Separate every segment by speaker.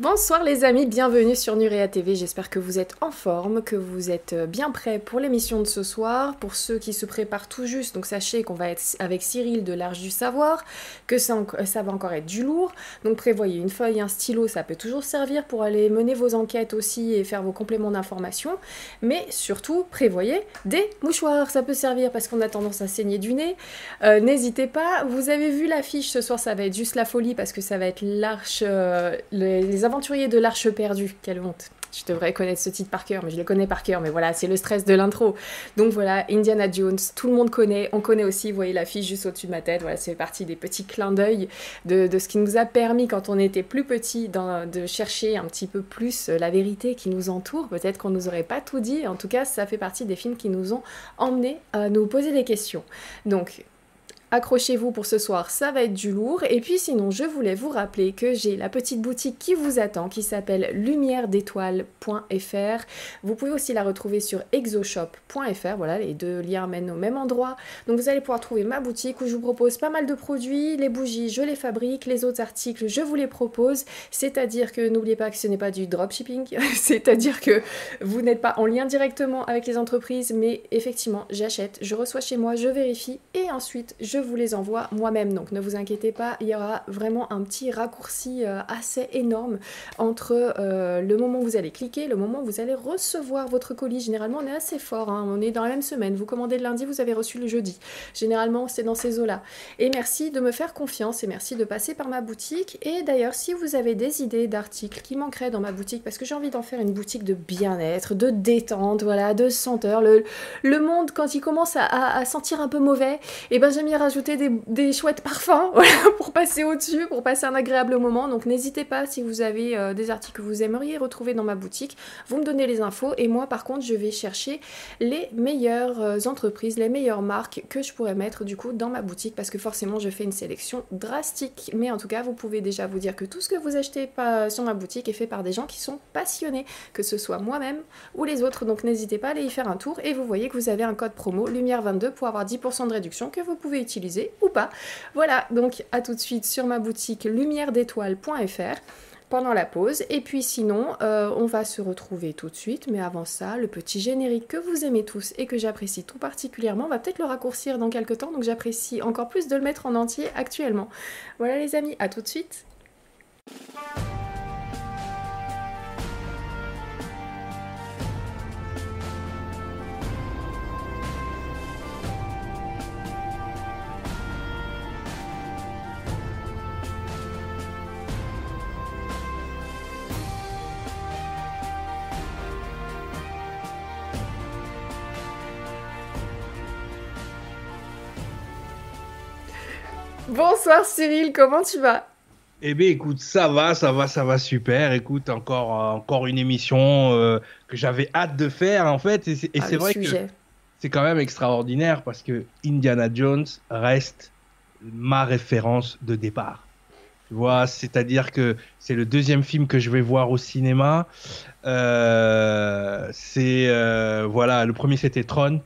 Speaker 1: Bonsoir les amis, bienvenue sur Nurea TV. J'espère que vous êtes en forme, que vous êtes euh, bien prêts pour l'émission de ce soir. Pour ceux qui se préparent tout juste, donc sachez qu'on va être avec Cyril de l'Arche du Savoir, que ça, va encore être du lourd. Donc prévoyez une feuille, un stylo, ça peut toujours servir pour aller mener vos enquêtes aussi et faire vos compléments d'information. Mais surtout, prévoyez des mouchoirs, ça peut servir parce qu'on a tendance à saigner du nez. Euh, n'hésitez pas, vous avez vu l'affiche ce soir, ça va être juste la folie parce que ça va être l'Arche, euh, les aventuriers de l'Arche perdue. Quelle honte. Je devrais connaître ce titre par cœur, mais je le connais par cœur. Mais voilà, c'est le stress de l'intro. Donc voilà, Indiana Jones, tout le monde connaît. On connaît aussi, vous voyez l'affiche juste au-dessus de ma tête. Voilà, c'est partie des petits clins d'œil de, ce qui nous a permis, quand on était plus petit, de chercher un petit peu plus la vérité qui nous entoure. Peut-être qu'on nous aurait pas tout dit. En tout cas, ça fait partie des films qui nous ont emmenés à nous poser des questions. Donc, Accrochez-vous pour ce soir, ça va être du lourd. Et puis sinon, je voulais vous rappeler que j'ai la petite boutique qui vous attend, qui s'appelle lumière d'étoiles.fr. Vous pouvez aussi la retrouver sur exoshop.fr. Voilà, les deux liens mènent au même endroit. Donc vous allez pouvoir trouver ma boutique où je vous propose pas mal de produits. Les bougies, je les fabrique. Les autres articles, je vous les propose. C'est-à-dire que n'oubliez pas que ce n'est pas du dropshipping. C'est-à-dire que vous n'êtes pas en lien directement avec les entreprises, mais effectivement, j'achète, je reçois chez moi, je vérifie et ensuite je vous les envoie moi-même. Donc ne vous inquiétez pas, il y aura vraiment un petit raccourci euh, assez énorme entre euh, le moment où vous allez cliquer, le moment où vous allez recevoir votre colis. Généralement, on est assez fort, hein. on est dans la même semaine. Vous commandez le lundi, vous avez reçu le jeudi. Généralement, c'est dans ces eaux-là. Et merci de me faire confiance et merci de passer par ma boutique. Et d'ailleurs, si vous avez des idées d'articles qui manqueraient dans ma boutique, parce que j'ai envie d'en faire une boutique de bien-être, de détente, voilà, de senteur. Le, monde, quand il commence à, sentir un peu mauvais, et eh ben j'aime ajouter des, chouettes parfums pour passer au-dessus, pour passer un agréable moment. Donc n'hésitez pas si vous avez euh, des articles que vous aimeriez retrouver dans ma boutique, vous me donnez les infos et moi par contre je vais chercher les meilleures euh, entreprises, les meilleures marques que je pourrais mettre du coup dans ma boutique parce que forcément je fais une sélection drastique. Mais en tout cas vous pouvez déjà vous dire que tout ce que vous achetez pas sur ma boutique est fait par des gens qui sont passionnés, que ce soit moi-même ou les autres. Donc n'hésitez pas à aller y faire un tour et vous voyez que vous avez un code promo Lumière22 pour avoir 10% de réduction que vous pouvez utiliser ou pas. Voilà, donc à tout de suite sur ma boutique lumière d'étoiles.fr pendant la pause. Et puis sinon, euh, on va se retrouver tout de suite. Mais avant ça, le petit générique que vous aimez tous et que j'apprécie tout particulièrement, va peut-être le raccourcir dans quelques temps. Donc j'apprécie encore plus de le mettre en entier actuellement. Voilà les amis, à tout de suite. Bonsoir Cyril, comment tu vas?
Speaker 2: Eh bien écoute, ça va, ça va, ça va super. Écoute, encore, euh, encore une émission euh, que j'avais hâte de faire en fait. Et c'est ah, vrai que c'est quand même extraordinaire parce que Indiana Jones reste ma référence de départ. Tu vois, c'est-à-dire que c'est le deuxième film que je vais voir au cinéma. Euh, c'est voilà, le premier c'était Tron.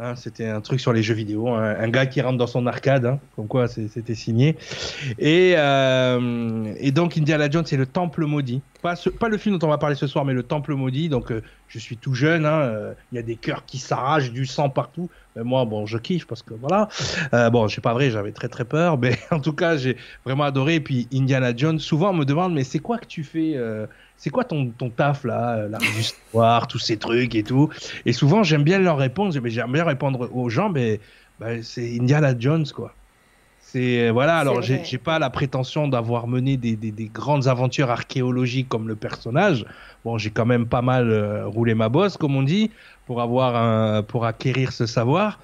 Speaker 2: Hein, c'était un truc sur les jeux vidéo, un, gars qui rentre dans son arcade, hein, comme quoi c'était signé. Et, euh, et, donc Indiana Jones, c'est le Temple maudit. Pas, pas, le film dont on va parler ce soir, mais le Temple maudit. Donc euh, je suis tout jeune, hein, euh, il y a des cœurs qui s'arrachent, du sang partout. Mais moi, bon, je kiffe parce que voilà. bon, c'est pas vrai, j'avais très très peur, mais en tout cas, j'ai vraiment adoré. Et puis Indiana Jones, souvent on me demande, mais c'est quoi que tu fais c'est quoi ton, ton taf là, euh, l'art du tous ces trucs et tout. Et souvent, j'aime bien leur répondre, j'aime bien répondre aux gens, mais bah, c'est Indiana Jones, quoi. C'est euh, voilà. Alors, j'ai pas la prétention d'avoir mené des, des, des, grandes aventures archéologiques comme le personnage. Bon, j'ai quand même pas mal euh, roulé ma bosse, comme on dit, pour avoir un, pour acquérir ce savoir.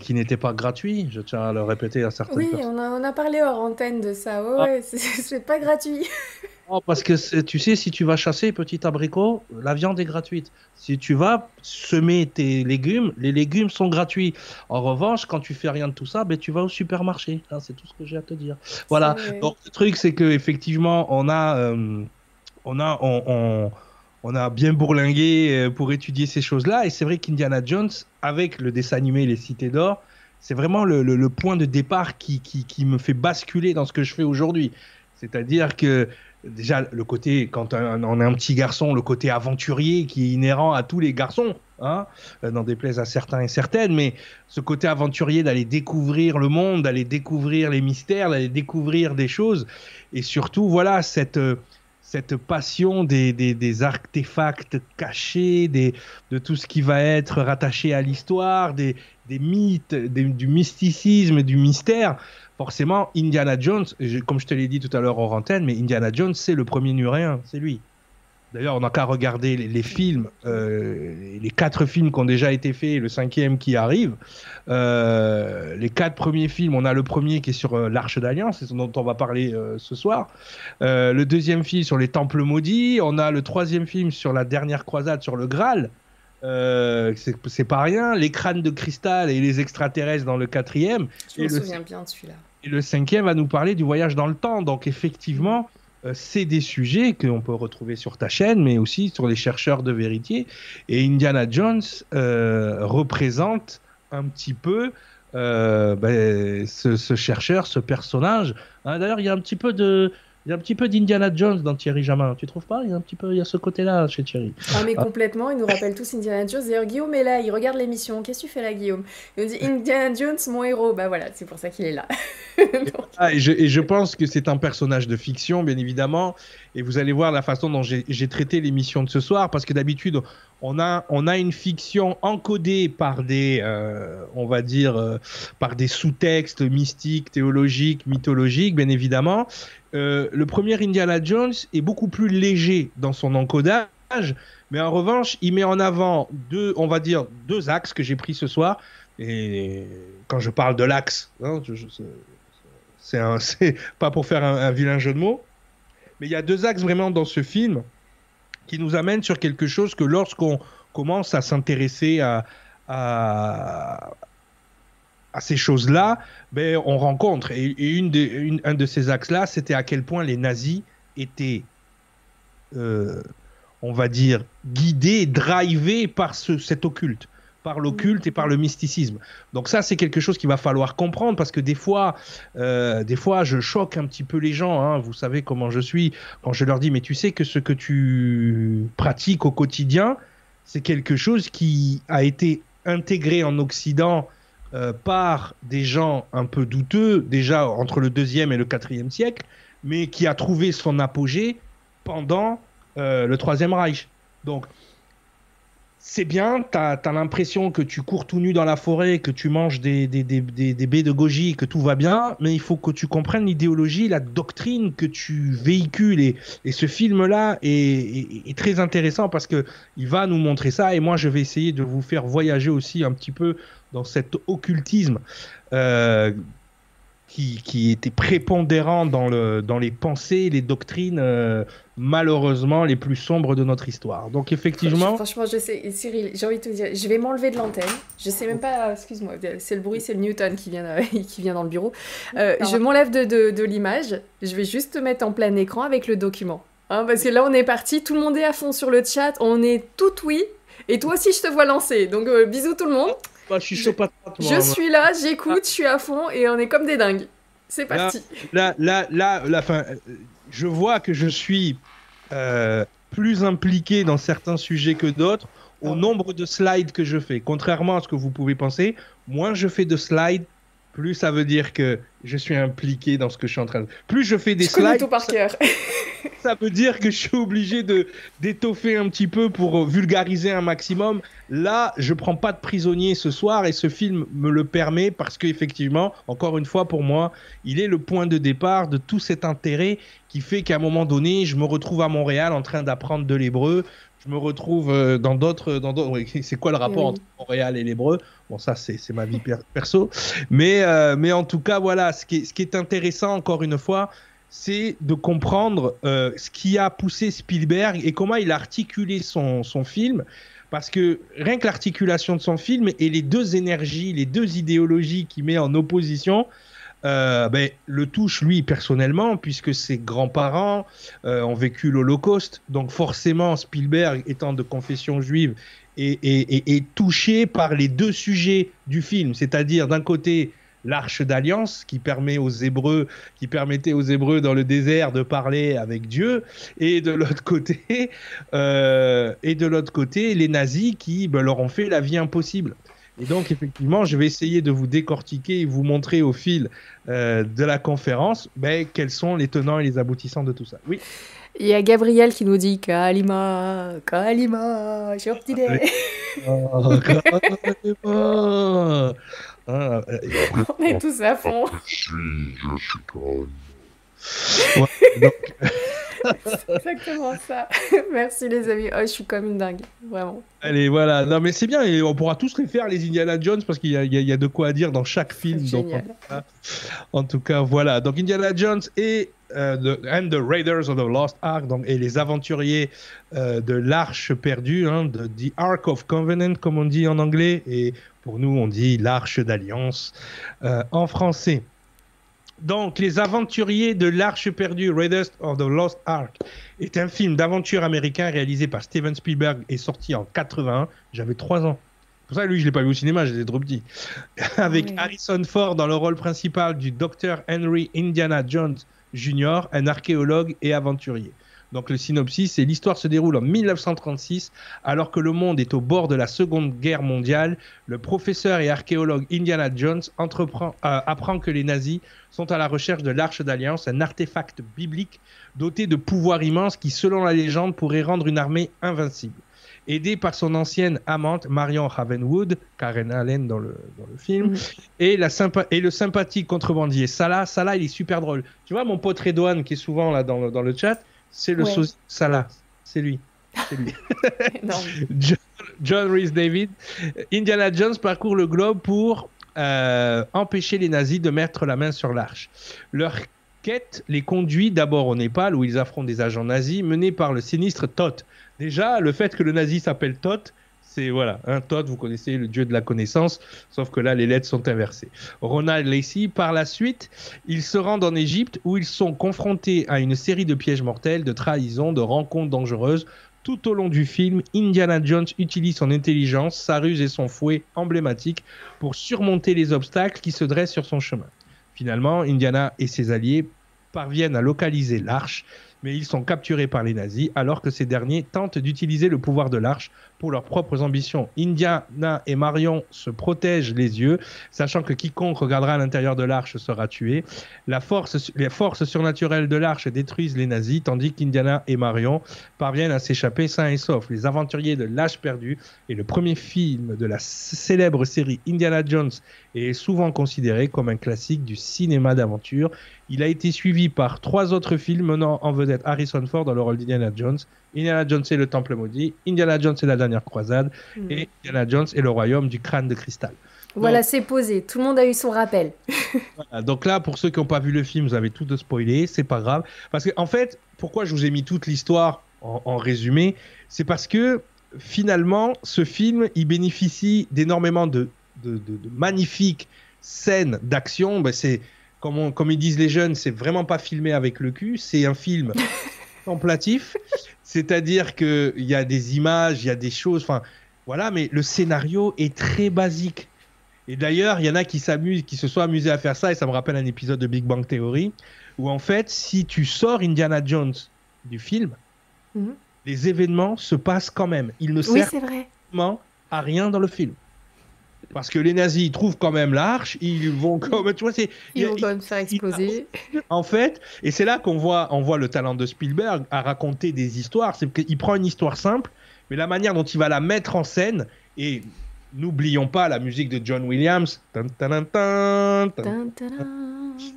Speaker 2: qui n'était pas gratuit, je tiens à le répéter à certaines
Speaker 1: oui, personnes. Oui, on a, parlé hors antenne de ça, ouais, ah. c'est pas gratuit.
Speaker 2: parce que tu sais, si tu vas chasser, petit abricot, la viande est gratuite. Si tu vas semer tes légumes, les légumes sont gratuits. En revanche, quand tu fais rien de tout ça, ben, tu vas au supermarché. Hein, c'est tout ce que j'ai à te dire. Voilà. Donc, le truc, c'est que effectivement, on a, euh, on a, on, on, a bien bourlingué euh, pour étudier ces choses-là. Et c'est vrai qu'Indiana Jones, avec le dessin animé Les Cités d'Or, c'est vraiment le, le, point de départ qui, qui, qui me fait basculer dans ce que je fais aujourd'hui. C'est-à-dire que déjà le côté, quand on est un petit garçon, le côté aventurier qui est inhérent à tous les garçons, hein, euh, n'en déplaise à certains et certaines, mais ce côté aventurier d'aller découvrir le monde, d'aller découvrir les mystères, d'aller découvrir des choses, et surtout, voilà, cette, euh, cette passion des, des, artefacts cachés, des, de tout ce qui va être rattaché à l'histoire, des, des mythes, du mysticisme, du mystère forcément, Indiana Jones, comme je te l'ai dit tout à l'heure en antenne, mais Indiana Jones, c'est le premier nuréen, c'est lui. D'ailleurs, on n'a qu'à regarder les, films, euh, les quatre films qui ont déjà été faits et le cinquième qui arrive. Euh, les quatre premiers films, on a le premier qui est sur euh, l'Arche d'Alliance, c'est dont on va parler ce soir. le deuxième film sur les Temples maudits. On a le troisième film sur la dernière croisade sur le Graal. c'est pas rien. Les crânes de cristal et les extraterrestres dans le quatrième.
Speaker 1: Je me souviens bien de celui-là.
Speaker 2: Le cinquième va nous parler du voyage dans le temps. Donc effectivement, euh, c'est des sujets qu'on peut retrouver sur ta chaîne, mais aussi sur les chercheurs de vérité. Et Indiana Jones euh, représente un petit peu euh, ben, ce, chercheur, ce personnage. Hein, d'ailleurs, il y a un petit peu de il y a un petit peu d'Indiana Jones dans Thierry Jamin, tu trouves pas? Il y a un petit peu, il y a ce côté-là chez Thierry.
Speaker 1: Ah mais complètement, il nous rappelle tous Indiana Jones. D'ailleurs, Guillaume est là, il regarde l'émission. Qu'est-ce que tu fais là, Guillaume? Il nous dit Indiana Jones, mon héros. Bah voilà, c'est pour ça qu'il est là.
Speaker 2: ah, et, je, et, je, pense que c'est un personnage de fiction, bien évidemment. Et vous allez voir la façon dont j'ai traité l'émission de ce soir, parce que d'habitude, on a, on a une fiction encodée par des, euh, on va dire, euh, par des sous-textes mystiques, théologiques, mythologiques, bien évidemment. Euh, le premier Indiana Jones est beaucoup plus léger dans son encodage, mais en revanche, il met en avant deux, on va dire, deux axes que j'ai pris ce soir. Et quand je parle de l'axe, hein, c'est pas pour faire un, vilain jeu de mots, mais il y a deux axes vraiment dans ce film qui nous amènent sur quelque chose que lorsqu'on commence à s'intéresser à, à ces choses-là, ben, on rencontre. Et, une un de ces axes-là, c'était à quel point les nazis étaient, euh, on va dire, guidés, drivés par ce, cet occulte par l'occulte et par le mysticisme. Donc ça, c'est quelque chose qu'il va falloir comprendre parce que des fois, euh, des fois, je choque un petit peu les gens. Hein. Vous savez comment je suis quand je leur dis, mais tu sais que ce que tu pratiques au quotidien, c'est quelque chose qui a été intégré en Occident euh, par des gens un peu douteux, déjà entre le deuxième et le quatrième siècle, mais qui a trouvé son apogée pendant euh, le troisième Reich. Donc, c'est bien, tu as, l'impression que tu cours tout nu dans la forêt, que tu manges des, des, baies de goji, que tout va bien, mais il faut que tu comprennes l'idéologie, la doctrine que tu véhicules. Et, ce film-là est, très intéressant parce qu'il va nous montrer ça. Et moi, je vais essayer de vous faire voyager aussi un petit peu dans cet occultisme euh, qui, qui, était prépondérant dans, le, dans les pensées, les doctrines euh, malheureusement les plus sombres de notre histoire. Donc effectivement...
Speaker 1: Franchement, je sais, Cyril, j'ai envie de te dire, je vais m'enlever de l'antenne. Je sais même pas, excuse-moi, c'est le bruit, c'est le Newton qui vient, qui vient dans le bureau. Euh, je m'enlève de, de, de l'image, je vais juste te mettre en plein écran avec le document. Hein, parce que là, on est parti, tout le monde est à fond sur le chat, on est tout oui, et toi aussi, je te vois lancer. Donc, bisous tout le monde
Speaker 2: je suis chaud
Speaker 1: Je suis là, j'écoute, je suis à fond et on est comme des dingues. C'est parti.
Speaker 2: Là, là, là, la fin. Je vois que je suis euh, plus impliqué dans certains sujets que d'autres au nombre de slides que je fais. Contrairement à ce que vous pouvez penser, moins je fais de slides, plus ça veut dire que je suis impliqué dans ce que je suis en train de. Plus je fais des slides.
Speaker 1: tout par cœur.
Speaker 2: ça veut dire que je suis obligé de d'étoffer un petit peu pour vulgariser un maximum. Là, je prends pas de prisonnier ce soir et ce film me le permet parce qu'effectivement, encore une fois pour moi, il est le point de départ de tout cet intérêt qui fait qu'à un moment donné, je me retrouve à Montréal en train d'apprendre de l'hébreu je me retrouve euh, dans d'autres. Dans c'est quoi le rapport entre Montréal et l'hébreu? Bon, ça, c'est ma vie perso. Mais, euh, mais en tout cas, voilà, ce qui est, ce qui est intéressant, encore une fois, c'est de comprendre euh, ce qui a poussé Spielberg et comment il a articulé son, son film. Parce que rien que l'articulation de son film et les deux énergies, les deux idéologies qu'il met en opposition, euh, ben, le touche lui personnellement, puisque ses grands-parents ont vécu l'Holocauste. Donc forcément, Spielberg, étant de confession juive, est, touché par les deux sujets du film, c'est-à-dire d'un côté l'arche d'alliance qui permet aux Hébreux, qui permettait aux Hébreux dans le désert de parler avec Dieu, et de l'autre côté, euh, et de l'autre côté, les nazis qui ben, leur ont fait la vie impossible. Et donc, effectivement, je vais essayer de vous décortiquer et vous montrer au fil euh, de la conférence ben, quels sont les tenants et les aboutissants de tout ça. Oui.
Speaker 1: Il y a Gabriel qui nous dit Kalima, Kalima, j'ai obtiné. Oh, Kalima. Ah, On est tous à fond. Je suis, je suis Ouais, donc... exactement ça. Merci les amis. Oh, je suis comme une dingue, vraiment.
Speaker 2: Allez, voilà. Non, mais c'est bien. Et on pourra tous les faire, les Indiana Jones, parce qu'il y, y, a de quoi à dire dans chaque film. Donc, en, tout cas, voilà. Donc, Indiana Jones et euh, the, and the Raiders of the Lost Ark, donc, et les aventuriers euh, de l'Arche perdue, hein, de The Ark of Covenant, comme on dit en anglais, et pour nous, on dit l'Arche d'Alliance euh, en français. Donc, Les Aventuriers de l'Arche perdue, Raiders of the Lost Ark, est un film d'aventure américain réalisé par Steven Spielberg et sorti en 81. J'avais 3 ans. Pour ça, lui, je l'ai pas vu au cinéma, j'étais trop petit. Avec Harrison Ford dans le rôle principal du Dr. Henry Indiana Jones Jr., un archéologue et aventurier. Donc le synopsis, c'est l'histoire se déroule en 1936, alors que le monde est au bord de la Seconde Guerre mondiale. Le professeur et archéologue Indiana Jones entreprend, euh, apprend que les nazis sont à la recherche de l'Arche d'Alliance, un artefact biblique doté de pouvoirs immenses qui, selon la légende, pourrait rendre une armée invincible. Aidé par son ancienne amante Marion Ravenwood, Karen Allen dans le, dans le film, et, la et le sympathique contrebandier Salah. Salah, il est super drôle. Tu vois mon pote Redouane qui est souvent là dans le, dans le chat? C'est le ouais. Salah. C'est lui. C'est lui. John, Rhys David. Indiana Jones parcourt le globe pour euh, empêcher les nazis de mettre la main sur l'arche. Leur quête les conduit d'abord au Népal où ils affrontent des agents nazis menés par le sinistre Thoth. Déjà, le fait que le nazi s'appelle Thoth, voilà, un Todd, vous connaissez le dieu de la connaissance, sauf que là les lettres sont inversées. Ronald Lacey, par la suite, ils se rendent en Égypte où ils sont confrontés à une série de pièges mortels, de trahisons, de rencontres dangereuses. Tout au long du film, Indiana Jones utilise son intelligence, sa ruse et son fouet emblématique pour surmonter les obstacles qui se dressent sur son chemin. Finalement, Indiana et ses alliés parviennent à localiser l'arche, mais ils sont capturés par les nazis alors que ces derniers tentent d'utiliser le pouvoir de l'arche pour leurs propres ambitions. Indiana et Marion se protègent les yeux, sachant que quiconque regardera à l'intérieur de l'arche sera tué. La force, les forces surnaturelles de l'arche détruisent les nazis, tandis qu'Indiana et Marion parviennent à s'échapper sains et saufs. Les aventuriers de l'âge perdu est le premier film de la célèbre série Indiana Jones et est souvent considéré comme un classique du cinéma d'aventure. Il a été suivi par trois autres films menant en vedette Harrison Ford dans le rôle d'Indiana Jones. Indiana Jones et le Temple maudit, Indiana Jones et la dernière croisade, mm. et Indiana Jones et le royaume du crâne de cristal.
Speaker 1: Voilà, c'est posé. Tout le monde a eu son rappel.
Speaker 2: voilà, donc là, pour ceux qui n'ont pas vu le film, vous avez tout de spoilé. C'est pas grave. Parce qu'en en fait, pourquoi je vous ai mis toute l'histoire en, en, résumé C'est parce que finalement, ce film, il bénéficie d'énormément de, de, de, de, magnifiques scènes d'action. Ben, c'est comme, comme ils disent les jeunes, c'est vraiment pas filmé avec le cul, c'est un film contemplatif, c'est-à-dire qu'il y a des images, il y a des choses, enfin voilà, mais le scénario est très basique. Et d'ailleurs, il y en a qui s'amusent, qui se sont amusés à faire ça, et ça me rappelle un épisode de Big Bang Theory, où en fait, si tu sors Indiana Jones du film, mm -hmm. les événements se passent quand même. Ils ne
Speaker 1: oui,
Speaker 2: servent à rien dans le film. Parce que les nazis ils trouvent quand même l'arche, ils vont même, tu vois, c'est,
Speaker 1: ils vont quand même faire exploser.
Speaker 2: en fait, et c'est là qu'on voit, on voit le talent de Spielberg à raconter des histoires. C'est qu'il prend une histoire simple, mais la manière dont il va la mettre en scène, et n'oublions pas la musique de John Williams, tan, tan, tan,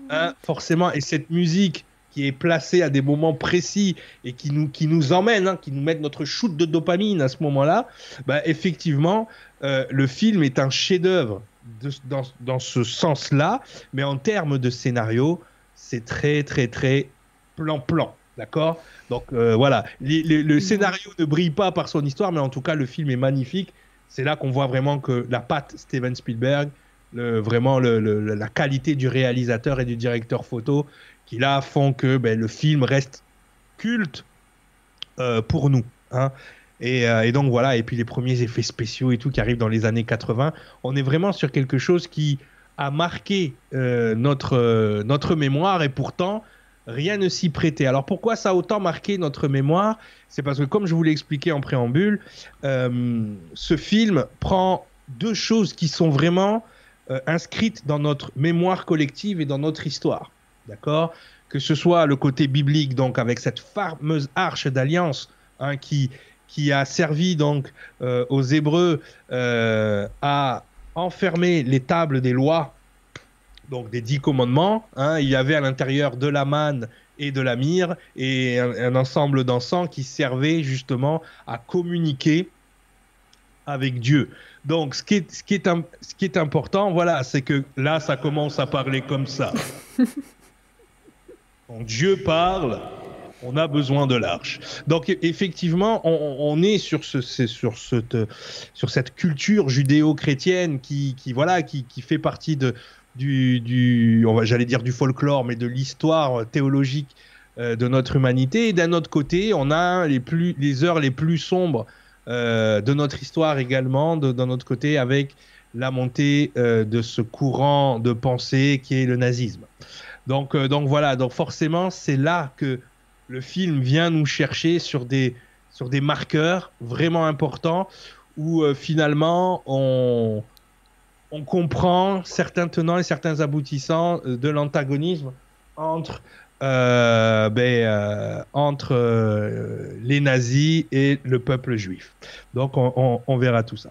Speaker 2: hein, forcément, et cette musique qui est placée à des moments précis et qui nous, qui nous emmène, hein, qui nous met notre shoot de dopamine à ce moment-là, bah, effectivement, euh, le film est un chef-d'œuvre dans, dans, ce sens-là, mais en termes de scénario, c'est très, très, très plan-plan. D'accord? Donc euh, voilà, le scénario ne brille pas par son histoire, mais en tout cas, le film est magnifique. C'est là qu'on voit vraiment que la patte Steven Spielberg, le, vraiment le, la qualité du réalisateur et du directeur photo, qui là font que ben, le film reste culte euh, pour nous. Hein. Et, euh, et, donc voilà, et puis les premiers effets spéciaux et tout qui arrivent dans les années 80, on est vraiment sur quelque chose qui a marqué notre, notre mémoire et pourtant rien ne s'y prêtait. Alors pourquoi ça a autant marqué notre mémoire? C'est parce que comme je vous l'ai expliqué en préambule, ce film prend deux choses qui sont vraiment inscrites dans notre mémoire collective et dans notre histoire. D'accord? Que ce soit le côté biblique, donc avec cette fameuse arche d'alliance hein, qui, qui a servi donc euh, aux Hébreux euh, à enfermer les tables des lois, donc des dix commandements. Hein. il y avait à l'intérieur de la manne et de la myrrhe et un, ensemble d'encens qui servait justement à communiquer avec Dieu. Donc, ce qui est, ce qui est, ce qui est important, voilà, c'est que là, ça commence à parler comme ça. Dieu parle, on a besoin de l'arche. Donc effectivement, on, est sur, ce, sur, cette, culture judéo-chrétienne qui, voilà, qui, fait partie de, du, j'allais dire du folklore, mais de l'histoire théologique euh, de notre humanité. Et d'un autre côté, on a les heures les plus sombres euh, de notre histoire également, d'un autre côté, avec la montée euh, de ce courant de pensée qui est le nazisme. Donc, euh, donc voilà, donc forcément, c'est là que le film vient nous chercher sur des, sur des marqueurs vraiment importants où euh, finalement on, on comprend certains tenants et certains aboutissants euh, de l'antagonisme entre, ben, entre les nazis et le peuple juif. Donc on, on verra tout ça.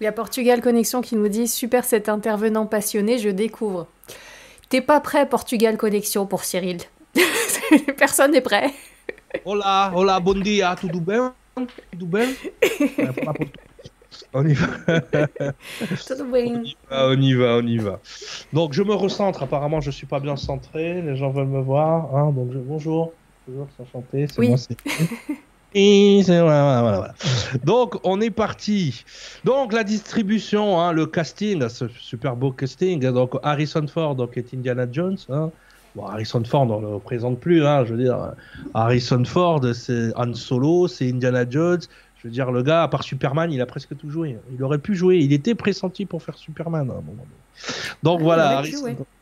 Speaker 1: Il y a Portugal Connexion qui nous dit Super cet intervenant passionné, je découvre. T'es pas prêt, Portugal Connexion, pour Cyril. Personne n'est prêt.
Speaker 2: Hola, hola, bon dia, tudo bem? Tudo bem? On y va. On y va, on y va, on y va. Donc je me recentre. Apparemment, je suis pas bien centré. Les gens veulent me voir. Hein, donc bonjour. Bonjour, enchanté. C'est moi. Donc, on est parti. Donc, la distribution, hein, le casting, ce super beau casting. Donc, Harrison Ford donc, est Indiana Jones. Hein. Bon, Harrison Ford, on ne le présente plus. Hein, je veux dire, Harrison Ford, c'est Han Solo, c'est Indiana Jones. Je veux dire, le gars, à part Superman, il a presque tout joué. Il aurait pu jouer. Il était pressenti pour faire Superman à un moment Donc, ah, voilà.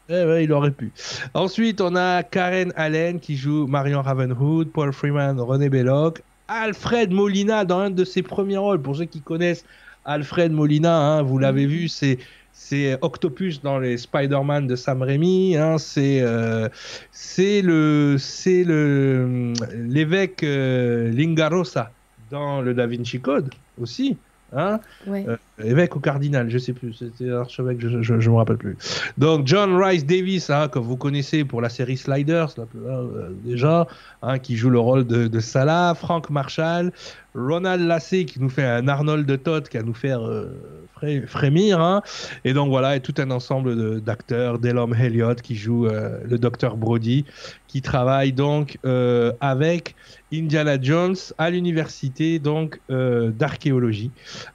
Speaker 2: Eh il aurait pu. Ensuite, on a Karen Allen qui joue Marion Ravenwood, Paul Freeman, René Belloc, Alfred Molina dans un de ses premiers rôles. Pour ceux qui connaissent Alfred Molina, hein, vous l'avez vu, c'est Octopus dans les Spider-Man de Sam Raimi. Hein, c'est euh, c'est le le l'évêque euh, Lingarosa dans le Da Vinci Code aussi. Hein euh, évêque ou cardinal, je sais plus, c'était archevêque, je, je, me rappelle plus. Donc John Rice Davis, hein, que vous connaissez pour la série Sliders, euh, déjà, hein, qui joue le rôle de, de, Salah, Frank Marshall, Ronald Lassé qui nous fait un Arnold de Todd qui va nous faire euh, frémir, hein. et donc voilà, et tout un ensemble d'acteurs, Delhomme Elliott qui joue le docteur Brody, qui travaille donc avec Indiana Jones à l'université donc euh, d'archéologie,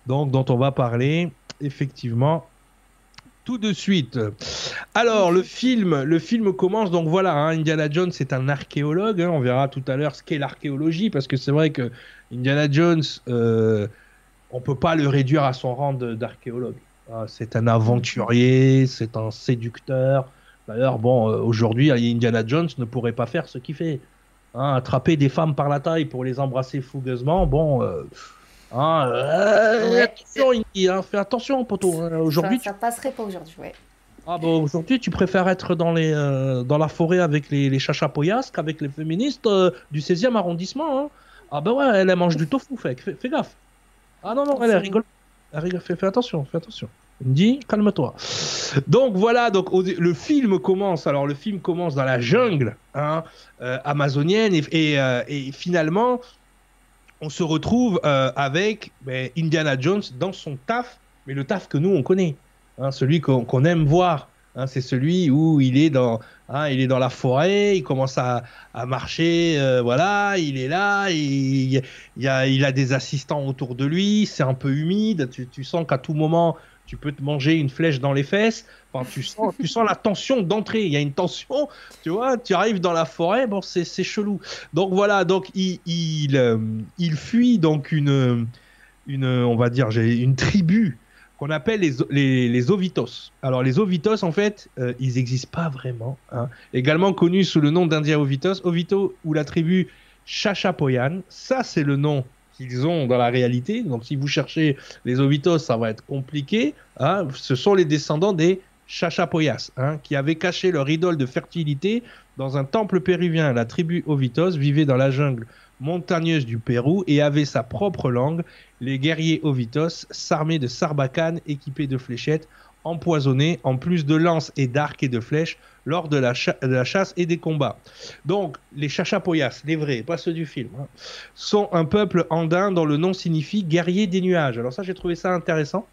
Speaker 2: donc dont on va parler effectivement tout de suite. Alors le film, le film commence donc voilà, hein, Indiana Jones c'est un archéologue. Hein, on verra tout à l'heure ce qu'est l'archéologie parce que c'est vrai que Indiana Jones, euh, on peut pas le réduire à son rang d'archéologue. Ah, c'est un aventurier, c'est un séducteur. D'ailleurs, bon, euh, aujourd'hui, Indiana Jones ne pourrait pas faire ce qu'il fait. Hein, attraper des femmes par la taille pour les embrasser fougueusement, bon. Euh, hein, euh, attention, hein, fais attention, poteau. Aujourd'hui,
Speaker 1: ça, passerait pas aujourd'hui, ouais.
Speaker 2: Ah bon, aujourd'hui, tu préfères être dans, les, euh, dans la forêt avec les, les chachapoyas qu'avec les féministes du 16e arrondissement. Ah ben ouais, elle, mange du tofu, fais, fais, gaffe. Ah non, non, elle, rigole. Elle rigole. Fais, fais attention, fais attention. Il me dit, calme-toi. Donc voilà, donc le film commence. Alors le film commence dans la jungle hein, euh, amazonienne euh, et, finalement on se retrouve euh, avec ben, Indiana Jones dans son taf, mais le taf que nous on connaît, hein, celui qu'on aime voir. Hein, c'est celui où il est dans, il est dans la forêt, il commence à, marcher, voilà, il est là, il, il, a, il, des assistants autour de lui, c'est un peu humide, tu, sens qu'à tout moment tu peux te manger une flèche dans les fesses. Enfin, tu sens, tu sens la tension d'entrée. Il y a une tension, tu vois. Tu arrives dans la forêt, bon, c'est chelou. Donc voilà, donc il, il, euh, fuit donc une, une, on va dire, j'ai une tribu qu'on appelle les, les, ovitos. Alors les ovitos, en fait, euh, ils n'existent pas vraiment. Hein. Également connus sous le nom d'India ovitos, ovito ou la tribu Chachapoyan. Ça, c'est le nom qu'ils ont dans la réalité. Donc si vous cherchez les ovitos, ça va être compliqué. Hein. Ce sont les descendants des Chachapoyas, hein, qui avaient caché leur idole de fertilité dans un temple péruvien. La tribu ovitos vivait dans la jungle montagneuse du Pérou et avait sa propre langue. Les guerriers Ovitos s'armaient de sarbacanes équipés de fléchettes empoisonnées, en plus de lances et d'arcs et de flèches, lors de la, chasse et des combats. Donc, les Chachapoyas, les vrais, pas ceux du film, hein, sont un peuple andin dont le nom signifie guerrier des nuages. Alors ça, j'ai trouvé ça intéressant,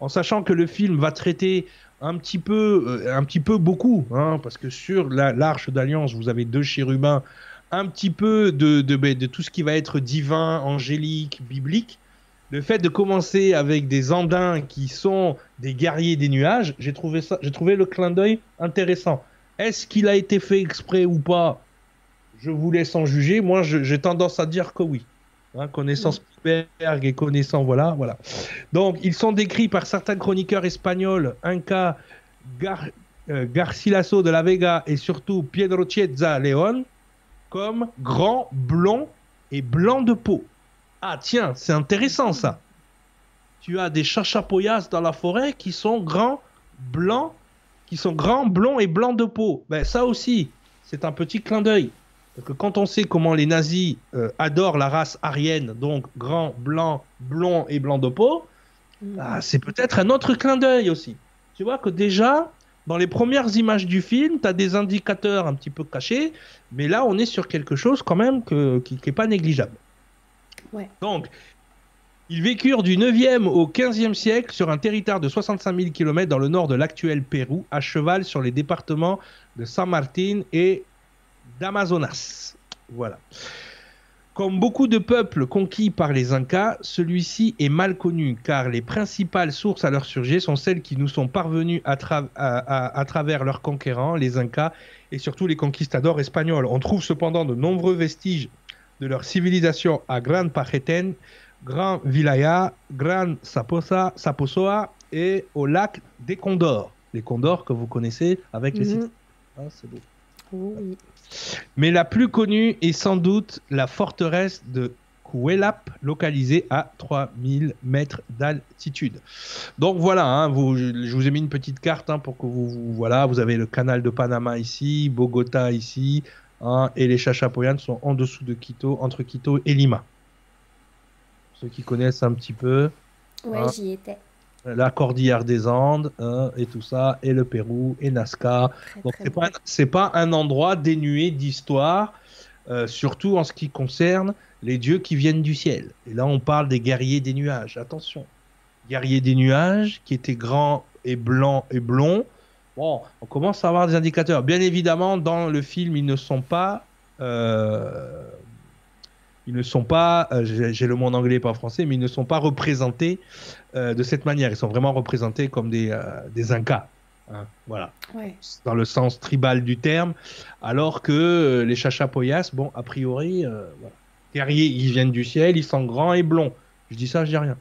Speaker 2: en sachant que le film va traiter un petit peu, euh, un petit peu beaucoup, hein, parce que sur l'arche d'alliance, vous avez deux chérubins un petit peu de, de, de, tout ce qui va être divin, angélique, biblique. Le fait de commencer avec des andins qui sont des guerriers des nuages, j'ai trouvé ça, j'ai trouvé le clin d'œil intéressant. Est-ce qu'il a été fait exprès ou pas? Je vous laisse en juger. Moi, j'ai tendance à dire que oui. Hein, connaissant Spielberg et connaissant voilà, voilà. Donc, ils sont décrits par certains chroniqueurs espagnols, Inca, Gar, euh, Garcilaso de la Vega et surtout Piedro Chiesa León, comme grand, blond et blanc de peau. Ah tiens, c'est intéressant ça. Tu as des chachapoyas dans la forêt qui sont grands, blancs, qui sont grands, blonds et blancs de peau. Ben ça aussi, c'est un petit clin d'œil. Parce que quand on sait comment les nazis euh, adorent la race aryenne, donc grand, blanc, blond et blanc de peau, mm. ah, c'est peut-être un autre clin d'œil aussi. Tu vois que déjà, dans les premières images du film, tu as des indicateurs un petit peu cachés, mais là, on est sur quelque chose quand même que, qui n'est pas négligeable.
Speaker 1: Ouais.
Speaker 2: Donc, ils vécurent du 9e au 15e siècle sur un territoire de 65 000 km dans le nord de l'actuel Pérou, à cheval sur les départements de San Martín et d'Amazonas. Voilà. Comme beaucoup de peuples conquis par les Incas, celui-ci est mal connu car les principales sources à leur sujet sont celles qui nous sont parvenues à, à, travers leurs conquérants, les Incas, et surtout les conquistadors espagnols. On trouve cependant de nombreux vestiges de leur civilisation à Gran Pajeten, Gran Vilaya, Gran Saposa, Saposoa et au lac des Condors. Les Condors que vous connaissez avec les mm C'est beau.
Speaker 1: Oui.
Speaker 2: Mais la plus connue est sans doute la forteresse de Cuelap, localisée à 3000 mètres d'altitude. Donc voilà, hein, vous, je vous ai mis une petite carte hein, pour que vous, voilà, vous avez le canal de Panama ici, Bogota ici, hein, et les Chachapoyans sont en dessous de Quito, entre Quito et Lima. Ceux qui connaissent un petit peu.
Speaker 1: Ouais, j'y étais
Speaker 2: la Cordillère des Andes hein, et tout ça, et le Pérou, et Nazca. Donc c'est pas, c'est pas un endroit dénué d'histoire, euh, surtout en ce qui concerne les dieux qui viennent du ciel. Et là on parle des guerriers des nuages. Attention, guerriers des nuages qui étaient grands et blancs et blonds. Bon, on commence à avoir des indicateurs. Bien évidemment, dans le film, ils ne sont pas euh, ils ne sont pas, euh, j'ai le mot en anglais pas en français, mais ils ne sont pas représentés de cette manière. Ils sont vraiment représentés comme des, euh, des Incas. Hein, voilà.
Speaker 1: Ouais.
Speaker 2: Dans le sens tribal du terme. Alors que les Chachapoyas, bon, a priori, voilà. guerriers, ils viennent du ciel, ils sont grands et blonds. Je dis ça, je dis rien.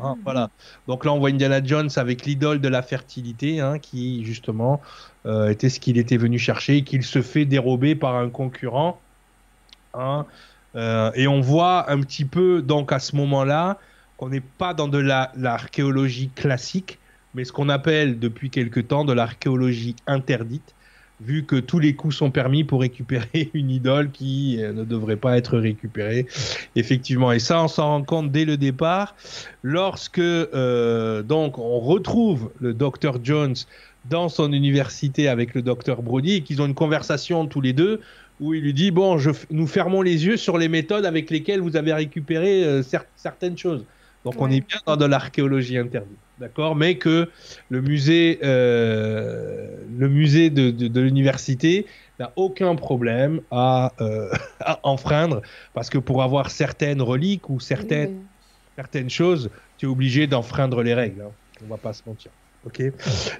Speaker 2: Hein, mhm. voilà. Donc là, on voit Indiana Jones avec l'idole de la fertilité, hein, qui justement était ce qu'il était venu chercher, qu'il se fait dérober par un concurrent. Hein, euh, et on voit un petit peu, donc à ce moment-là, qu'on n'est pas dans de l'archéologie classique, mais ce qu'on appelle depuis quelque temps de l'archéologie interdite, vu que tous les coups sont permis pour récupérer une idole qui euh, ne devrait pas être récupérée. Effectivement, et ça, on s'en rend compte dès le départ, lorsque euh, donc on retrouve le docteur Jones dans son université avec le docteur Brody et qu'ils ont une conversation tous les deux où il lui dit bon, je, nous fermons les yeux sur les méthodes avec lesquelles vous avez récupéré euh, certaines choses. Donc on est bien dans de l'archéologie interdite, d'accord, mais que le musée, euh, le musée de, de, l'université n'a aucun problème à, euh, à, enfreindre, parce que pour avoir certaines reliques ou certaines, certaines choses, tu es obligé d'enfreindre les règles. Hein. On va pas se mentir. Ok?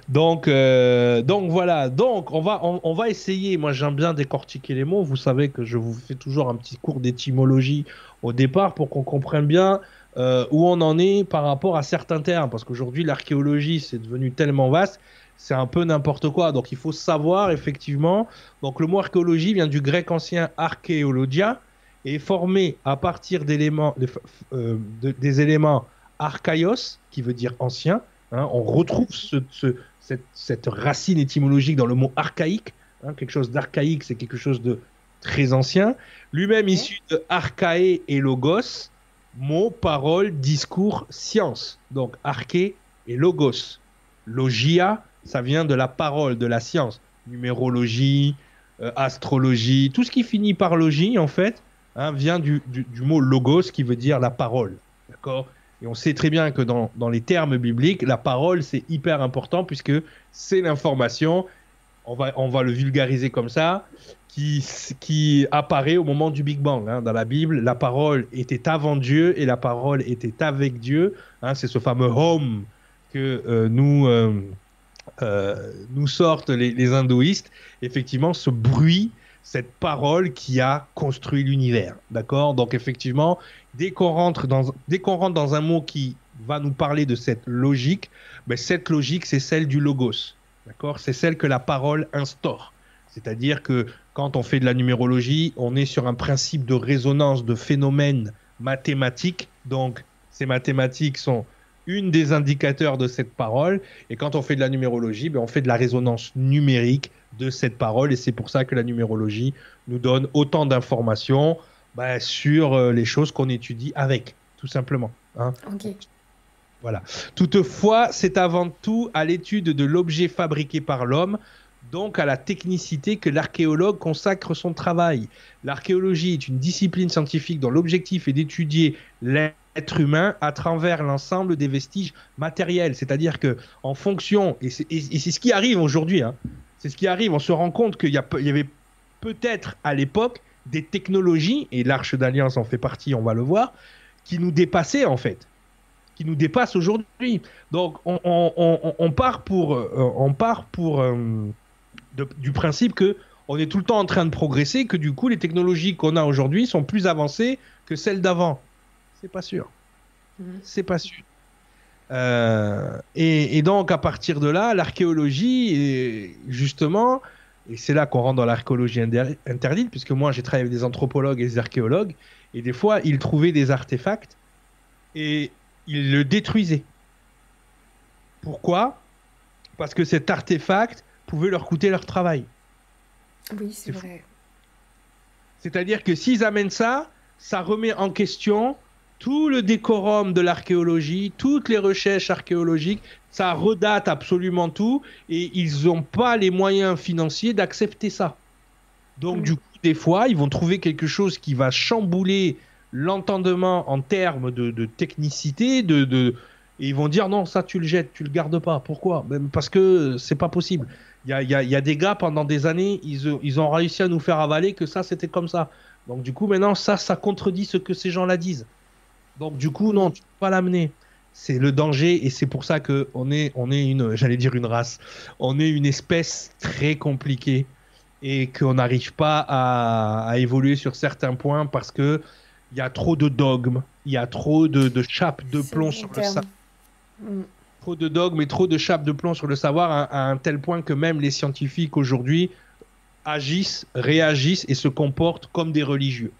Speaker 2: Donc, euh, donc voilà. Donc on va, on, va essayer. Moi, j'aime bien décortiquer les mots. Vous savez que je vous fais toujours un petit cours d'étymologie au départ pour qu'on comprenne bien euh, où on en est par rapport à certains termes. Parce qu'aujourd'hui, l'archéologie, c'est devenu tellement vaste, c'est un peu n'importe quoi. Donc il faut savoir, effectivement. Donc le mot archéologie vient du grec ancien archéologia et est formé à partir d'éléments, euh, des éléments archaïos, qui veut dire ancien. Hein. on retrouve ce, cette, cette, racine étymologique dans le mot archaïque. Hein. quelque chose d'archaïque, c'est quelque chose de très ancien. Lui-même issu de archaé et logos, mots, paroles, discours, science. Donc arché et logos. Logia, ça vient de la parole, de la science. Numérologie, euh, astrologie, tout ce qui finit par logie, en fait, hein, vient du, mot logos qui veut dire la parole. D'accord? Et on sait très bien que dans les termes bibliques, la parole, c'est hyper important puisque c'est l'information. On va, le vulgariser comme ça qui, apparaît au moment du Big Bang. Hein. Dans la Bible, la parole était avant Dieu et la parole était avec Dieu. Hein. C'est ce fameux home que euh, nous, euh, euh, nous sortent les, les, hindouistes. Effectivement, ce bruit, cette parole qui a construit l'univers. D'accord? Donc, effectivement, dès qu'on rentre, dans, dès qu'on rentre dans un mot qui va nous parler de cette logique, ben, cette logique, c'est celle du logos. D'accord? C'est celle que la parole instaure. C'est-à-dire que quand on fait de la numérologie, on est sur un principe de résonance de phénomènes mathématiques. Donc, ces mathématiques sont une des indicateurs de cette parole. Et quand on fait de la numérologie, ben, on fait de la résonance numérique de cette parole. Et c'est pour ça que la numérologie nous donne autant d'informations ben, sur euh, les choses qu'on étudie avec, tout simplement. Hein. Voilà. Toutefois, c'est avant tout à l'étude de l'objet fabriqué par l'homme donc à la technicité que l'archéologue consacre son travail. L'archéologie est une discipline scientifique dont l'objectif est d'étudier l'être humain à travers l'ensemble des vestiges matériels. C'est-à-dire que en fonction, et c'est ce qui arrive aujourd'hui, hein, c'est ce qui arrive, on se rend compte qu'il y, y, avait peut-être à l'époque des technologies, et l'Arche d'Alliance en fait partie, on va le voir, qui nous dépassaient en fait qui nous dépassent aujourd'hui. Donc on, part pour, euh, on part pour euh, du principe que on est tout le temps en train de progresser, que du coup les technologies qu'on a aujourd'hui sont plus avancées que celles d'avant. C'est pas sûr. Mhm. C'est pas sûr. Euh, et, donc à partir de là, l'archéologie, justement, et c'est là qu'on rentre dans l'archéologie interdite, puisque moi j'ai travaillé avec des anthropologues et des archéologues, et des fois ils trouvaient des artefacts et ils le détruisaient. Pourquoi? Parce que cet artefact pouvait leur coûter leur travail.
Speaker 1: Oui, c'est vrai.
Speaker 2: C'est-à-dire que s'ils amènent ça, ça remet en question tout le décorum de l'archéologie, toutes les recherches archéologiques, ça redate absolument tout et ils n'ont pas les moyens financiers d'accepter ça. Donc du coup, des fois, ils vont trouver quelque chose qui va chambouler l'entendement en termes de, technicité, de, de, et ils vont dire non, ça tu le jettes, tu le gardes pas. Pourquoi? Parce que c'est pas possible. Il y a, des gars, pendant des années, ils, ont réussi à nous faire avaler que ça, c'était comme ça. Donc, du coup, maintenant, ça, ça contredit ce que ces gens-là disent. Donc, du coup, non, tu peux pas l'amener. C'est le danger et c'est pour ça qu'on est, on est une, j'allais dire une race, on est une espèce très compliquée et qu'on n'arrive pas à, évoluer sur certains points parce que il y a trop de dogmes, il y a trop de, de chapes de plomb sur le sac trop de dogmes et trop de chapes de plomb sur le savoir à, un tel point que même les scientifiques aujourd'hui agissent, réagissent et se comportent comme des religieux.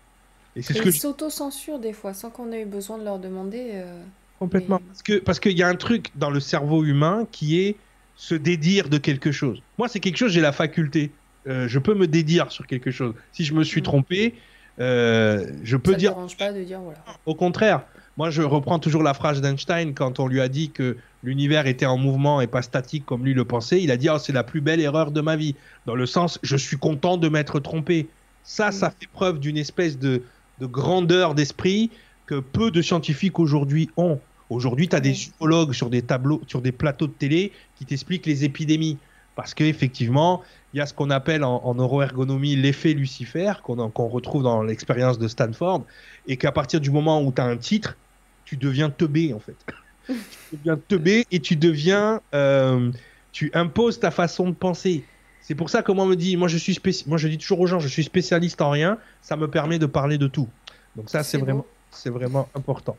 Speaker 1: Et c'est ce que ils s'auto-censurent des fois sans qu'on ait eu besoin de leur demander. Euh,
Speaker 2: Complètement. Parce que parce qu'il y a un truc dans le cerveau humain qui est se dédire de quelque chose. Moi, c'est quelque chose, j'ai la faculté. Euh, je peux me dédire sur quelque chose. Si je me suis mm. trompé, je peux dire.
Speaker 1: pas de dire voilà.
Speaker 2: Au contraire, moi, je reprends toujours la phrase d'Einstein quand on lui a dit que l'univers était en mouvement et pas statique comme lui le pensait. Il a dit oh, c'est la plus belle erreur de ma vie. Dans le sens, je suis content de m'être trompé. Ça, ça fait preuve d'une espèce de, grandeur d'esprit que peu de scientifiques aujourd'hui ont. Aujourd'hui, tu as des psychologues sur des tableaux, sur des plateaux de télé qui t'expliquent les épidémies. Parce qu'effectivement, il y a ce qu'on appelle en, neuroergonomie l'effet Lucifer, qu'on retrouve dans l'expérience de Stanford, et qu'à partir du moment où tu as un titre, tu deviens teubé en fait. tu deviens teubé et tu deviens, euh, tu imposes ta façon de penser. C'est pour ça que moi me dit, moi je suis moi je dis toujours aux gens, je suis spécialiste en rien, ça me permet de parler de tout. Donc ça c'est vraiment, c'est vraiment important.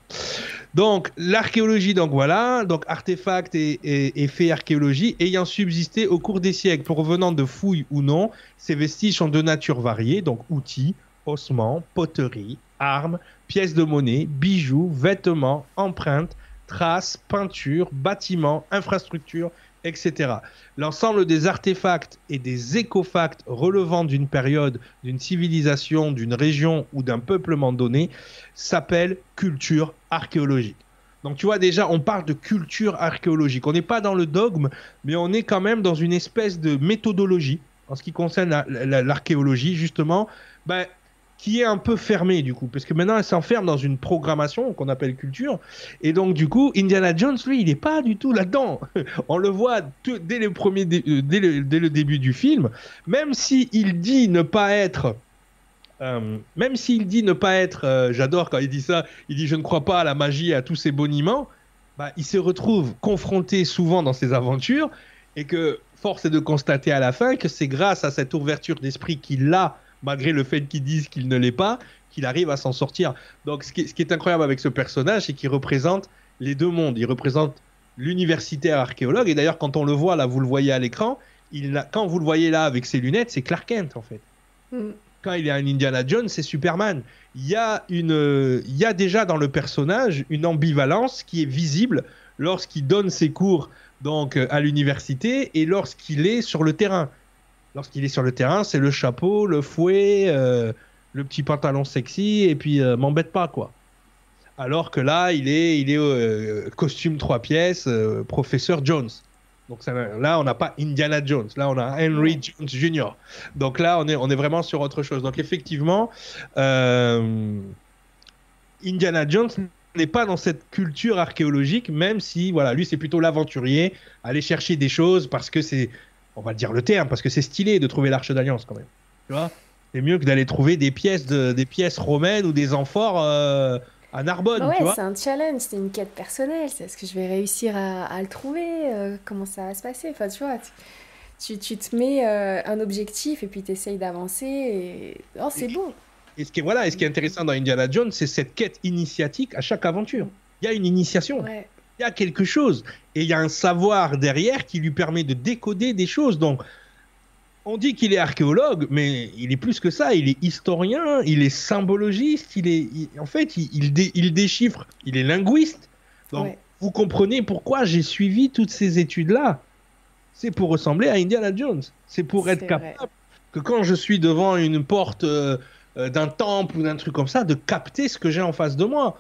Speaker 2: Donc, l'archéologie, donc voilà, donc artefacts et, faits archéologie ayant subsisté au cours des siècles, provenant de fouilles ou non, ces vestiges sont de nature variée, donc outils, ossements, poteries, armes, pièces de monnaie, bijoux, vêtements, empreintes, traces, peintures, bâtiments, infrastructures, etc. L'ensemble des artefacts et des écofacts relevant d'une période, d'une civilisation, d'une région ou d'un peuplement donné s'appelle culture archéologique. Donc tu vois déjà, on parle de culture archéologique. On n'est pas dans le dogme, mais on est quand même dans une espèce de méthodologie en ce qui concerne l'archéologie, justement. Ben, qui est un peu fermée du coup, parce que maintenant elle s'enferme dans une programmation qu'on appelle culture, et donc du coup Indiana Jones lui il n'est pas du tout là-dedans. On le voit dès le premier, euh, dès, le, début du film, même si il dit ne pas être euh, même s'il dit ne pas être, euh, j'adore quand il dit ça, il dit je ne crois pas à la magie et à tous ces boniments, bah, il se retrouve confronté souvent dans ses aventures. Et que force est de constater à la fin que c'est grâce à cette ouverture d'esprit qu'il a malgré le fait qu'ils disent qu'il ne l'est pas, qu'il arrive à s'en sortir. Donc ce qui, ce qui, est incroyable avec ce personnage, c'est qu'il représente les deux mondes. Il représente l'universitaire archéologue. Et d'ailleurs, quand on le voit, là, vous le voyez à l'écran, il quand vous le voyez là avec ses lunettes, c'est Clark Kent, en fait. Mm. Quand il est un Indiana Jones, c'est Superman. Il y, a une, il y a déjà dans le personnage une ambivalence qui est visible lorsqu'il donne ses cours donc à l'université et lorsqu'il est sur le terrain lorsqu'il est sur le terrain, c'est le chapeau, le fouet, euh, le petit pantalon sexy, et puis euh, m'embête pas, quoi. Alors que là, il est, il est euh, costume trois pièces, professeur Jones. Donc ça, là, on n'a pas Indiana Jones. Là, on a Henry Jones Jr. Donc là, on est, on est vraiment sur autre chose. Donc effectivement, Indiana Jones n'est pas dans cette culture archéologique, même si, voilà, lui, c'est plutôt l'aventurier, aller chercher des choses parce que c'est on va dire le terme, parce que c'est stylé de trouver l'arche d'alliance quand même. Tu vois? C'est mieux que d'aller trouver des pièces, de, des pièces romaines ou des amphores euh, à Narbonne.
Speaker 1: Ouais, c'est un challenge, c'est une quête personnelle. C'est est-ce que je vais réussir à, à le trouver euh, Comment ça va se passer? Enfin, tu vois, tu, tu te mets euh, un objectif et puis tu essayes d'avancer. Et... Oh, c'est beau.
Speaker 2: Et ce, qui est, voilà, et ce qui est intéressant dans Indiana Jones, c'est cette quête initiatique à chaque aventure. Il y a une initiation.
Speaker 1: Ouais
Speaker 2: il y a quelque chose et il y a un savoir derrière qui lui permet de décoder des choses. Donc, on dit qu'il est archéologue, mais il est plus que ça. Il est historien, il est symbologiste, il est, en fait, il, il, dé, il, déchiffre, il est linguiste. Donc, ouais. vous comprenez pourquoi j'ai suivi toutes ces études-là. C'est pour ressembler à Indiana Jones. C'est pour être capable vrai. que quand je suis devant une porte euh, d'un temple ou d'un truc comme ça, de capter ce que j'ai en face de moi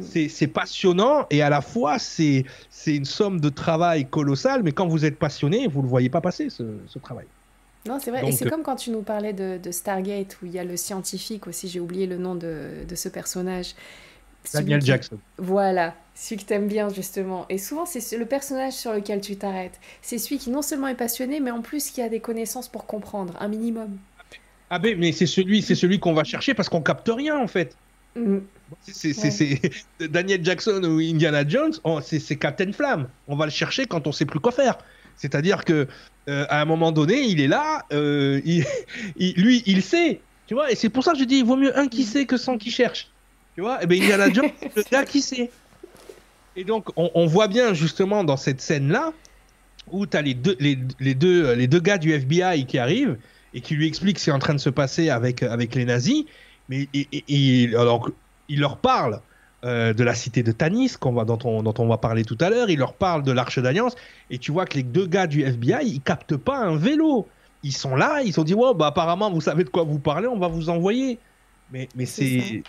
Speaker 2: c'est passionnant et à la fois c'est une somme de travail colossale, mais quand vous êtes passionné, vous ne le voyez pas passer ce, ce travail.
Speaker 1: Non, c'est vrai. Donc, et c'est euh... comme quand tu nous parlais de, de, Stargate, où il y a le scientifique aussi, j'ai oublié le nom de, de ce personnage.
Speaker 2: Daniel qui... Jackson.
Speaker 1: Voilà, celui que t'aimes bien justement. Et souvent, c'est le personnage sur lequel tu t'arrêtes. C'est celui qui non seulement est passionné, mais en plus qui a des connaissances pour comprendre, un minimum.
Speaker 2: Ah ben, mais c'est celui, c'est celui qu'on va chercher parce qu'on capte rien en fait.
Speaker 1: Mm.
Speaker 2: C'est ouais. Daniel Jackson ou Indiana Jones, c'est Captain Flamme. On va le chercher quand on sait plus quoi faire. C'est-à-dire que euh, à un moment donné, il est là, euh, il, il, lui, il sait, tu vois. Et c'est pour ça que je dis, il vaut mieux un qui sait que 100 qui cherche, tu vois. Et ben Indiana Jones, le gars qui sait. Et donc, on, on, voit bien justement dans cette scène-là où tu as les deux, les, les, deux, les deux gars du FBI qui arrivent et qui lui expliquent ce qui est en train de se passer avec, avec les nazis. Mais et, et, et, alors, il leur parle euh, de la cité de Tanis, va, dont, on, dont on va parler tout à l'heure. Il leur parle de l'Arche d'Alliance. Et tu vois que les deux gars du FBI, ils captent pas un vélo. Ils sont là, ils se sont dit, wow, bah, apparemment, vous savez de quoi vous parlez, on va vous envoyer. Mais, mais c'est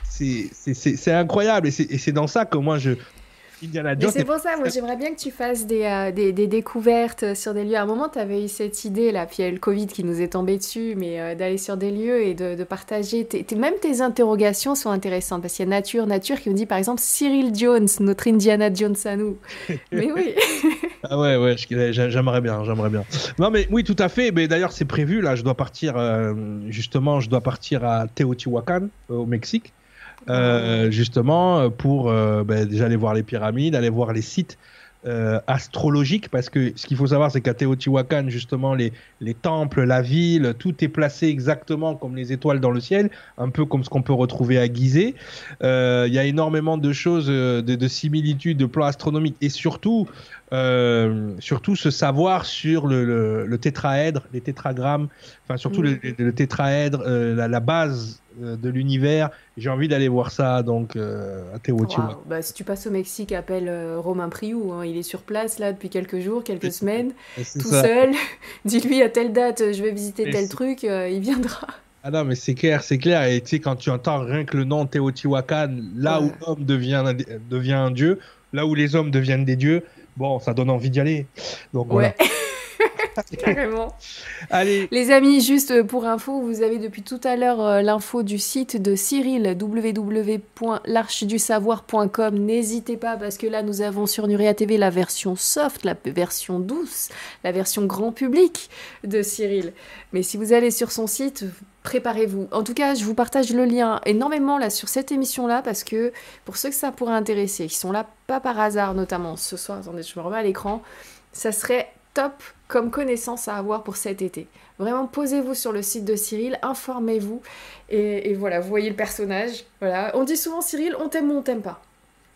Speaker 2: incroyable. Et c'est dans ça que moi, je,
Speaker 1: Indiana Jones. C'est pour ça, moi j'aimerais bien que tu fasses des, euh, des, des, découvertes sur des lieux. À un moment, tu avais eu cette idée, là, puis il y a eu le Covid qui nous est tombé dessus, mais euh, d'aller sur des lieux et de, de partager. T même tes interrogations sont intéressantes, parce qu'il y a Nature, Nature qui me dit par exemple Cyril Jones, notre Indiana Jones à nous. mais oui.
Speaker 2: ah ouais, ouais, j'aimerais bien, j'aimerais bien. Non, mais oui, tout à fait. Mais d'ailleurs, c'est prévu, là, je dois partir, euh, justement, je dois partir à Teotihuacan, au Mexique. Euh, justement pour euh, ben, déjà aller voir les pyramides, aller voir les sites euh, astrologique, parce que ce qu'il faut savoir, c'est qu'à Teotihuacan, justement, les, les temples, la ville, tout est placé exactement comme les étoiles dans le ciel, un peu comme ce qu'on peut retrouver à Gizeh. Euh, il y a énormément de choses, euh, de similitudes, de plans astronomiques, et surtout, euh, surtout ce savoir sur le, le, le, tétraèdre, les tétragrammes, enfin surtout mmh. le, le, tétraèdre, euh, la, la, base euh, de l'univers. J'ai envie d'aller voir ça donc euh, à Teotihuacan. Wow.
Speaker 1: Bah, si tu passes au Mexique, appelle Romain Priou. Hein. Il est sur place là depuis quelques jours, quelques semaines, tout ça. seul. Dis-lui à telle date, je vais visiter tel truc, il viendra.
Speaker 2: Ah non, mais c'est clair, c'est clair. Et tu sais, quand tu entends rien que le nom Teotihuacan, là ouais. où l'homme devient, devient un dieu, là où les hommes deviennent des dieux, bon, ça donne envie d'y aller. Donc
Speaker 1: ouais. voilà. Carrément. Allez. Les amis, juste pour info, vous avez depuis tout à l'heure euh, l'info du site de Cyril, www.l'archedusavoir.com. N'hésitez pas parce que là, nous avons sur Nuria TV la version soft, la version douce, la version grand public de Cyril. Mais si vous allez sur son site, préparez-vous. En tout cas, je vous partage le lien énormément là sur cette émission-là parce que pour ceux que ça pourrait intéresser, qui sont là pas par hasard, notamment ce soir, attendez, je me remets à l'écran, ça serait top comme connaissance à avoir pour cet été. Vraiment, posez-vous sur le site de Cyril, informez-vous, et, et, voilà, vous voyez le personnage. Voilà. On dit souvent, Cyril, on t'aime ou on t'aime pas.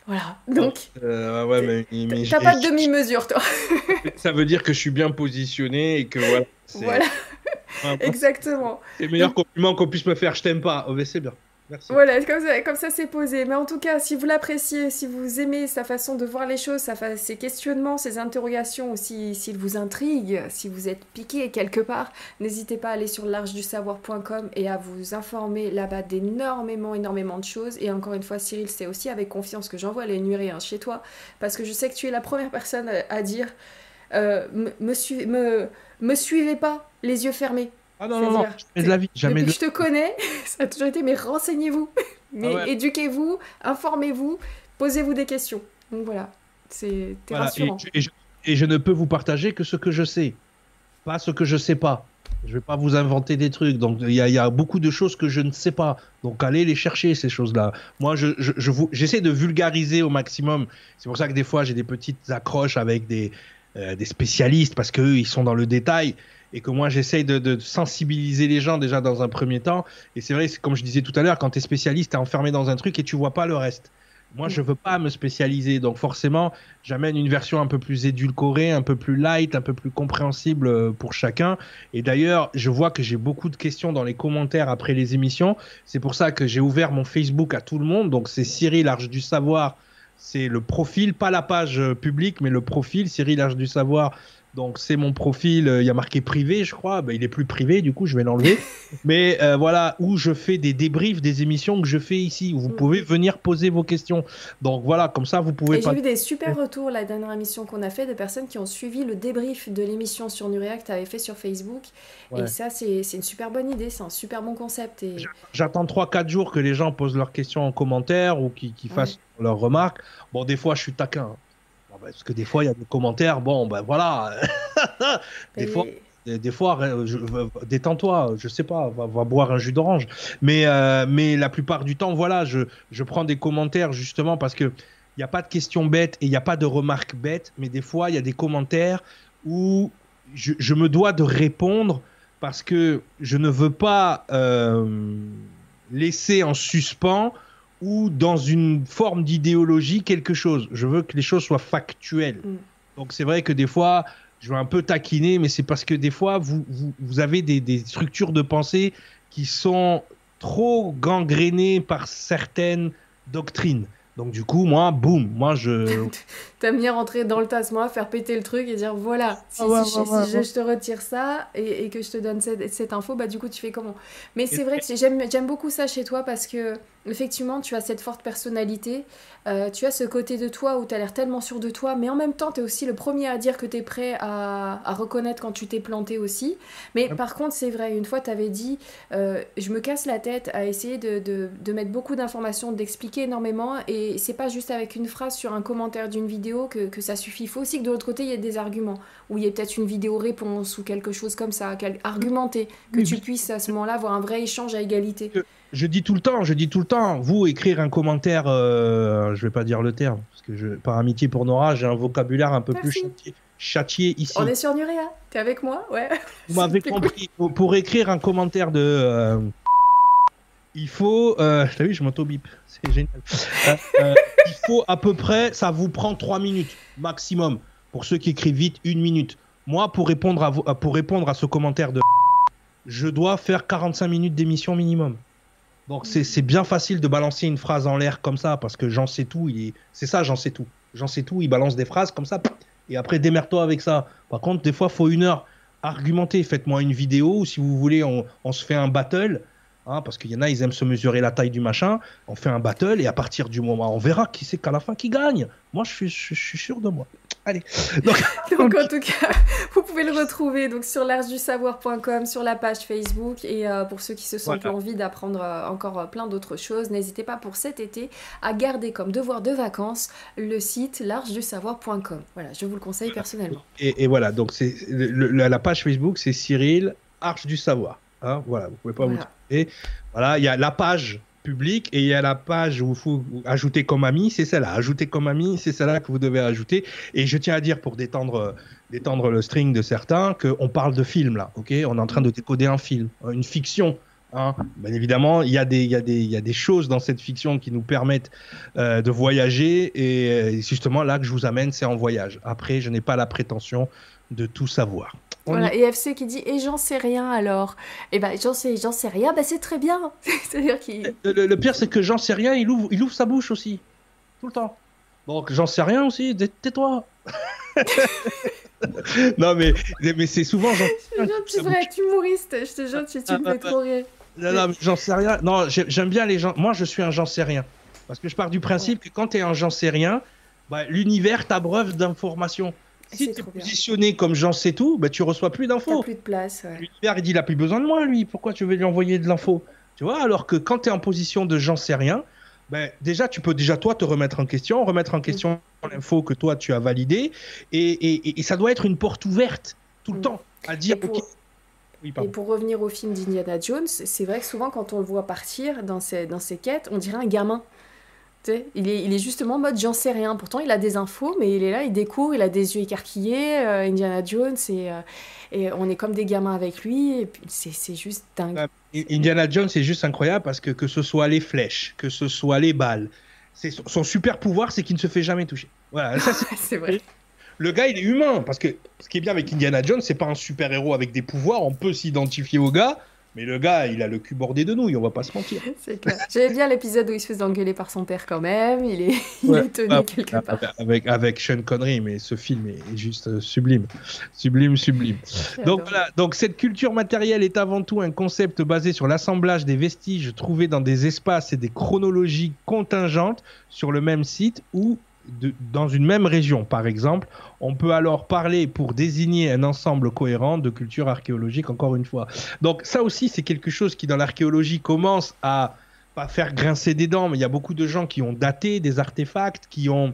Speaker 1: Voilà, donc.
Speaker 2: Euh, ouais, mais,
Speaker 1: T'as pas de demi-mesure, toi.
Speaker 2: ça veut dire que je suis bien positionné et que voilà.
Speaker 1: Voilà. Exactement.
Speaker 2: C'est le meilleur compliment qu'on puisse me faire, je t'aime pas. Oh, mais c'est bien. Merci.
Speaker 1: Voilà, comme ça, comme ça c'est posé. Mais en tout cas, si vous l'appréciez, si vous aimez sa façon de voir les choses, sa ses questionnements, ses interrogations, ou s'il si, vous intrigue, si vous êtes piqué quelque part, n'hésitez pas à aller sur l'archedusavoir.com et à vous informer là-bas d'énormément, énormément de choses. Et encore une fois, Cyril, c'est aussi avec confiance que j'envoie les hein, chez toi, parce que je sais que tu es la première personne à dire euh, me, me, me, me suivez pas les yeux fermés.
Speaker 2: Ah non, non, non, jamais de la vie. Jamais
Speaker 1: depuis de... que je te connais, ça a toujours été, mais renseignez-vous, mais ah ouais. éduquez-vous, informez-vous, posez-vous des questions. Donc voilà, c'est voilà. rassurant.
Speaker 2: Et, et, je, et, je, ne peux vous partager que ce que je sais, pas ce que je sais pas. Je vais pas vous inventer des trucs. Donc il y, y, a beaucoup de choses que je ne sais pas. Donc allez les chercher ces choses-là. Moi, je, je, je j'essaie de vulgariser au maximum. C'est pour ça que des fois j'ai des petites accroches avec des, euh, des spécialistes parce qu'eux ils sont dans le détail et que moi j'essaye de, de, sensibiliser les gens déjà dans un premier temps. Et c'est vrai, comme je disais tout à l'heure, quand tu es spécialiste, tu es enfermé dans un truc et tu vois pas le reste. Moi, je veux pas me spécialiser, donc forcément, j'amène une version un peu plus édulcorée, un peu plus light, un peu plus compréhensible euh, pour chacun. Et d'ailleurs, je vois que j'ai beaucoup de questions dans les commentaires après les émissions. C'est pour ça que j'ai ouvert mon Facebook à tout le monde. Donc c'est Cyril Arche du Savoir, c'est le profil, pas la page euh, publique, mais le profil. Cyril Arche du Savoir donc c'est mon profil, il y a marqué privé, je crois. Ben, il est plus privé, du coup, je vais l'enlever. Mais euh, voilà, où je fais des débriefs des émissions que je fais ici, où vous pouvez venir poser vos questions. Donc voilà, comme ça, vous pouvez.
Speaker 1: J'ai eu des super retours la dernière émission qu'on a fait de personnes qui ont suivi le débrief de l'émission sur Nurea que tu avais fait sur Facebook. Ouais. Et ça, c'est une super bonne idée, c'est un super bon concept. Et...
Speaker 2: J'attends 3-4 jours que les gens posent leurs questions en commentaire ou qu'ils qu fassent ouais. leurs remarques. Bon, des fois, je suis taquin parce que des fois, il y a des commentaires, bon, ben voilà. des, fois, des, des, fois, détends-toi, je sais pas, va, va boire un jus d'orange. Mais, euh, mais la plupart du temps, voilà, je, je prends des commentaires justement parce que il n'y a pas de questions bêtes et il n'y a pas de remarques bêtes, mais des fois, il y a des commentaires où je, je, me dois de répondre parce que je ne veux pas euh, laisser en suspens ou dans une forme d'idéologie quelque chose. Je veux que les choses soient factuelles. Mm. Donc c'est vrai que des fois, je veux un peu taquiner, mais c'est parce que des fois, vous, vous, vous avez des, des, structures de pensée qui sont trop gangrénées par certaines doctrines. Donc du coup, moi, boum, moi je...
Speaker 1: T'aimes bien rentrer dans le tassement, faire péter le truc et dire voilà, si, ah ouais, si, ouais, si, ouais, si je, je, te retire ça et, et, que je te donne cette, cette, info, bah du coup tu fais comment? Mais c'est vrai que j'aime beaucoup ça chez toi parce que effectivement tu as cette forte personnalité, euh, tu as ce côté de toi où tu as l'air tellement sûr de toi, mais en même temps tu es aussi le premier à dire que tu es prêt à, à, reconnaître quand tu t'es planté aussi. Mais par contre c'est vrai, une fois tu avais dit euh, je me casse la tête à essayer de, de, de mettre beaucoup d'informations, d'expliquer énormément et c'est pas juste avec une phrase sur un commentaire d'une vidéo que, que, ça suffit. Il faut aussi que de l'autre côté, il y ait des arguments, ou il y ait peut-être une vidéo réponse ou quelque chose comme ça, argumenté, que oui, tu oui. puisses à ce moment-là avoir un vrai échange à égalité.
Speaker 2: je dis tout le temps, je dis tout le temps, vous écrire un commentaire, euh, je vais pas dire le terme, parce que je, par amitié pour Nora, j'ai un vocabulaire un peu plus châtié, châtié, ici.
Speaker 1: On est sur Nurea, t'es avec moi? Ouais.
Speaker 2: Vous m'avez compris, pour, pour, écrire un commentaire de... Euh, il faut... Euh, vu, je m'auto-bip, c'est génial. Euh, euh, il faut à peu près, ça vous prend 3 minutes maximum. Pour ceux qui écrivent vite, une minute. Moi, pour répondre à, pour répondre à ce commentaire de... Je dois faire 45 minutes d'émission minimum. Donc c'est bien facile de balancer une phrase en l'air comme ça parce que j'en sais tout. C'est ça, j'en sais tout. J'en sais tout. Il balance des phrases comme ça. Et après, démerde-toi avec ça. Par contre, des fois, faut une heure argumenter. Faites-moi une vidéo ou si vous voulez, on se fait un battle. Hein, parce qu'il y en a, ils aiment se mesurer la taille du machin. On fait un battle et à partir du moment, on verra qui c'est qu'à la fin qui gagne. Moi, je suis, je, je suis sûr de moi. Allez.
Speaker 1: Donc, donc, en tout cas, vous pouvez le retrouver donc sur savoir.com, sur la page Facebook. Et euh, pour ceux qui se sentent voilà. envie d'apprendre euh, encore euh, plein d'autres choses, n'hésitez pas pour cet été à garder comme devoir de vacances le site savoir.com. Voilà, je vous le conseille personnellement.
Speaker 2: Et, et voilà, donc c'est la page Facebook, c'est Cyril Arche du Savoir. Hein, voilà, vous pouvez pas voilà. vous tromper. Voilà, il y a la page publique et il y a la page où il faut ajouter comme ami, c'est celle-là. Ajouter comme ami, c'est celle-là que vous devez ajouter. Et je tiens à dire pour détendre, détendre le string de certains qu'on parle de film là, ok? On est en train de décoder un film, une fiction. Hein. Bien évidemment, il y, a des, il, y y a des choses dans cette fiction qui nous permettent euh, de voyager et justement là que je vous amène, c'est en voyage. Après, je n'ai pas la prétention de tout savoir.
Speaker 1: Voilà, et FC qui dit et j'en sais rien alors. Et eh ben j'en sais, j'en sais rien, ben c'est très bien.
Speaker 2: C'est-à-dire qu'il. Le, le, pire c'est que j'en sais rien, il ouvre, il ouvre sa bouche aussi, tout le temps. Donc j'en sais rien aussi, tais-toi. non mais mais c'est souvent
Speaker 1: j'en. tu devrais être humoriste, je te jure, tu, tu me fais trop rire.
Speaker 2: Non, non, j'en sais rien. Non, j'aime bien les gens. Moi, je suis un j'en sais rien. Parce que je pars du principe ouais. que quand tu es un j'en sais rien, bah, l'univers t'abreuve d'informations. Si tu es positionné bien. comme j'en sais tout, bah, tu reçois plus d'infos.
Speaker 1: plus de place. Ouais.
Speaker 2: L'univers, il dit, il a plus besoin de moi, lui. Pourquoi tu veux lui envoyer de l'info? Tu vois, alors que quand tu es en position de j'en sais rien, bah, déjà, tu peux déjà, toi, te remettre en question, remettre en question mmh. l'info que toi, tu as validée. Et, et, et, ça doit être une porte ouverte tout le mmh. temps à dire,
Speaker 1: pour...
Speaker 2: OK.
Speaker 1: Oui, et pour revenir au film d'Indiana Jones, c'est vrai que souvent, quand on le voit partir dans ses, dans ses quêtes, on dirait un gamin. Il est, il est, justement en mode j'en sais rien. Pourtant, il a des infos, mais il est là, il découvre, il a des yeux écarquillés, euh, Indiana Jones, et, euh, et, on est comme des gamins avec lui, c'est juste dingue.
Speaker 2: Indiana Jones, c'est juste incroyable parce que que ce soit les flèches, que ce soit les balles, son, son, super pouvoir, c'est qu'il ne se fait jamais toucher. Voilà, ça
Speaker 1: c'est vrai.
Speaker 2: Le gars, il est humain, parce que ce qui est bien avec Indiana Jones, c'est pas un super héros avec des pouvoirs, on peut s'identifier au gars, mais le gars, il a le cul bordé de nouilles, on va pas se mentir.
Speaker 1: C'est clair. J'aimais bien l'épisode où il se fait engueuler par son père quand même. Il est, il ouais, est tenu ah, quelque part.
Speaker 2: Avec, avec Sean Connery, mais ce film est juste euh, sublime. Sublime, sublime. Donc voilà, donc cette culture matérielle est avant tout un concept basé sur l'assemblage des vestiges trouvés dans des espaces et des chronologies contingentes sur le même site ou dans une même région, par exemple, on peut alors parler pour désigner un ensemble cohérent de cultures archéologiques, encore une fois. Donc ça aussi, c'est quelque chose qui, dans l'archéologie, commence à pas faire grincer des dents, mais il y a beaucoup de gens qui ont daté des artefacts, qui ont,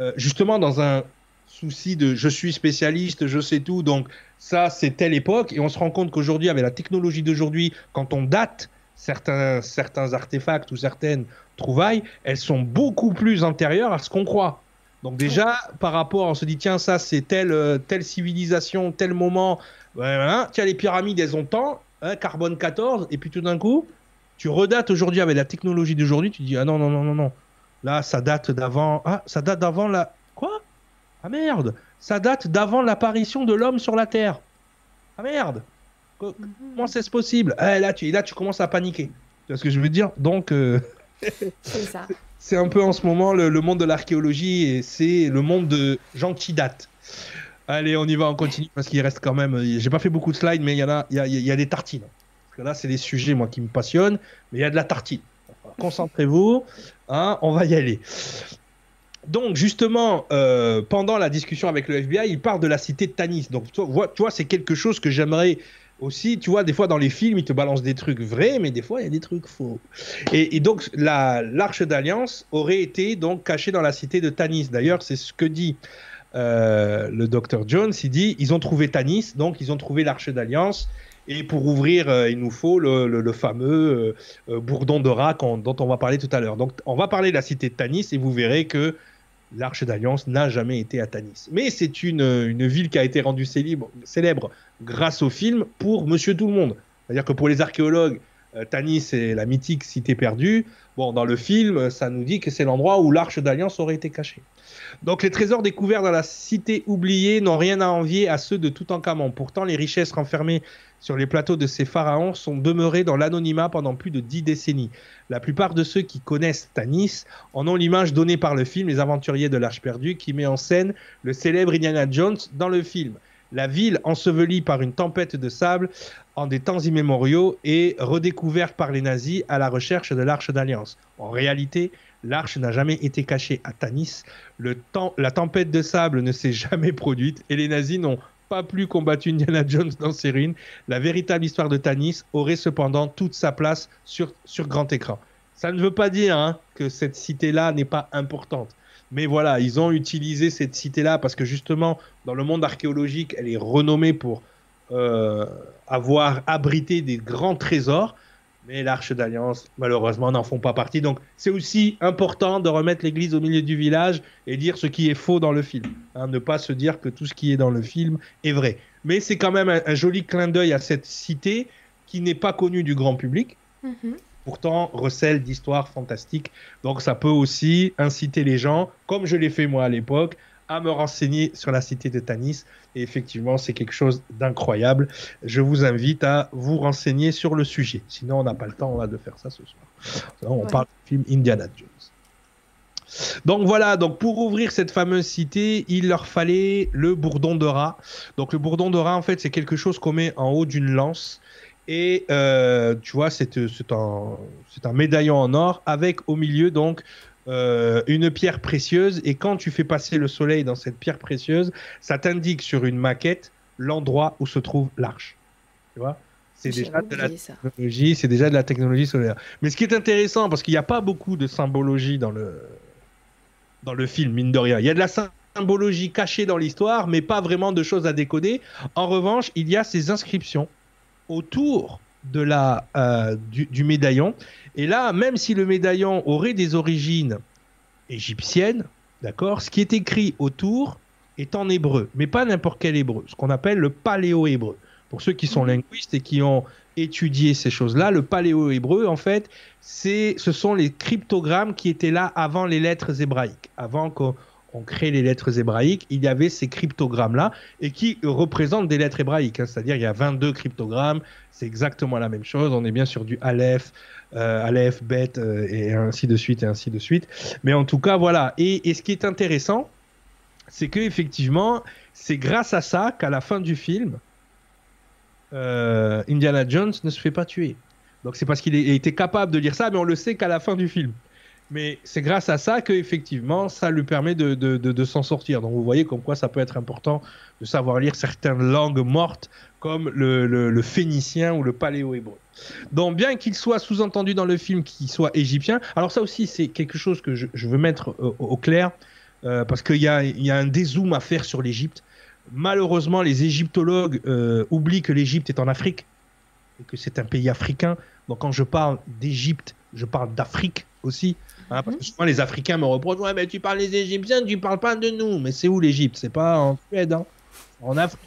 Speaker 2: euh, justement, dans un souci de je suis spécialiste, je sais tout, donc ça, c'est telle époque, et on se rend compte qu'aujourd'hui, avec la technologie d'aujourd'hui, quand on date certains, certains artefacts ou certaines trouvailles, elles sont beaucoup plus antérieures à ce qu'on croit. Donc déjà, par rapport, on se dit, tiens, ça c'est telle, euh, telle civilisation, tel moment, voilà. tiens, les pyramides, elles ont tant, hein, carbone 14, et puis tout d'un coup, tu redates aujourd'hui avec la technologie d'aujourd'hui, tu dis, ah non, non, non, non, non, là, ça date d'avant, ah, ça date d'avant la... Quoi? Ah merde Ça date d'avant l'apparition de l'homme sur la Terre. Ah merde Comment c'est possible? Eh, là, tu, là, tu commences à paniquer. Tu vois ce que je veux dire? Donc... Euh...
Speaker 1: c'est
Speaker 2: un peu en ce moment le, monde de l'archéologie et c'est le monde de gens qui datent. Allez, on y va, on continue parce qu'il reste quand même. J'ai pas fait beaucoup de slides, mais il y a, y a, des tartines. Parce que là, c'est des sujets moi qui me passionnent, mais il y a de la tartine. Concentrez-vous, hein, on va y aller. Donc justement, euh, pendant la discussion avec le FBI, il parle de la cité de Tanis. Donc tu vois c'est quelque chose que j'aimerais aussi, tu vois, des fois dans les films, ils te balancent des trucs vrais, mais des fois, il y a des trucs faux. Et, donc, l'Arche d'Alliance aurait été donc cachée dans la cité de Tanis. D'ailleurs, c'est ce que dit euh, le docteur Jones. Il dit ils ont trouvé Tanis, donc ils ont trouvé l'Arche d'Alliance. Et pour ouvrir, euh, il nous faut le, fameux bourdon de rat dont on va parler tout à l'heure. Donc on va parler de la cité de Tanis et vous verrez que l'Arche d'Alliance n'a jamais été à Tanis. Mais c'est une, une, ville qui a été rendue célèbre grâce au film pour Monsieur Tout le Monde. C'est-à-dire que pour les archéologues, euh, Tanis est la mythique cité perdue. Bon, dans le film, ça nous dit que c'est l'endroit où l'Arche d'Alliance aurait été cachée. Donc les trésors découverts dans la cité oubliée n'ont rien à envier à ceux de Toutankhamon. Pourtant, les richesses renfermées sur les plateaux de ces pharaons sont demeurées dans l'anonymat pendant plus de dix décennies. La plupart de ceux qui connaissent Tanis en ont l'image donnée par le film Les Aventuriers de l'Arche perdue qui met en scène le célèbre Indiana Jones dans le film. La ville, ensevelie par une tempête de sable en des temps immémoriaux, est redécouverte par les nazis à la recherche de l'Arche d'Alliance. En réalité, l'arche n'a jamais été cachée à Tanis, la tempête de sable ne s'est jamais produite et les nazis n'ont pas plus combattu Indiana Jones dans ses ruines. La véritable histoire de Tanis aurait cependant toute sa place sur, sur grand écran. Ça ne veut pas dire hein, que cette cité-là n'est pas importante. Mais voilà, ils ont utilisé cette cité-là parce que justement, dans le monde archéologique, elle est renommée pour euh, avoir abrité des grands trésors. Mais l'Arche d'Alliance, malheureusement, n'en font pas partie. Donc, c'est aussi important de remettre l'église au milieu du village et dire ce qui est faux dans le film. Hein, ne pas se dire que tout ce qui est dans le film est vrai. Mais c'est quand même un, joli clin d'œil à cette cité qui n'est pas connue du grand public. Mm-hmm pourtant recèle d'histoires fantastiques. Donc ça peut aussi inciter les gens, comme je l'ai fait moi à l'époque, à me renseigner sur la cité de Tanis. Et effectivement, c'est quelque chose d'incroyable. Je vous invite à vous renseigner sur le sujet. Sinon, on n'a pas le temps de faire ça ce soir. on parle du film Indiana Jones. Donc voilà, donc pour ouvrir cette fameuse cité, il leur fallait le bourdon de rat. Donc le bourdon de rat, en fait, c'est quelque chose qu'on met en haut d'une lance et euh, tu vois, c'est un, un, médaillon en or avec au milieu donc euh, une pierre précieuse. Et quand tu fais passer le soleil dans cette pierre précieuse, ça t'indique sur une maquette l'endroit où se trouve l'arche. Tu vois? C'est déjà de la technologie, c'est déjà de la technologie solaire. Mais ce qui est intéressant, parce qu'il n'y a pas beaucoup de symbologie dans le, dans le film, mine de rien. Il y a de la symbologie cachée dans l'histoire, mais pas vraiment de choses à décoder. En revanche, il y a ces inscriptions autour de la, euh, du, médaillon. Et là, même si le médaillon aurait des origines égyptiennes, d'accord, ce qui est écrit autour est en hébreu, mais pas n'importe quel hébreu, ce qu'on appelle le paléo-hébreu. Pour ceux qui sont mhm. linguistes et qui ont étudié ces choses-là, le paléo-hébreu, en fait, c'est, ce sont les cryptogrammes qui étaient là avant les lettres hébraïques, avant qu'on on crée les lettres hébraïques, il y avait ces cryptogrammes-là et qui représentent des lettres hébraïques. Hein. C'est-à-dire il y a 22 cryptogrammes, c'est exactement la même chose. On est bien sur du Aleph, euh, Aleph, Bet euh, et ainsi de suite et ainsi de suite. Mais en tout cas, voilà. Et, ce qui est intéressant, c'est que effectivement, c'est grâce à ça qu'à la fin du film, euh, Indiana Jones ne se fait pas tuer. Donc c'est parce qu'il été capable de lire ça, mais on le sait qu'à la fin du film. Mais c'est grâce à ça que effectivement, ça lui permet de, de, de, s'en sortir. Donc vous voyez comme quoi ça peut être important de savoir lire certaines langues mortes comme le, le, phénicien ou le paléo-hébreu. Donc bien qu'il soit sous-entendu dans le film qu'il soit égyptien, alors ça aussi c'est quelque chose que je, veux mettre au, clair, euh, parce qu'il y a, y a un dézoom à faire sur l'Égypte. Malheureusement, les égyptologues euh, oublient que l'Égypte est en Afrique et que c'est un pays africain. Donc quand je parle d'Égypte, je parle d'Afrique aussi. Hein, parce que souvent les Africains me reprochent Ouais, mais tu parles des Égyptiens, tu parles pas de nous. Mais c'est où l'Égypte? C'est pas en Suède, hein. en Afrique.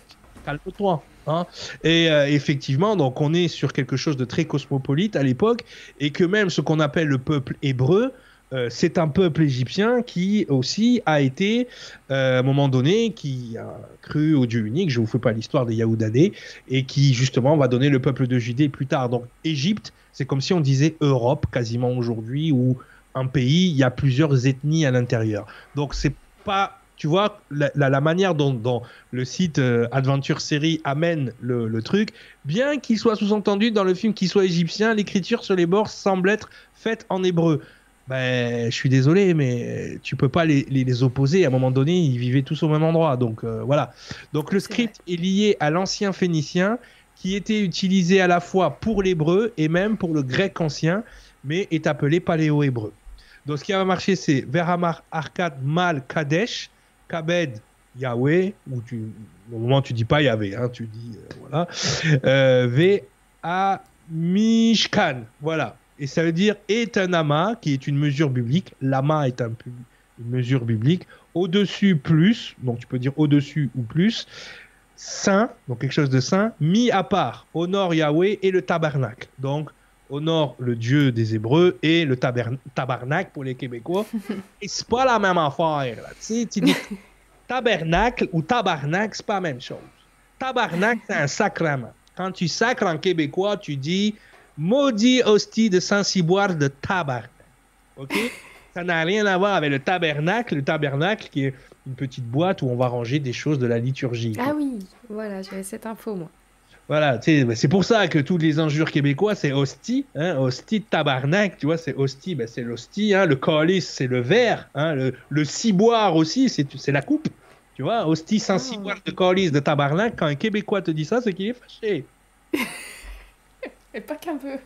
Speaker 2: Calme-toi. Hein. Et euh, effectivement, donc on est sur quelque chose de très cosmopolite à l'époque, et que même ce qu'on appelle le peuple hébreu, euh, c'est un peuple égyptien qui aussi a été, euh, à un moment donné, qui a cru au Dieu unique, je ne vous fais pas l'histoire des Yahoudadés, et qui justement va donner le peuple de Judée plus tard. Donc Égypte, c'est comme si on disait Europe quasiment aujourd'hui, où un pays, il y a plusieurs ethnies à l'intérieur. Donc c'est pas tu vois, la, manière dont, le site euh, Adventure Série amène le, truc, bien qu'il soit sous-entendu dans le film qu'il soit égyptien, l'écriture sur les bords semble être faite en hébreu. Ben, je suis désolé, mais tu peux pas les, opposer. À un moment donné, ils vivaient tous au même endroit. Donc euh, voilà. Donc le script est lié à l'ancien phénicien qui était utilisé à la fois pour l'hébreu et même pour le grec ancien, mais est appelé paléo-hébreu. Donc ce qui va marcher, c'est Veramar Arkad Mal Kadesh, Kabed Yahweh, ou tu, au moment tu dis pas Yahweh, hein, tu dis, euh, voilà, euh, V Mishkan, voilà. Et ça veut dire est un amas, qui est une mesure biblique. L'amas est un, une mesure biblique. Au-dessus, plus, donc tu peux dire au-dessus ou plus. Saint, donc quelque chose de saint, mis à part. Au nord, Yahweh et le tabernacle. Donc, au nord, le Dieu des Hébreux et le tabernacle pour les Québécois. et c'est pas la même affaire. Là. Tu sais, tu dis tabernacle ou tabarnak, c'est pas la même chose. Tabarnak, c'est un sacrement. Quand tu sacres en québécois, tu dis maudit hostie de Saint-Cyboire de tabarnak. OK? Ça n'a rien à voir avec le tabernacle. Le tabernacle qui est une petite boîte où on va ranger des choses de la liturgie.
Speaker 1: Ah oui, voilà, j'avais cette info, moi.
Speaker 2: Voilà, c'est pour ça que tous les injures québécois, c'est hostie, hein, hostie de tabarnak, tu vois, c'est hostie, ben, c'est l'hostie, hein, le calice, c'est le verre, hein, le, le ciboire aussi, c'est la coupe. Tu vois, hostie sans ciboire de calice de tabarnak, quand un Québécois te dit ça, c'est qu'il est fâché.
Speaker 1: Et pas qu'un peu.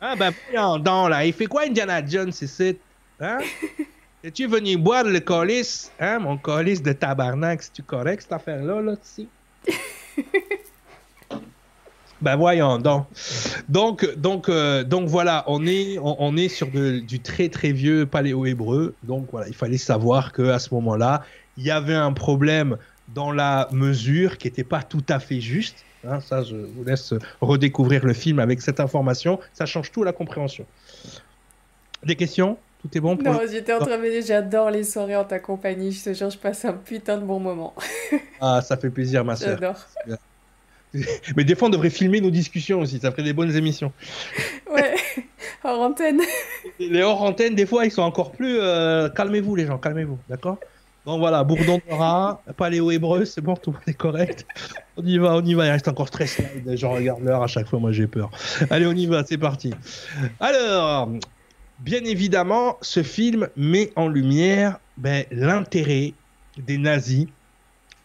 Speaker 2: Ah ben, non, là, il fait quoi Indiana Jones, c'est Hein? Es-tu venu boire le colis, hein, mon colis de tabarnak, c'est-tu correct cette affaire-là, là, ici? ben voyons donc. Donc, donc, euh, donc voilà, on est, on, est sur du très très vieux paléo-hébreu. Donc voilà, il fallait savoir que à ce moment-là, il y avait un problème dans la mesure qui n'était pas tout à fait juste. Hein, ça, je vous laisse redécouvrir le film avec cette information. Ça change tout la compréhension. Des questions? Tout est bon
Speaker 1: pour Non, j'étais en train de j'adore les soirées en ta compagnie. Je te jure, je passe un putain de bon moment.
Speaker 2: ah, ça fait plaisir, ma soeur.
Speaker 1: J'adore.
Speaker 2: Mais des fois, on devrait filmer nos discussions aussi. Ça ferait des bonnes émissions.
Speaker 1: Ouais, hors antenne.
Speaker 2: Les hors antenne, des fois, ils sont encore plus. Euh, calmez-vous, les gens, calmez-vous, d'accord? Bon, voilà, Bourdon de rat, Paléo Hébreu, c'est bon, tout le monde est correct. On y va, on y va. Il reste encore très slide. Je regarde l'heure à chaque fois, moi j'ai peur. Allez, on y va, c'est parti. Alors, Bien évidemment, ce film met en lumière ben, l'intérêt des nazis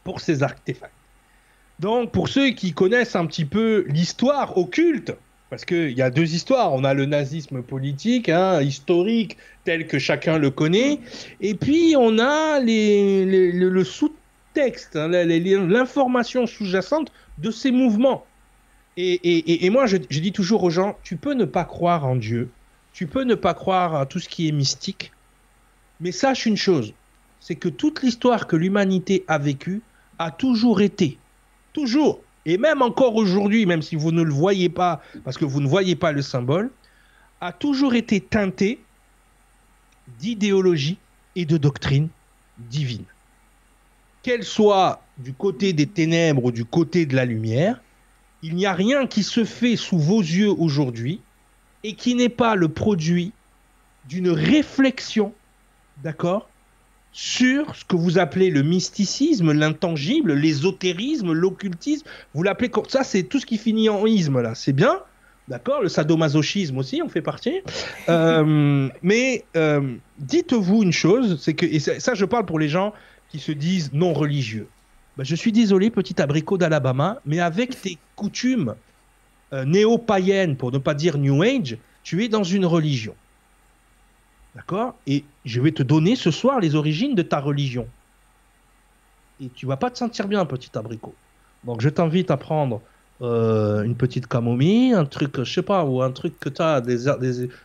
Speaker 2: pour ces artefacts. Donc, pour ceux qui connaissent un petit peu l'histoire occulte, parce qu'il y a deux histoires, on a le nazisme politique, hein, historique, tel que chacun le connaît, et puis on a le sous-texte, hein, l'information sous-jacente de ces mouvements. Et, moi, je dis toujours aux gens, tu peux ne pas croire en Dieu, tu peux ne pas croire à tout ce qui est mystique, mais sache une chose, c'est que toute l'histoire que l'humanité a vécue a toujours été, toujours, et même encore aujourd'hui, même si vous ne le voyez pas, parce que vous ne voyez pas le symbole, a toujours été teintée d'idéologie et de doctrine divine. Qu'elle soit du côté des ténèbres ou du côté de la lumière, il n'y a rien qui se fait sous vos yeux aujourd'hui et qui n'est pas le produit d'une réflexion, d'accord, sur ce que vous appelez le mysticisme, l'intangible, l'ésotérisme, l'occultisme. Vous l'appelez comme ça, c'est tout ce qui finit en isme là. C'est bien, d'accord? Le sadomasochisme aussi, on fait partie. Euh, mais euh, dites-vous une chose, c'est que et ça, je parle pour les gens qui se disent non religieux. Ben, je suis désolé, petit abricot d'Alabama, mais avec tes coutumes euh, néo-païenne, pour ne pas dire New Age, tu es dans une religion. D'accord? Et je vais te donner ce soir les origines de ta religion. Et tu vas pas te sentir bien, petit abricot. Donc je t'invite à prendre euh, une petite camomille, un truc, je sais pas, ou un truc que tu as, des,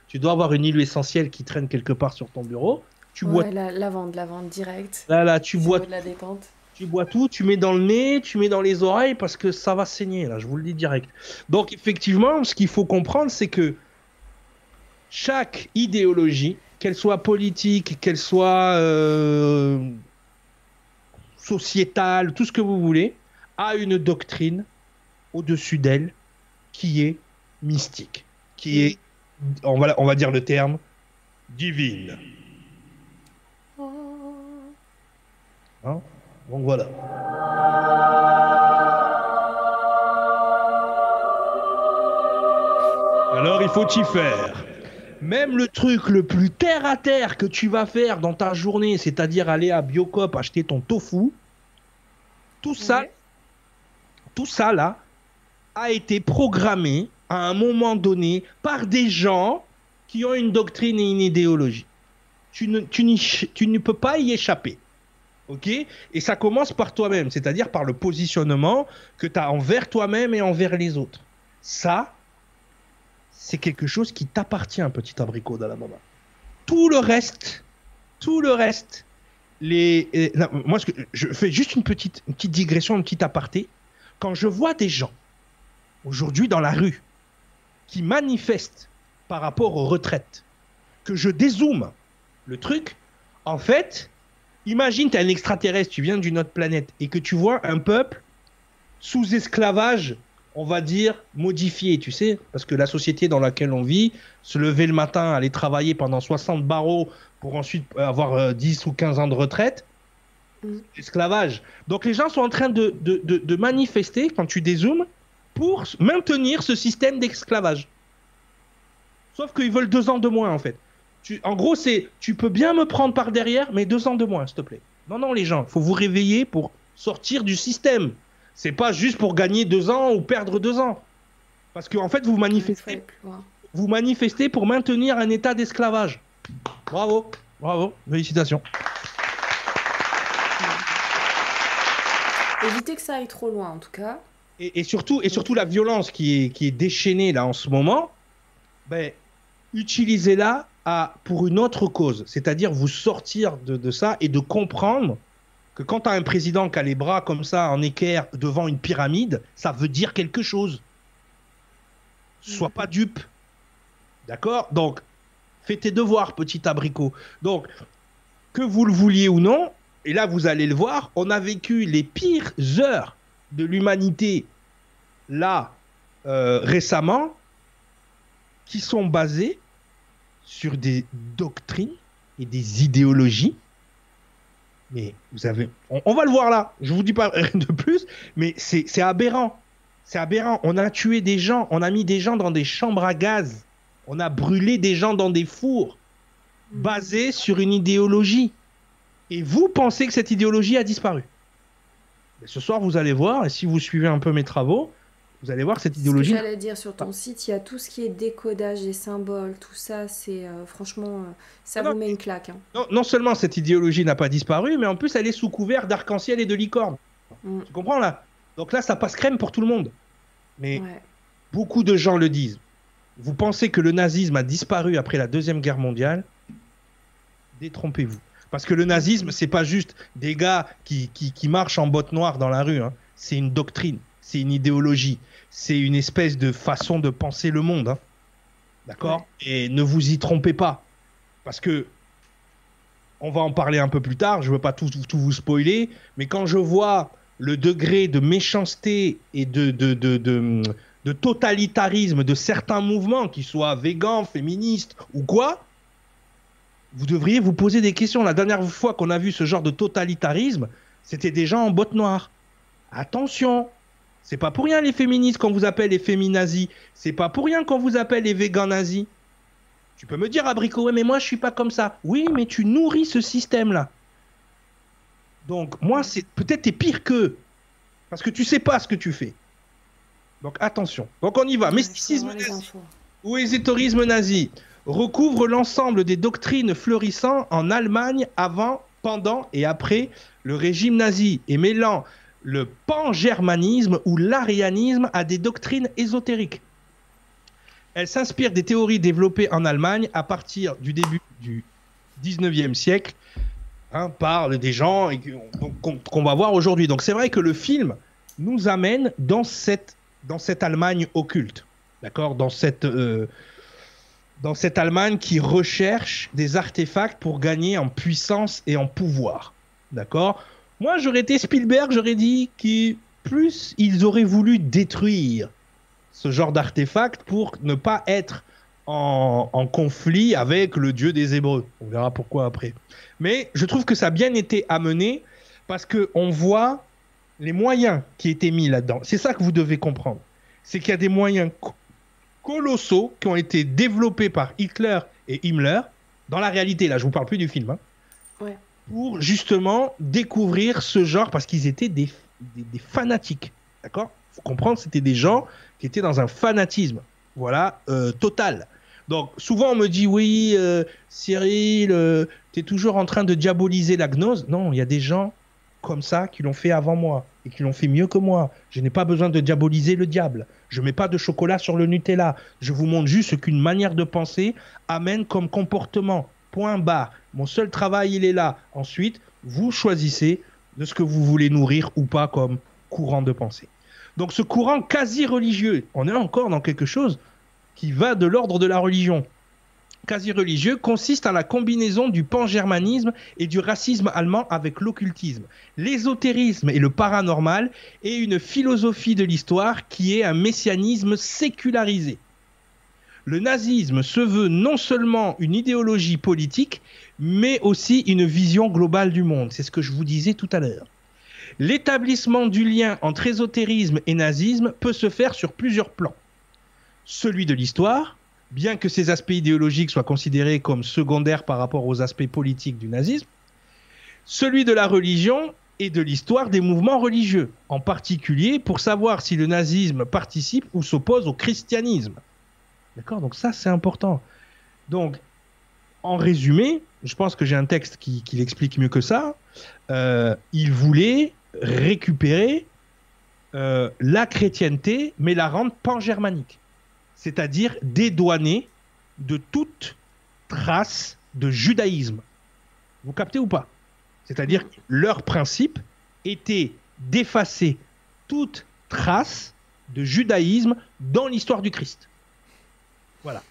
Speaker 2: tu dois avoir une huile essentielle qui traîne quelque part sur ton bureau. Tu
Speaker 1: bois la lavande, lavande direct.
Speaker 2: Là, là, tu bois.
Speaker 1: De la détente
Speaker 2: tu bois tout, tu mets dans le nez, tu mets dans les oreilles parce que ça va saigner, là, je vous le dis direct. Donc, effectivement, ce qu'il faut comprendre, c'est que chaque idéologie, qu'elle soit politique, qu'elle soit euh, sociétale, tout ce que vous voulez, a une doctrine au-dessus d'elle qui est mystique, qui est, on va, dire le terme, divine. Hein? Donc voilà. Alors il faut y faire. Même le truc le plus terre à terre que tu vas faire dans ta journée, c'est-à-dire aller à Biocop acheter ton tofu, tout ça, tout ça là, a été programmé à un moment donné par des gens qui ont une doctrine et une idéologie. Tu ne, tu ne peux pas y échapper. Ok? Et ça commence par toi-même, c'est-à-dire par le positionnement que tu as envers toi-même et envers les autres. Ça, c'est quelque chose qui t'appartient, petit abricot d'Alabama. Tout le reste, tout le reste, les, moi, je fais juste une petite, une petite digression, une petite aparté. Quand je vois des gens aujourd'hui dans la rue qui manifestent par rapport aux retraites, que je dézoome le truc, en fait, imagine tu es un extraterrestre, tu viens d'une autre planète et que tu vois un peuple sous esclavage on va dire, modifié, tu sais, parce que la société dans laquelle on vit, se lever le matin, aller travailler pendant 60 barreaux pour ensuite avoir 10 euh, ou 15 ans de retraite, mm. esclavage. Donc les gens sont en train de, de, manifester, quand tu dézoomes, pour maintenir ce système d'esclavage. Sauf qu'ils veulent deux ans de moins, en fait. Tu, en gros, c'est tu peux bien me prendre par derrière, mais deux ans de moins, s'il te plaît. Non, non, les gens, il faut vous réveiller pour sortir du système. C'est pas juste pour gagner deux ans ou perdre deux ans. Parce qu'en en fait, vous manifestez, vous manifestez pour maintenir un état d'esclavage. Bravo, bravo, félicitations.
Speaker 1: Évitez que ça aille trop loin, en tout cas.
Speaker 2: Et, surtout, et surtout la violence qui est, qui est déchaînée là en ce moment, ben, utilisez-la pour une autre cause, c'est-à-dire vous sortir de, de, ça et de comprendre que quand tu as un président qui a les bras comme ça en équerre devant une pyramide, ça veut dire quelque chose. Sois pas dupe. D'accord? Donc, fais tes devoirs, petit abricot. Donc, que vous le vouliez ou non, et là vous allez le voir, on a vécu les pires heures de l'humanité là euh, récemment qui sont basées sur des doctrines et des idéologies mais vous avez. On, va le voir là. Je vous dis pas rien de plus, mais c'est aberrant. C'est aberrant. On a tué des gens. On a mis des gens dans des chambres à gaz. On a brûlé des gens dans des fours. Basés sur une idéologie. Et vous pensez que cette idéologie a disparu. ce soir, vous allez voir, et si vous suivez un peu mes travaux, vous allez voir cette idéologie. Ce
Speaker 1: j'allais dire sur ton site, il y a tout ce qui est décodage des symboles, tout ça, c'est euh, franchement, euh, ça vous met une claque.
Speaker 2: Hein. Non, seulement cette idéologie n'a pas disparu, mais en plus elle est sous couvert d'arc-en-ciel et de licorne. Mm. Tu comprends là? Donc là, ça passe crème pour tout le monde. Mais beaucoup de gens le disent. Vous pensez que le nazisme a disparu après la Deuxième Guerre mondiale? Détrompez-vous. Parce que le nazisme, c'est pas juste des gars qui, qui, marchent en bottes noires dans la rue. Hein. C'est une doctrine, c'est une idéologie c'est une espèce de façon de penser le monde. Hein. D'accord Et ne vous y trompez pas. Parce que, on va en parler un peu plus tard, je ne veux pas tout, vous spoiler, mais quand je vois le degré de méchanceté et de, de, de, totalitarisme de certains mouvements, qu'ils soient végans, féministes ou quoi, vous devriez vous poser des questions. La dernière fois qu'on a vu ce genre de totalitarisme, c'était des gens en bottes noires. Attention, c'est pas pour rien les féministes qu'on vous appelle les féminazis. C'est pas pour rien qu'on vous appelle les végans nazis. Tu peux me dire, abricot, ouais, mais moi je suis pas comme ça. Oui, mais tu nourris ce système-là. Donc, moi, c'est peut-être t'es pire qu'eux. Parce que tu sais pas ce que tu fais. Donc, attention. Donc, on y va. Mysticisme nazi ou ésotérisme nazi recouvre l'ensemble des doctrines florissant en Allemagne avant, pendant et après le régime nazi et mêlant le pan-germanisme ou l'arianisme a des doctrines ésotériques. Elle s'inspire des théories développées en Allemagne à partir du début du 19e siècle hein, par des gens qu'on va voir aujourd'hui. Donc c'est vrai que le film nous amène dans cette, dans cette Allemagne occulte, d'accord? Dans cette, euh, dans cette Allemagne qui recherche des artefacts pour gagner en puissance et en pouvoir, d'accord? Moi, j'aurais été Spielberg, j'aurais dit que plus ils auraient voulu détruire ce genre d'artefact pour ne pas être en, conflit avec le dieu des Hébreux. On verra pourquoi après. Mais je trouve que ça a bien été amené parce qu'on voit les moyens qui étaient mis là-dedans. C'est ça que vous devez comprendre. C'est qu'il y a des moyens colossaux qui ont été développés par Hitler et Himmler. Dans la réalité, là, je vous parle plus du film. Hein. Pour justement découvrir ce genre parce qu'ils étaient des, des, fanatiques. D'accord? Faut comprendre, c'était des gens qui étaient dans un fanatisme. Voilà, euh, total. Donc souvent on me dit oui, euh, Cyril, euh, tu es toujours en train de diaboliser la gnose. Non, il y a des gens comme ça qui l'ont fait avant moi et qui l'ont fait mieux que moi. Je n'ai pas besoin de diaboliser le diable. Je mets pas de chocolat sur le Nutella. Je vous montre juste ce qu'une manière de penser amène comme comportement. Point barre. Mon seul travail, il est là. Ensuite, vous choisissez de ce que vous voulez nourrir ou pas comme courant de pensée. Donc ce courant quasi religieux, on est encore dans quelque chose qui va de l'ordre de la religion. Quasi religieux consiste à la combinaison du pan-germanisme et du racisme allemand avec l'occultisme, l'ésotérisme et le paranormal et une philosophie de l'histoire qui est un messianisme sécularisé. Le nazisme se veut non seulement une idéologie politique, mais aussi une vision globale du monde. C'est ce que je vous disais tout à l'heure. L'établissement du lien entre ésotérisme et nazisme peut se faire sur plusieurs plans. Celui de l'histoire, bien que ces aspects idéologiques soient considérés comme secondaires par rapport aux aspects politiques du nazisme, celui de la religion et de l'histoire des mouvements religieux, en particulier pour savoir si le nazisme participe ou s'oppose au christianisme. D'accord? Donc ça, c'est important. Donc, en résumé, je pense que j'ai un texte qui, l'explique mieux que ça. Euh, il voulait récupérer euh, la chrétienté, mais la rendre pan-germanique. C'est-à-dire dédouaner de toute trace de judaïsme. Vous captez ou pas? C'est-à-dire que leur principe était d'effacer toute trace de judaïsme dans l'histoire du Christ. Voilà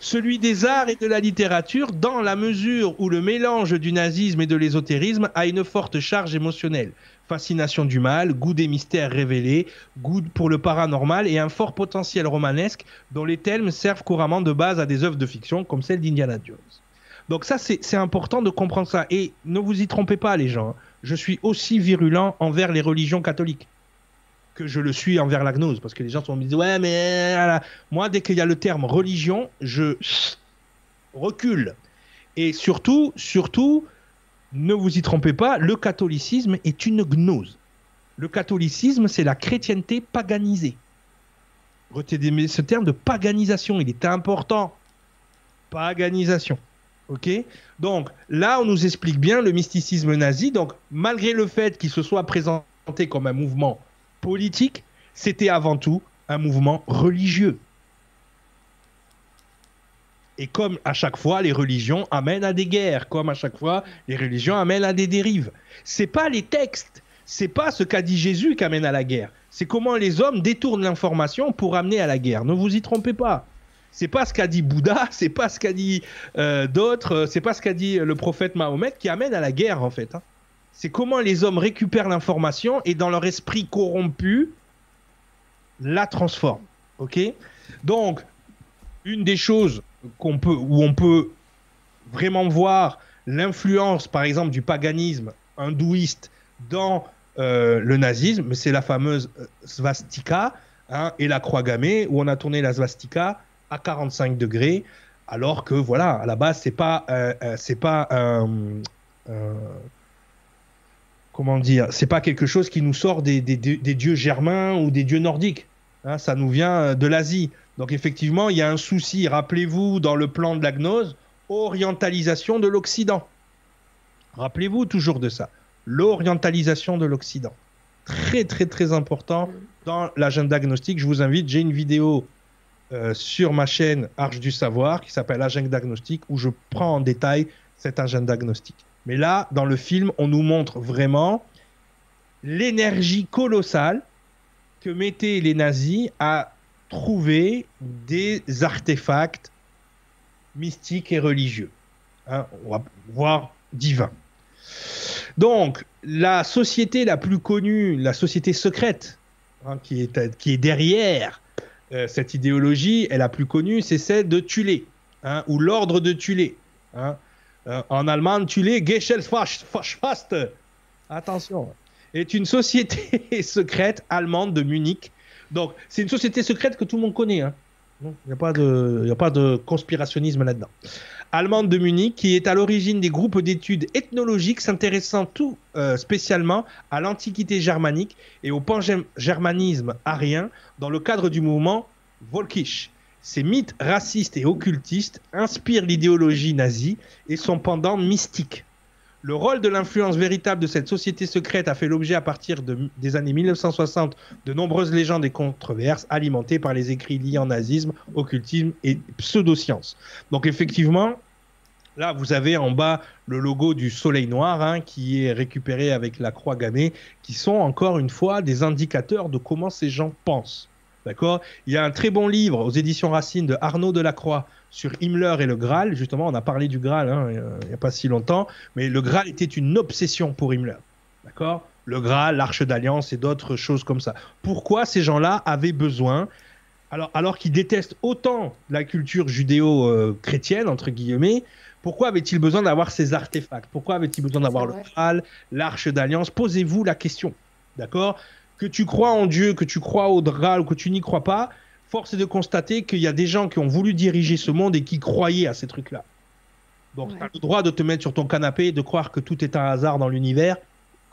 Speaker 2: celui des arts et de la littérature dans la mesure où le mélange du nazisme et de l'ésotérisme a une forte charge émotionnelle. Fascination du mal, goût des mystères révélés, goût pour le paranormal et un fort potentiel romanesque dont les thèmes servent couramment de base à des œuvres de fiction comme celle d'Indiana Jones. Donc ça, c'est important de comprendre ça. Et ne vous y trompez pas les gens, hein. je suis aussi virulent envers les religions catholiques que je le suis envers la gnose. Parce que les gens sont me disent Ouais, mais moi, dès qu'il y a le terme religion, je recule. Et surtout, surtout, ne vous y trompez pas, le catholicisme est une gnose. Le catholicisme, c'est la chrétienté paganisée. Retenez ce terme de paganisation, il est important. Paganisation. Ok? Donc là, on nous explique bien le mysticisme nazi. Donc, malgré le fait qu'il se soit présenté comme un mouvement politique, c'était avant tout un mouvement religieux. Et comme à chaque fois, les religions amènent à des guerres, comme à chaque fois, les religions amènent à des dérives. C'est pas les textes, c'est pas ce qu'a dit Jésus qui amène à la guerre. C'est comment les hommes détournent l'information pour amener à la guerre. Ne vous y trompez pas. C'est pas ce qu'a dit Bouddha, c'est pas ce qu'a dit euh, d'autres, c'est pas ce qu'a dit le prophète Mahomet qui amène à la guerre en fait. Hein c'est comment les hommes récupèrent l'information et dans leur esprit corrompu, la transforment. Ok? Donc, une des choses qu'on peut, où on peut vraiment voir l'influence, par exemple, du paganisme hindouiste dans euh, le nazisme, c'est la fameuse euh, svastika hein, et la croix gammée, où on a tourné la svastika à 45 degrés, alors que voilà, à la base, c'est pas, euh, c'est pas comment dire, c'est pas quelque chose qui nous sort des, dieux germains ou des dieux nordiques. Hein, ça nous vient euh, de l'Asie. Donc effectivement, il y a un souci, rappelez-vous, dans le plan de la gnose, orientalisation de l'Occident. Rappelez-vous toujours de ça. L'orientalisation de l'Occident. Très très très important dans l'agenda gnostique. Je vous invite, j'ai une vidéo euh, sur ma chaîne Arche du Savoir qui s'appelle Agenda Gnostique où je prends en détail cet agenda gnostique. Mais là, dans le film, on nous montre vraiment l'énergie colossale que mettaient les nazis à trouver des artefacts mystiques et religieux, hein, on. Donc, la société la plus connue, la société secrète, hein, qui, est, derrière euh, cette idéologie, est la plus connue, c'est celle de Tulé, hein, ou l'ordre de Tulé. Euh, en allemand, Tulé Gesellschaft, attention, est une société secrète allemande de Munich. Donc, c'est une société secrète que tout le monde connaît. Hein. Il n'y a, pas de, a pas de conspirationnisme là-dedans. Allemande de Munich, qui est à l'origine des groupes d'études ethnologiques s'intéressant tout euh, spécialement à l'antiquité germanique et au pan-germanisme arien dans le cadre du mouvement Volkisch. Ces mythes racistes et occultistes inspirent l'idéologie nazie et son pendant mystique. Le rôle de l'influence véritable de cette société secrète a fait l'objet à partir des années 1960 de nombreuses légendes et controverses alimentées par les écrits liés en nazisme, occultisme et pseudosciences. Donc effectivement, Là, vous avez en bas le logo du soleil noir hein, qui est récupéré avec la croix gammée, qui sont encore une fois des indicateurs de comment ces gens pensent. D'accord? Il y a un très bon livre aux éditions Racine de Arnaud Delacroix sur Himmler et le Graal. Justement, on a parlé du Graal hein, il n'y a pas si longtemps, mais le Graal était une obsession pour Himmler. D'accord? Le Graal, l'Arche d'Alliance et d'autres choses comme ça. Pourquoi ces gens-là avaient besoin? Alors, alors qu'ils détestent autant la culture judéo-chrétienne, entre guillemets, pourquoi avait-il besoin d'avoir ces artefacts? Pourquoi avait-il besoin d'avoir le Graal, l'arche d'alliance? Posez-vous la question. D'accord? Que tu crois en Dieu, que tu crois au Graal ou que tu n'y crois pas, force est de constater qu'il y a des gens qui ont voulu diriger ce monde et qui croyaient à ces trucs-là. Donc, tu as le droit de te mettre sur ton canapé et de croire que tout est un hasard dans l'univers,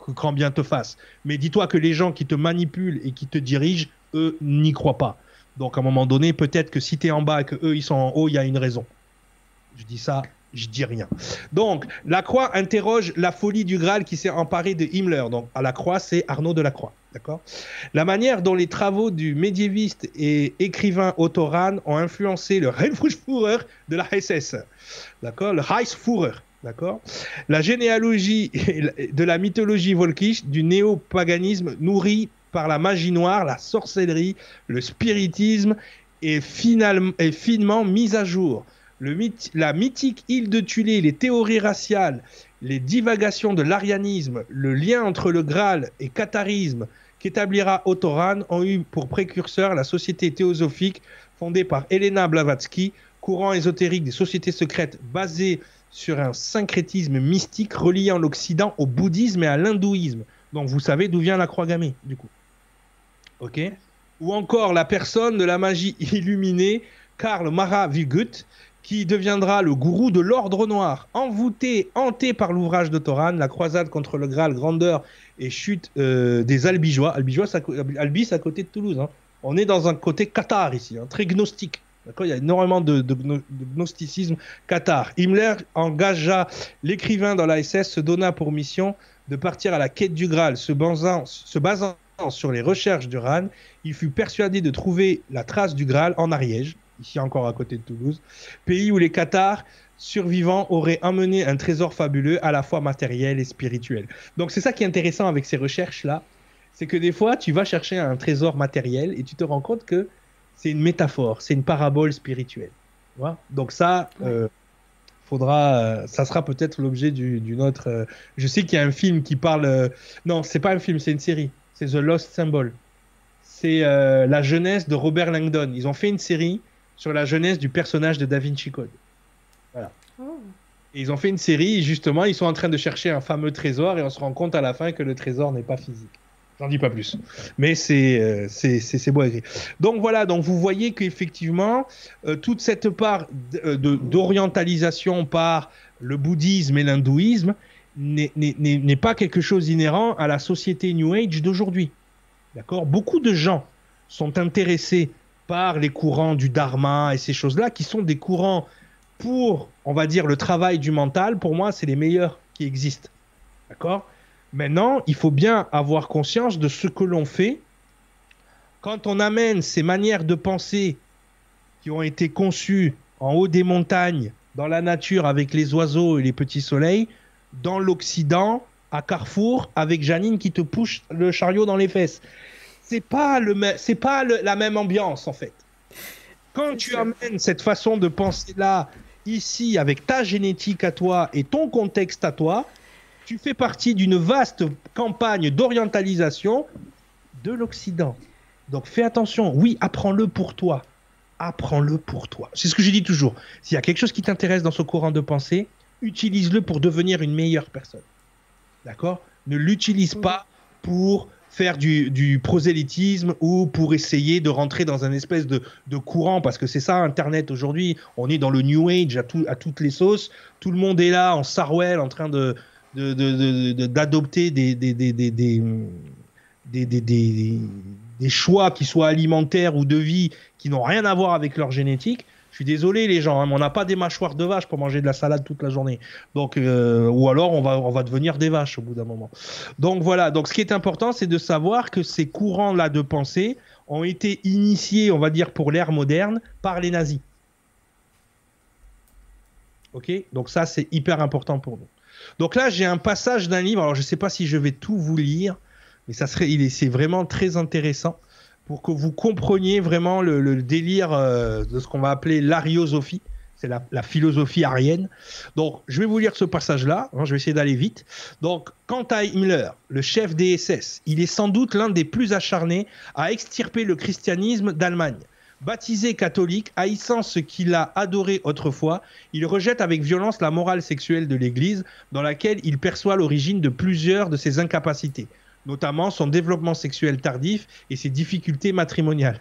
Speaker 2: que grand bien te fasse. Mais dis-toi que les gens qui te manipulent et qui te dirigent, eux, n'y croient pas. Donc, à un moment donné, peut-être que si tu es en bas et que eux, ils sont en haut, il y a une raison. Je dis ça je dis rien. Donc, la Croix interroge la folie du Graal qui s'est emparé de Himmler. Donc, à la Croix, c'est Arnaud de la Croix. D'accord? La manière dont les travaux du médiéviste et écrivain Otto Rahn ont influencé le Reichsführer de la SS. D'accord? Le Reichsführer. D'accord? La généalogie de la mythologie volkisch du néo-paganisme nourri par la magie noire, la sorcellerie, le spiritisme est, finalement, est finement mise à jour la mythique île de Tulé, les théories raciales, les divagations de l'arianisme, le lien entre le Graal et catharisme qu'établira Otoran ont eu pour précurseur la société théosophique fondée par Elena Blavatsky, courant ésotérique des sociétés secrètes basé sur un syncrétisme mystique reliant l'Occident au bouddhisme et à l'hindouisme. Donc vous savez d'où vient la croix gammée, du coup. Ok Ou encore la personne de la magie illuminée, Karl Maravigut, qui deviendra le gourou de l'ordre noir, envoûté, hanté par l'ouvrage de Toran, la croisade contre le Graal, grandeur et chute euh, des Albigeois. Albigeois, Albi, c'est à côté de Toulouse. Hein. On est dans un côté Qatar ici, hein, très gnostique. Il y a énormément de, gnosticisme Qatar. Himmler engagea l'écrivain dans la SS, se donna pour mission de partir à la quête du Graal, se basant, sur les recherches du Ran. Il fut persuadé de trouver la trace du Graal en Ariège ici encore à côté de Toulouse, pays où les Qatars survivants auraient amené un trésor fabuleux à la fois matériel et spirituel. Donc c'est ça qui est intéressant avec ces recherches-là, c'est que des fois tu vas chercher un trésor matériel et tu te rends compte que c'est une métaphore, c'est une parabole spirituelle. Donc ça, euh, faudra, euh, ça sera peut-être l'objet d'une autre. Euh, je sais qu'il y a un film qui parle. non, c'est pas un film, c'est une série. C'est The Lost Symbol. C'est la jeunesse de Robert Langdon. Ils ont fait une série sur la jeunesse du personnage de Da Vinci Code. Voilà. Oh. Et ils ont fait une série, justement, ils sont en train de chercher un fameux trésor et on se rend compte à la fin que le trésor n'est pas physique. J'en dis pas plus. Mais c'est euh, c'est beau écrit. Donc voilà, donc vous voyez qu'effectivement, euh, toute cette part euh, d'orientalisation par le bouddhisme et l'hindouisme n'est pas quelque chose inhérent à la société New Age d'aujourd'hui. D'accord? Beaucoup de gens sont intéressés par les courants du dharma et ces choses-là, qui sont des courants pour, on va dire, le travail du mental. Pour moi, c'est les meilleurs qui existent. D'accord? Maintenant, il faut bien avoir conscience de ce que l'on fait. Quand on amène ces manières de penser qui ont été conçues en haut des montagnes, dans la nature, avec les oiseaux et les petits soleils, dans l'Occident, à Carrefour, avec Janine qui te pousse le chariot dans les fesses c'est pas le c'est pas la même ambiance en fait. Quand tu amènes cette façon de penser là ici avec ta génétique à toi et ton contexte à toi, tu fais partie d'une vaste campagne d'orientalisation de l'Occident. Donc fais attention, oui, apprends-le pour toi. Apprends-le pour toi. C'est ce que je dis toujours. S'il y a quelque chose qui t'intéresse dans ce courant de pensée, utilise-le pour devenir une meilleure personne. D'accord? Ne l'utilise pas pour faire du, prosélytisme ou pour essayer de rentrer dans un espèce de, courant, parce que c'est ça Internet aujourd'hui, on est dans le New Age à, à toutes les sauces, tout le monde est là en Sarwell en train de d'adopter des des, des, des, des choix qui soient alimentaires ou de vie qui n'ont rien à voir avec leur génétique, je suis désolé les gens, hein, mais on n'a pas des mâchoires de vache pour manger de la salade toute la journée. Donc, euh, ou alors on va, devenir des vaches au bout d'un moment. Donc voilà. Donc ce qui est important, c'est de savoir que ces courants-là de pensée ont été initiés, on va dire pour l'ère moderne, par les nazis. Ok? Donc ça, c'est hyper important pour nous. Donc là, j'ai un passage d'un livre. Alors je ne sais pas si je vais tout vous lire, mais ça serait, c'est vraiment très intéressant pour que vous compreniez vraiment le, délire euh, de ce qu'on va appeler l'ariosophie. C'est la, philosophie arienne. Donc, je vais vous lire ce passage-là. Hein, je vais essayer d'aller vite. Donc, quant à Himmler, le chef des SS, il est sans doute l'un des plus acharnés à extirper le christianisme d'Allemagne. Baptisé catholique, haïssant ce qu'il a adoré autrefois, il rejette avec violence la morale sexuelle de l'Église, dans laquelle il perçoit l'origine de plusieurs de ses incapacités notamment son développement sexuel tardif et ses difficultés matrimoniales.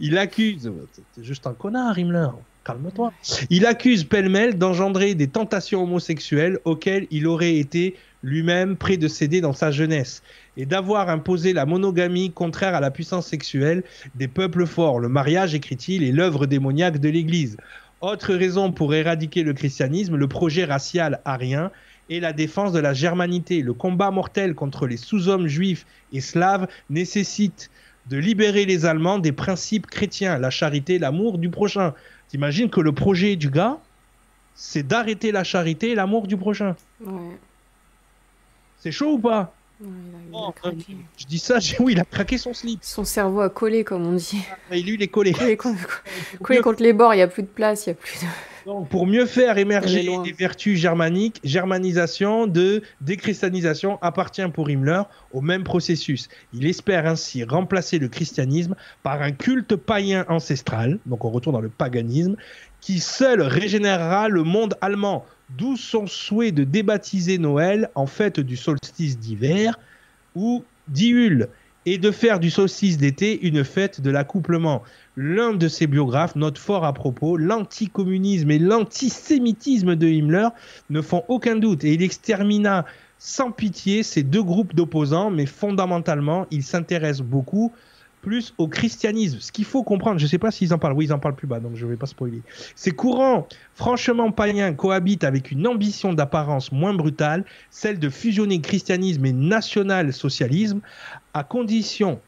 Speaker 2: Il accuse, c'est juste un connard, Himmler, calme-toi. Il accuse pêle-mêle d'engendrer des tentations homosexuelles auxquelles il aurait été lui-même près de céder dans sa jeunesse et d'avoir imposé la monogamie contraire à la puissance sexuelle des peuples forts. Le mariage, écrit-il, est l'œuvre démoniaque de l'Église. Autre raison pour éradiquer le christianisme, le projet racial arien et la défense de la germanité. Le combat mortel contre les sous-hommes juifs et slaves nécessite de libérer les Allemands des principes chrétiens, la charité, l'amour du prochain. T'imagines que le projet du gars, c'est d'arrêter la charité et l'amour du prochain. C'est chaud ou pas? Oh, euh, je dis ça, oui, il a craqué son slip.
Speaker 1: Son cerveau a collé, comme on dit.
Speaker 2: Ah, lui, il est collé.
Speaker 1: Collé, contre, les bords, il n'y a plus de place, il y a plus de
Speaker 2: pour mieux faire émerger les vertus germaniques, germanisation de déchristianisation appartient pour Himmler au même processus. Il espère ainsi remplacer le christianisme par un culte païen ancestral, donc on retourne dans le paganisme, qui seul régénérera le monde allemand, d'où son souhait de débaptiser Noël en fête du solstice d'hiver ou d'Iul et de faire du solstice d'été une fête de l'accouplement. L'un de ses biographes note fort à propos l'anticommunisme et l'antisémitisme de Himmler ne font aucun doute et il extermina sans pitié ces deux groupes d'opposants, mais fondamentalement, il s'intéresse beaucoup plus au christianisme. Ce qu'il faut comprendre, je ne sais pas s'ils en parlent, oui, ils en parlent plus bas, donc je ne vais pas spoiler. Ces courants franchement païens cohabitent avec une ambition d'apparence moins brutale, celle de fusionner christianisme et national-socialisme, à condition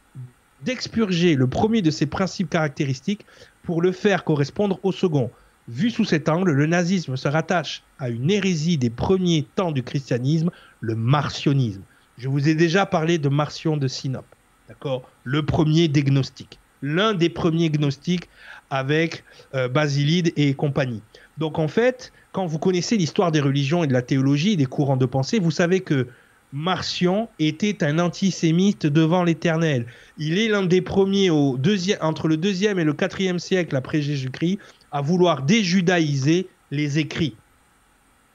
Speaker 2: d'expurger le premier de ces principes caractéristiques pour le faire correspondre au second. Vu sous cet angle, le nazisme se rattache à une hérésie des premiers temps du christianisme, le marcionisme. Je vous ai déjà parlé de Marcion de Sinope. D'accord? Le premier des gnostiques. L'un des premiers gnostiques avec euh, Basilide et compagnie. Donc en fait, quand vous connaissez l'histoire des religions et de la théologie, des courants de pensée, vous savez que Marcion était un antisémite devant l'Éternel. Il est l'un des premiers au entre le deuxième et le quatrième siècle après Jésus-Christ à vouloir déjudaïser les écrits.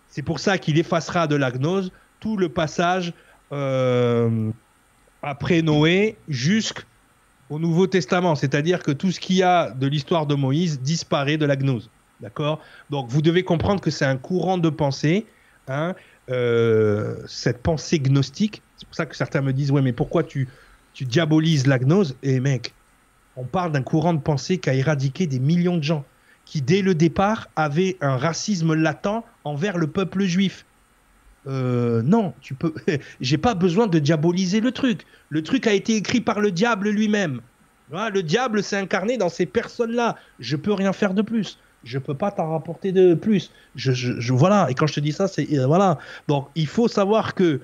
Speaker 2: C'est pour ça qu'il effacera de la gnose tout le passage euh, après Noé jusqu'au Nouveau Testament. C'est-à-dire que tout ce qu'il y a de l'histoire de Moïse disparaît de la gnose. D'accord? Donc vous devez comprendre que c'est un courant de pensée, hein, euh, cette pensée gnostique. C'est pour ça que certains me disent Ouais, mais pourquoi tu, diabolises la gnose? Et mec, on parle d'un courant de pensée qui a éradiqué des millions de gens, qui dès le départ avaient un racisme latent envers le peuple juif. Euh, non, tu peux. J'ai pas besoin de diaboliser le truc. Le truc a été écrit par le diable lui-même. le diable s'est incarné dans ces personnes-là. Je peux rien faire de plus. Je peux pas t'en rapporter de plus. Je, voilà. Et quand je te dis ça, c'est euh, voilà. Donc il faut savoir que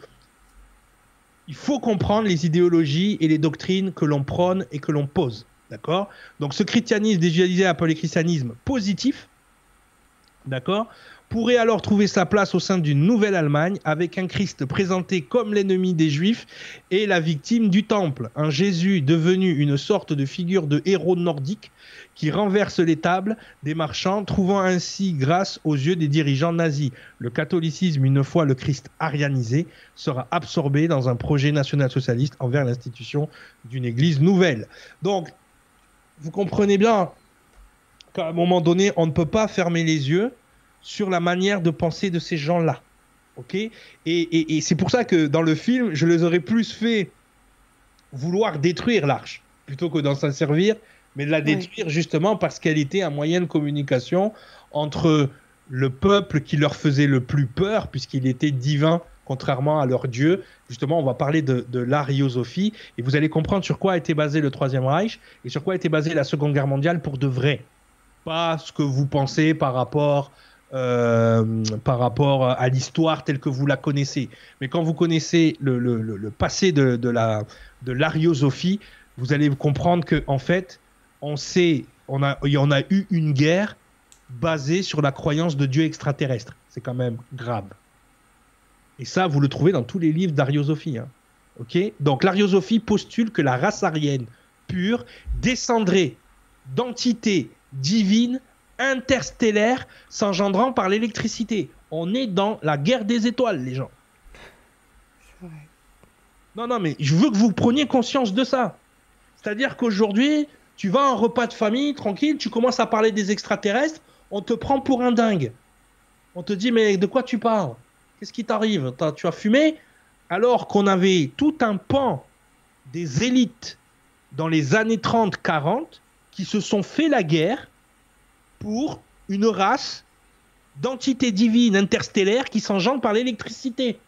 Speaker 2: il faut comprendre les idéologies et les doctrines que l'on prône et que l'on pose. D'accord? Donc ce christianisme déjudaïsé appelé christianisme positif. D'accord? Pourrait alors trouver sa place au sein d'une nouvelle Allemagne avec un Christ présenté comme l'ennemi des Juifs et la victime du Temple, un Jésus devenu une sorte de figure de héros nordique qui renverse les tables des marchands, trouvant ainsi grâce aux yeux des dirigeants nazis. Le catholicisme, une fois le Christ arianisé, sera absorbé dans un projet national-socialiste envers l'institution d'une Église nouvelle. Donc, vous comprenez bien qu'à un moment donné, on ne peut pas fermer les yeux sur la manière de penser de ces gens-là. Ok? Et, c'est pour ça que dans le film, je les aurais plus fait vouloir détruire l'arche. plutôt que d'en s'en servir, mais de la détruire justement parce qu'elle était un moyen de communication entre le peuple qui leur faisait le plus peur, puisqu'il était divin contrairement à leur dieu. Justement, on va parler de, de l'ariosophie et vous allez comprendre sur quoi a été basé le Troisième Reich et sur quoi a été basée la Seconde Guerre mondiale pour de vrai. Pas ce que vous pensez par rapport, euh, par rapport à l'histoire telle que vous la connaissez. Mais quand vous connaissez le, passé de, de la de l'ariosophie, vous allez comprendre que en fait, on sait, on a, eu une guerre basée sur la croyance de dieux extraterrestres. C'est quand même grave. Et ça, vous le trouvez dans tous les livres d'ariosophie. Hein. Ok? Donc l'ariosophie postule que la race aryenne pure descendrait d'entités divines interstellaires s'engendrant par l'électricité. On est dans la guerre des étoiles, les gens. Non, non, mais je veux que vous preniez conscience de ça. C'est-à-dire qu'aujourd'hui, tu vas en repas de famille, tranquille, tu commences à parler des extraterrestres, on te prend pour un dingue. On te dit, mais de quoi tu parles? Qu'est-ce qui t'arrive? Tu as fumé? Alors qu'on avait tout un pan des élites dans les années 30-40 qui se sont fait la guerre pour une race d'entités divines interstellaires qui s'engendrent par l'électricité.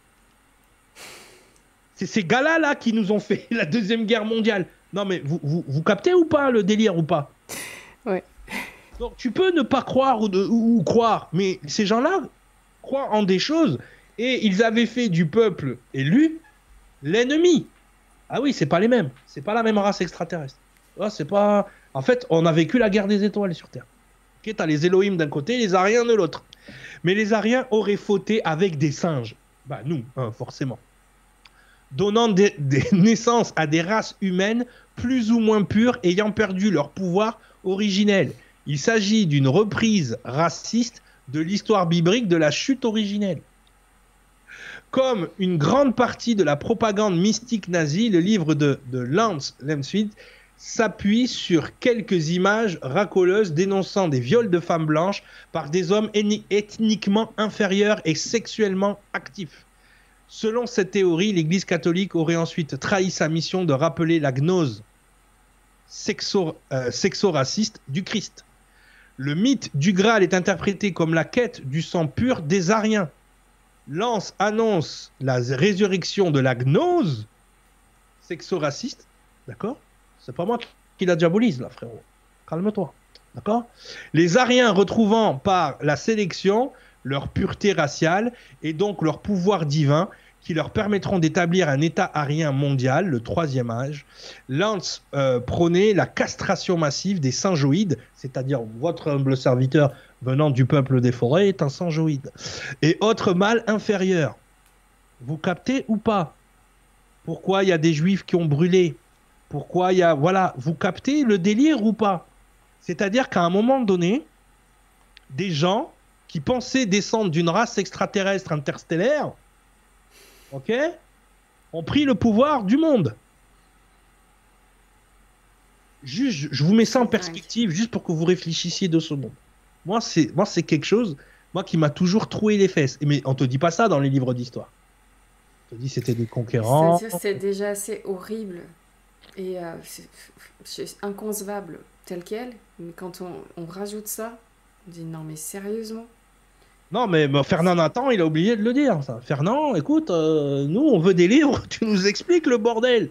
Speaker 2: C'est ces gars-là là, qui nous ont fait la Deuxième Guerre mondiale. Non mais vous, vous, captez ou pas le délire ou pas?
Speaker 1: Ouais.
Speaker 2: Donc tu peux ne pas croire ou, ou croire, mais ces gens-là croient en des choses et ils avaient fait du peuple élu l'ennemi. Ah oui, c'est pas les mêmes. C'est pas la même race extraterrestre. Ah, c'est pas. En fait, on a vécu la guerre des étoiles sur Terre. Ok, t'as les Elohim d'un côté, les Ariens de l'autre. Mais les Ariens auraient fauté avec des singes. Bah nous, hein, forcément. Donnant des, naissances à des races humaines plus ou moins pures ayant perdu leur pouvoir originel. Il s'agit d'une reprise raciste de l'histoire biblique de la chute originelle. Comme une grande partie de la propagande mystique nazie, le livre de, de Lance Lemsfeld s'appuie sur quelques images racoleuses dénonçant des viols de femmes blanches par des hommes ethniquement inférieurs et sexuellement actifs. Selon cette théorie, l'Église catholique aurait ensuite trahi sa mission de rappeler la gnose euh, sexo-raciste du Christ. Le mythe du Graal est interprété comme la quête du sang pur des Ariens, Lance annonce la résurrection de la gnose sexo-raciste, d'accord? C'est pas moi qui la diabolise, là, frérot. Calme-toi, d'accord? Les Ariens retrouvant par la sélection leur pureté raciale et donc leur pouvoir divin qui leur permettront d'établir un État arien mondial, le troisième âge. Lance euh, prônait la castration massive des singeoïdes, c'est-à-dire votre humble serviteur venant du peuple des forêts est un singeoïde. Et autre mal inférieur. Vous captez ou pas? Pourquoi il y a des juifs qui ont brûlé? Pourquoi il y a... Voilà, vous captez le délire ou pas? C'est-à-dire qu'à un moment donné, des gens qui pensaient descendre d'une race extraterrestre interstellaire, ok, ont pris le pouvoir du monde. Juste, je vous mets ça en perspective, juste pour que vous réfléchissiez deux secondes. Moi, c'est moi c'est quelque chose moi qui m'a toujours troué les fesses. Mais on te dit pas ça dans les livres d'histoire. On te dit c'était des conquérants.
Speaker 1: C'est déjà assez horrible et euh, c'est inconcevable tel quel. Mais quand on, on, rajoute ça, on dit non mais sérieusement?
Speaker 2: Non mais Fernand Nathan, il a oublié de le dire. Ça. Fernand, écoute, euh, nous on veut des livres, tu nous expliques le bordel.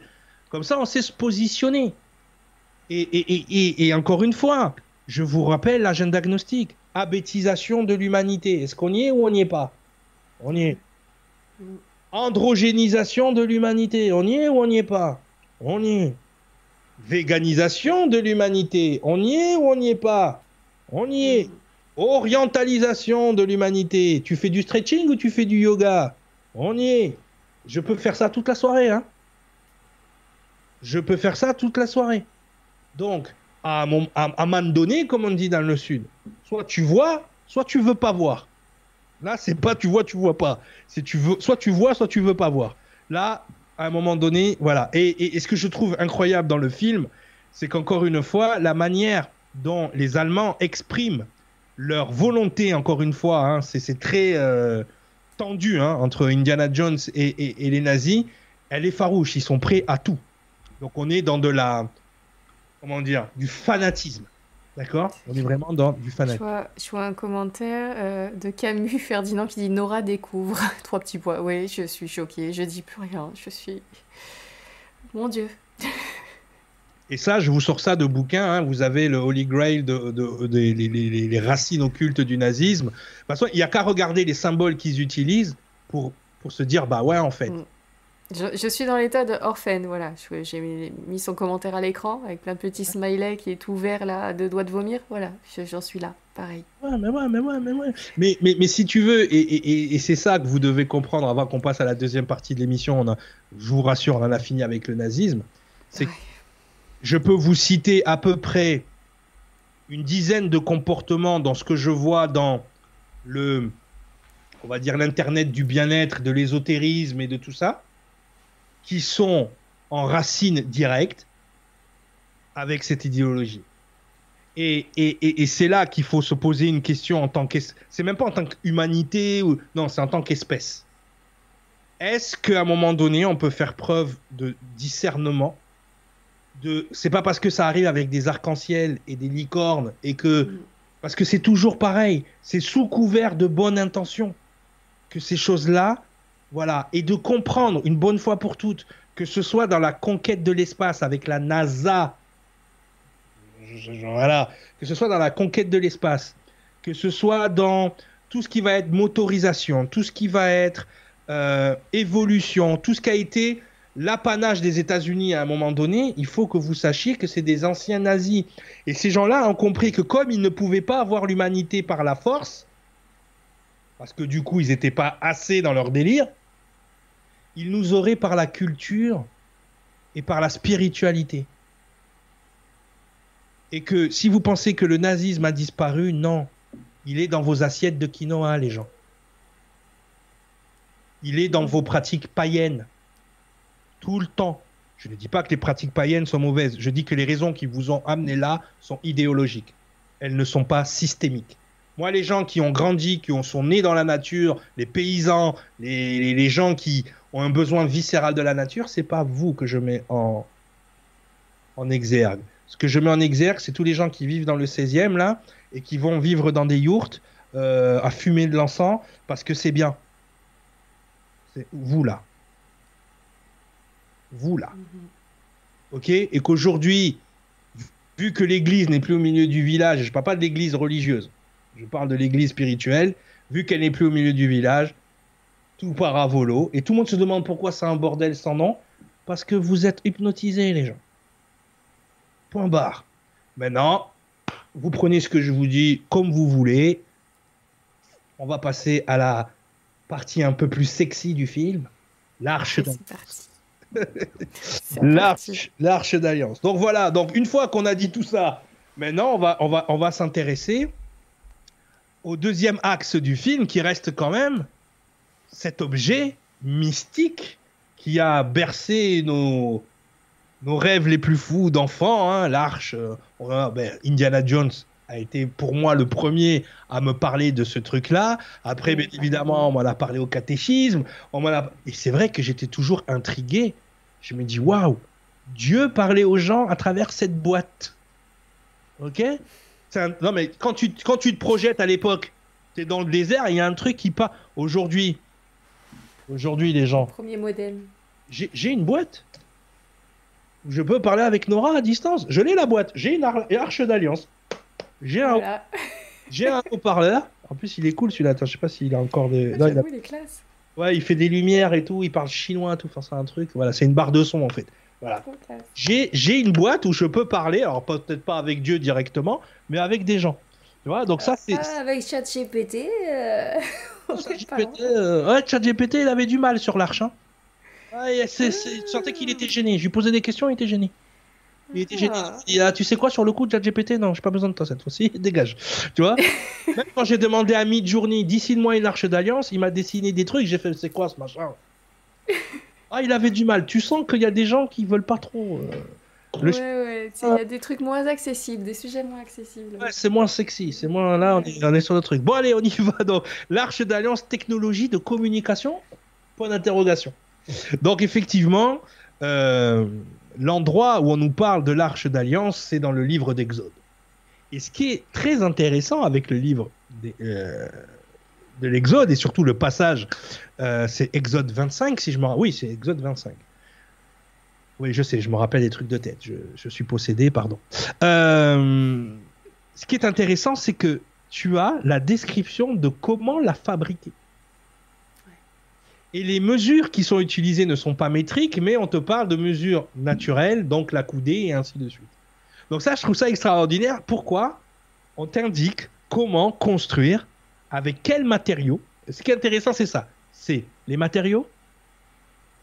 Speaker 2: Comme ça, on sait se positionner. Et, et, et, et encore une fois, je vous rappelle l'agenda agnostique. Abétisation de l'humanité. Est-ce qu'on y est ou on n'y est pas? On y est. Androgénisation de l'humanité. On y est ou on n'y est pas? On y est. Véganisation de l'humanité. On y est ou on n'y est pas? On y est. Orientalisation de l'humanité. Tu fais du stretching ou tu fais du yoga? On y est. Je peux faire ça toute la soirée. Hein Je peux faire ça toute la soirée. Donc, à, mon, à, moment donné, comme on dit dans le sud. Soit tu vois, soit tu veux pas voir. Là, c'est pas tu vois, tu vois pas. C'est tu veux, soit tu vois, soit tu veux pas voir. Là, à un moment donné, voilà. Et, ce que je trouve incroyable dans le film, c'est qu'encore une fois, la manière dont les Allemands expriment leur volonté, encore une fois, hein, c'est très euh, tendu hein, entre Indiana Jones et, et, les nazis, elle est farouche. Ils sont prêts à tout. Donc on est dans de la comment dire, du fanatisme. D'accord On est vraiment dans du fanatisme.
Speaker 1: Je vois, un commentaire euh, de Camus Ferdinand qui dit Nora découvre. Trois petits points. Oui, je suis choquée. Je dis plus rien. Je suis. Mon Dieu.
Speaker 2: Et ça, je vous sors ça de bouquins. Hein. Vous avez le Holy Grail de, les, racines occultes du nazisme. De toute façon, il n'y a qu'à regarder les symboles qu'ils utilisent pour, pour se dire bah ouais, en fait. Mm.
Speaker 1: Je, suis dans l'état de Orphan, voilà. J'ai mis, son commentaire à l'écran avec plein de petits smileys qui est tout vert là, à deux doigts de vomir. Voilà, j'en suis là, pareil.
Speaker 2: Ouais, mais ouais, mais ouais, mais ouais. Mais, mais, mais si tu veux, et, et, et c'est ça que vous devez comprendre avant qu'on passe à la deuxième partie de l'émission, je vous rassure, on en a fini avec le nazisme. C'est je peux vous citer à peu près une dizaine de comportements dans ce que je vois dans le, on va dire l'internet du bien-être, de l'ésotérisme et de tout ça, qui sont en racine directe avec cette idéologie. Et, et, et, c'est là qu'il faut se poser une question en tant qu'espèce. C'est même pas en tant qu'humanité, ou... non, c'est en tant qu'espèce. Est-ce qu'à un moment donné, on peut faire preuve de discernement de c'est pas parce que ça arrive avec des arcs-en-ciel et des licornes et que mm. parce que c'est toujours pareil, c'est sous couvert de bonne intention que ces choses-là voilà. Et de comprendre une bonne fois pour toutes que ce soit dans la conquête de l'espace avec la NASA. Voilà, que ce soit dans la conquête de l'espace, que ce soit dans tout ce qui va être motorisation, tout ce qui va être euh, évolution, tout ce qui a été l'apanage des États-Unis à un moment donné, il faut que vous sachiez que c'est des anciens nazis. Et ces gens-là ont compris que comme ils ne pouvaient pas avoir l'humanité par la force, parce que du coup ils n'étaient pas assez dans leur délire, ils nous auraient par la culture et par la spiritualité. Et que si vous pensez que le nazisme a disparu, non, il est dans vos assiettes de quinoa, les gens. Il est dans vos pratiques païennes tout le temps. Je ne dis pas que les pratiques païennes sont mauvaises. Je dis que les raisons qui vous ont amené là sont idéologiques. Elles ne sont pas systémiques. Moi, les gens qui ont grandi, qui sont nés dans la nature, les paysans, les, gens qui ont un besoin viscéral de la nature, c'est pas vous que je mets en, en exergue. Ce que je mets en exergue, c'est tous les gens qui vivent dans le 16e, là, et qui vont vivre dans des yourtes, euh, à fumer de l'encens, parce que c'est bien. C'est vous, là vous là. Mhm. Ok? Et qu'aujourd'hui, vu que l'église n'est plus au milieu du village, je parle pas de l'église religieuse, je parle de l'église spirituelle, vu qu'elle n'est plus au milieu du village, tout part à volo, et tout le monde se demande pourquoi c'est un bordel sans nom, parce que vous êtes hypnotisés, les gens. Point barre. Maintenant, vous prenez ce que je vous dis comme vous voulez. On va passer à la partie un peu plus sexy du film, l'arche. L'arche d'alliance. Donc voilà, donc une fois qu'on a dit tout ça, maintenant on va, on va, on va s'intéresser au deuxième axe du film qui reste quand même cet objet mystique qui a bercé nos, nos rêves les plus fous d'enfants. Hein, L'arche, euh, ben, Indiana Jones a été pour moi le premier à me parler de ce truc-là. Après, bien évidemment, on m'en a parlé au catéchisme. On a... Et c'est vrai que j'étais toujours intrigué. Je me dis, waouh, Dieu parlait aux gens à travers cette boîte. Ok? Non, mais quand tu, quand tu te projettes à l'époque, tu es dans le désert, il y a un truc qui pas. Aujourd'hui, aujourd'hui, les gens.
Speaker 1: Premier modèle.
Speaker 2: J'ai une boîte. Je peux parler avec Nora à distance. Je l'ai la boîte. J'ai une arche d'alliance. J'ai un, j'ai un haut-parleur. En plus, il est cool celui-là. Je sais pas s'il a encore des.
Speaker 1: Ah, il, est classe.
Speaker 2: Ouais, il fait des lumières et tout. Il parle chinois, tout. Enfin, c'est un truc. Voilà, c'est une barre de son en fait. Voilà. J'ai une boîte où je peux parler. Alors peut-être pas avec Dieu directement, mais avec des gens. Tu vois, donc ça c'est.
Speaker 1: Ah, avec ChatGPT. Euh...
Speaker 2: ChatGPT, euh... ouais, ChatGPT, il avait du mal sur l'arche. Hein. Ouais, c'est, tu sentais qu'il était gêné. Je lui posais des questions, il était gêné. Il était gêné. Il a, tu sais quoi, sur le coup ChatGPT, non, j'ai pas besoin de toi cette fois-ci, dégage. Tu vois? Même quand j'ai demandé à Midjourney, dessine-moi une arche d'alliance, il m'a dessiné des trucs, j'ai fait, c'est quoi ce machin? Ah, il avait du mal. Tu sens qu'il y a des gens qui veulent pas trop.
Speaker 1: Euh, ouais, ouais, il y a des trucs moins accessibles, des sujets moins accessibles.
Speaker 2: Ouais, c'est moins sexy, c'est moins. Là, on est, on est sur le truc. Bon, allez, on y va. Donc, l'arche d'alliance, technologie de communication Point d'interrogation. Donc, effectivement, euh, l'endroit où on nous parle de l'arche d'alliance, c'est dans le livre d'Exode. Et ce qui est très intéressant avec le livre euh, de l'Exode, et surtout le passage, euh, c'est Exode 25, si je me Oui, c'est Exode 25. Oui, je sais, je me rappelle des trucs de tête. Je, suis possédé, pardon. Euh, ce qui est intéressant, c'est que tu as la description de comment la fabriquer. Et les mesures qui sont utilisées ne sont pas métriques, mais on te parle de mesures naturelles, donc la coudée et ainsi de suite. Donc ça, je trouve ça extraordinaire. Pourquoi On t'indique comment construire, avec quels matériaux? Ce qui est intéressant, c'est ça. C'est les matériaux,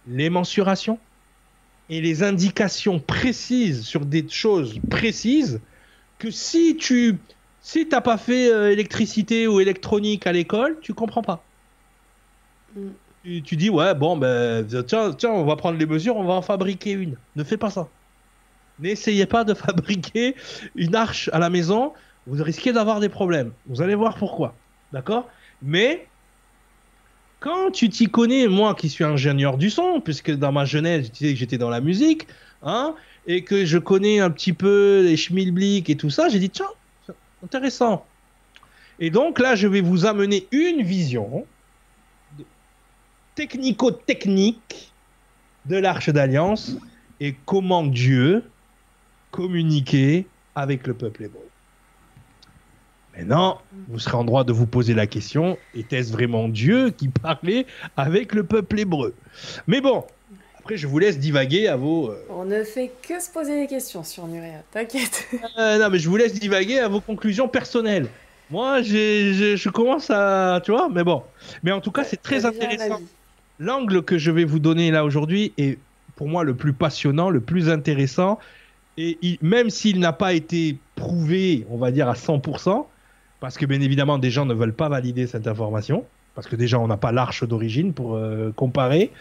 Speaker 2: les mensurations? Et les indications précises sur des choses précises que si tu si t'as pas fait euh, électricité ou électronique à l'école, tu comprends pas. Mm. Tu, dis ouais bon ben tiens tiens on va prendre les mesures, on va en fabriquer une. Ne fais pas ça. N'essayez pas de fabriquer une arche à la maison, vous risquez d'avoir des problèmes. Vous allez voir pourquoi. D'accord? Mais quand tu t'y connais, moi qui suis ingénieur du son, puisque dans ma jeunesse, je disais que j'étais dans la musique, hein, et que je connais un petit peu les schmilblick et tout ça, j'ai dit tiens, intéressant. Et donc là, je vais vous amener une vision technico-technique de l'Arche d'Alliance et comment Dieu communiquer avec le peuple hébreu. Maintenant, vous serez en droit de vous poser la question, était-ce vraiment Dieu qui parlait avec le peuple hébreu? Mais bon, après je vous laisse divaguer à vos... Euh,
Speaker 1: On ne fait que se poser des questions sur Nuria, t'inquiète.
Speaker 2: Euh, non, mais je vous laisse divaguer à vos conclusions personnelles. Moi, je commence à... Tu vois, mais bon. Mais en tout cas, c'est très intéressant. L'angle que je vais vous donner là aujourd'hui est pour moi le plus passionnant, le plus intéressant et même s'il n'a pas été prouvé, on va dire à 100%, parce que bien évidemment des gens ne veulent pas valider cette information, parce que déjà on n'a pas l'arche d'origine pour euh, comparer,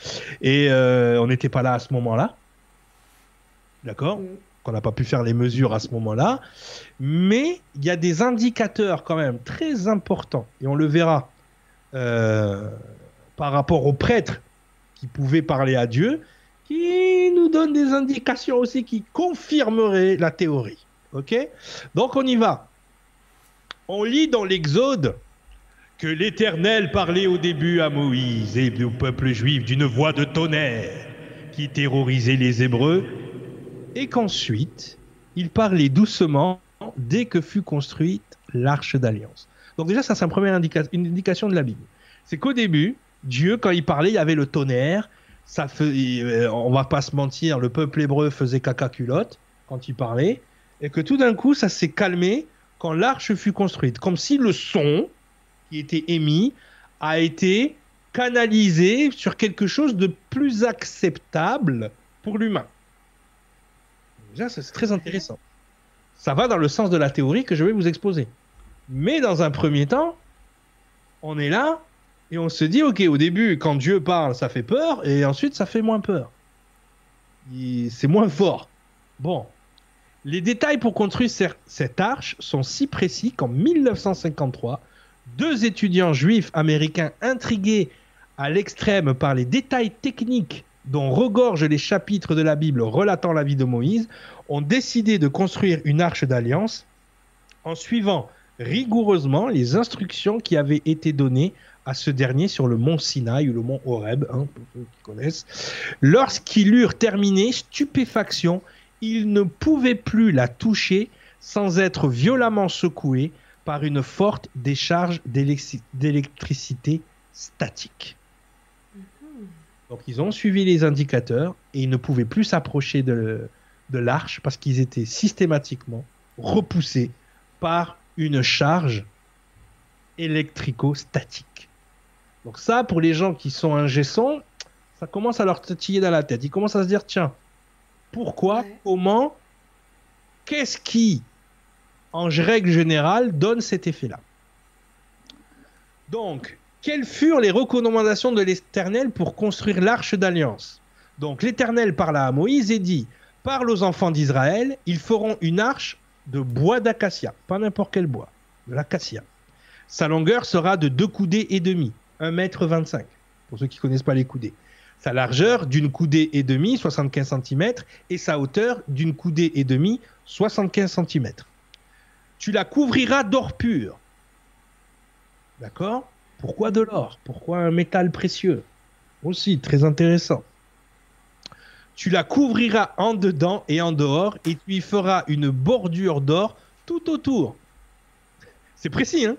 Speaker 2: et euh, on n'était pas là à ce moment-là, d'accord? Mm. Qu'on n'a pas pu faire les mesures à ce moment-là, mais il y a des indicateurs quand même très importants, et on le verra euh, par rapport aux prêtres qui pouvaient parler à Dieu, qui nous donne des indications aussi qui confirmeraient la théorie. Ok? Donc on y va. On lit dans l'Exode que l'Éternel parlait au début à Moïse et au peuple juif d'une voix de tonnerre qui terrorisait les Hébreux, et qu'ensuite il parlait doucement dès que fut construite l'arche d'alliance. Donc déjà ça c'est une première indication de la Bible. C'est qu'au début, Dieu quand il parlait, il y avait le tonnerre, ça fait, euh, on va pas se mentir, le peuple hébreu faisait caca culotte quand il parlait, et que tout d'un coup, ça s'est calmé quand l'arche fut construite, comme si le son qui était émis a été canalisé sur quelque chose de plus acceptable pour l'humain. Déjà, c'est très intéressant. Ça va dans le sens de la théorie que je vais vous exposer. Mais dans un premier temps, on est là et on se dit, ok, au début, quand Dieu parle, ça fait peur, et ensuite, ça fait moins peur. C'est moins fort. Bon. Les détails pour construire cette arche sont si précis qu'en 1953, deux étudiants juifs américains intrigués à l'extrême par les détails techniques dont regorgent les chapitres de la Bible relatant la vie de Moïse, ont décidé de construire une arche d'alliance en suivant rigoureusement les instructions qui avaient été données à ce dernier sur le mont Sinaï ou le mont Horeb, hein, pour ceux qui connaissent. Lorsqu'ils eurent terminé, stupéfaction, ils ne pouvaient plus la toucher sans être violemment secoués par une forte décharge d'électricité statique. Mm-hmm. Donc ils ont suivi les indicateurs et ils ne pouvaient plus s'approcher de, de l'arche parce qu'ils étaient systématiquement repoussés par une charge électrico-statique. Donc ça, pour les gens qui sont son, ça commence à leur titiller dans la tête. Ils commencent à se dire, tiens, pourquoi, comment, qu'est-ce qui, en règle générale, donne cet effet-là Donc, quelles furent les recommandations de l'Éternel pour construire l'arche d'alliance? Donc, l'Éternel parla à Moïse et dit, parle aux enfants d'Israël, ils feront une arche de bois d'acacia, pas n'importe quel bois, de l'acacia. Sa longueur sera de deux coudées et demi 1m25, pour ceux qui ne connaissent pas les coudées. Sa largeur d'une coudée et demie, 75 cm, et sa hauteur d'une coudée et demie, 75 cm. Tu la couvriras d'or pur. D'accord? Pourquoi de l'or? Pourquoi un métal précieux? Aussi, très intéressant. Tu la couvriras en dedans et en dehors, et tu y feras une bordure d'or tout autour. C'est précis, hein?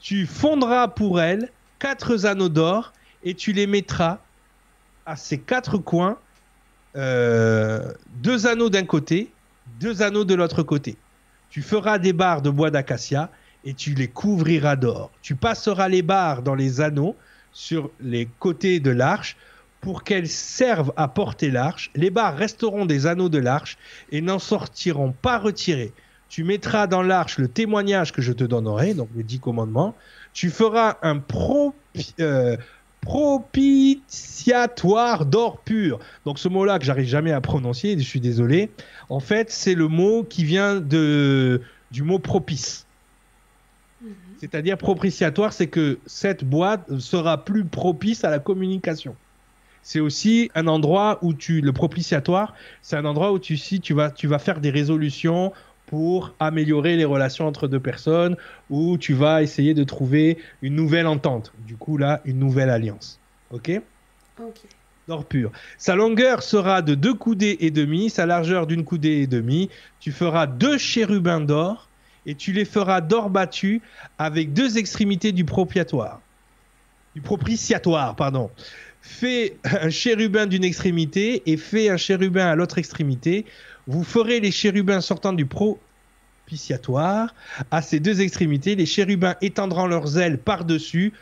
Speaker 2: Tu fondras pour elle quatre anneaux d'or, et tu les mettras à ces quatre coins, euh, deux anneaux d'un côté, deux anneaux de l'autre côté. Tu feras des barres de bois d'acacia et tu les couvriras d'or. Tu passeras les barres dans les anneaux sur les côtés de l'arche pour qu'elles servent à porter l'arche. Les barres resteront des anneaux de l'arche et n'en sortiront pas retirés. Tu mettras dans l'arche le témoignage que je te donnerai, donc les dix commandements. Tu feras un pro, euh, propitiatoire d'or pur. Donc ce mot-là que j'arrive jamais à prononcer, je suis désolé. En fait, c'est le mot qui vient de, du mot propice. Mhm. C'est-à-dire propitiatoire, c'est que cette boîte sera plus propice à la communication. C'est aussi un endroit où tu, le propitiatoire, c'est un endroit où tu, si tu vas, tu vas faire des résolutions pour améliorer les relations entre deux personnes ou tu vas essayer de trouver une nouvelle entente. Du coup, là, une nouvelle alliance. OK?
Speaker 1: Ok.
Speaker 2: D'or pur. Sa longueur sera de deux coudées et demi, sa largeur d'une coudée et demi. Tu feras deux chérubins d'or et tu les feras d'or battu avec deux extrémités du propitiatoire. Du propitiatoire, pardon. Fais un chérubin d'une extrémité et fais un chérubin à l'autre extrémité vous ferez les chérubins sortant du propitiatoire. À ces deux extrémités, les chérubins étendront leurs ailes par-dessus,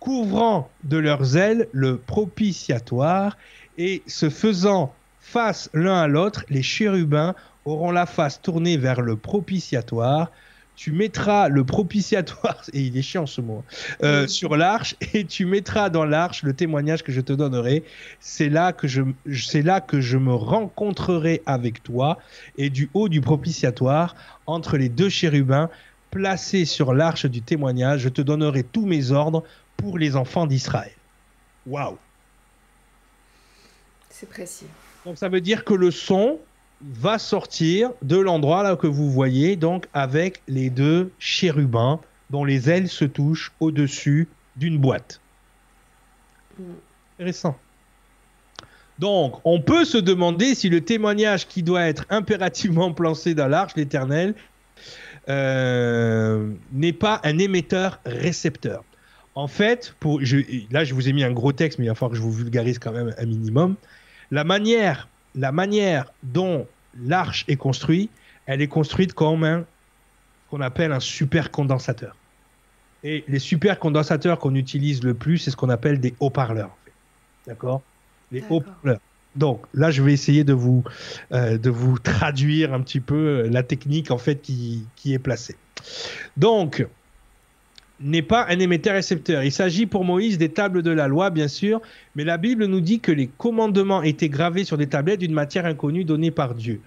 Speaker 2: couvrant de leurs ailes le propitiatoire, et se faisant face l'un à l'autre, les chérubins auront la face tournée vers le propitiatoire, tu mettras le propitiatoire, et il est chiant ce mot, euh, sur l'arche, et tu mettras dans l'arche le témoignage que je te donnerai. C'est là que je, c'est là que je me rencontrerai avec toi, et du haut du propitiatoire, entre les deux chérubins, placés sur l'arche du témoignage, je te donnerai tous mes ordres pour les enfants d'Israël. Waouh!
Speaker 1: C'est précis.
Speaker 2: Donc ça veut dire que le son, va sortir de l'endroit là que vous voyez, donc avec les deux chérubins dont les ailes se touchent au-dessus d'une boîte. Intéressant. Donc, on peut se demander si le témoignage qui doit être impérativement placé dans l'arche, l'éternel, euh, n'est pas un émetteur-récepteur. En fait, pour, là, je vous ai mis un gros texte, mais il va falloir que je vous vulgarise quand même un minimum. La manière, la manière dont l'arche est construite, elle est construite comme un qu'on appelle un supercondensateur. Et les supercondensateurs qu'on utilise le plus, c'est ce qu'on appelle des haut-parleurs. D'accord? Les haut-parleurs. Donc là, je vais essayer de vous, euh, de vous traduire un petit peu la technique en fait qui, qui est placée. Donc, n'est pas un émetteur-récepteur. Il s'agit pour Moïse des tables de la loi, bien sûr, mais la Bible nous dit que les commandements étaient gravés sur des tablettes d'une matière inconnue donnée par Dieu.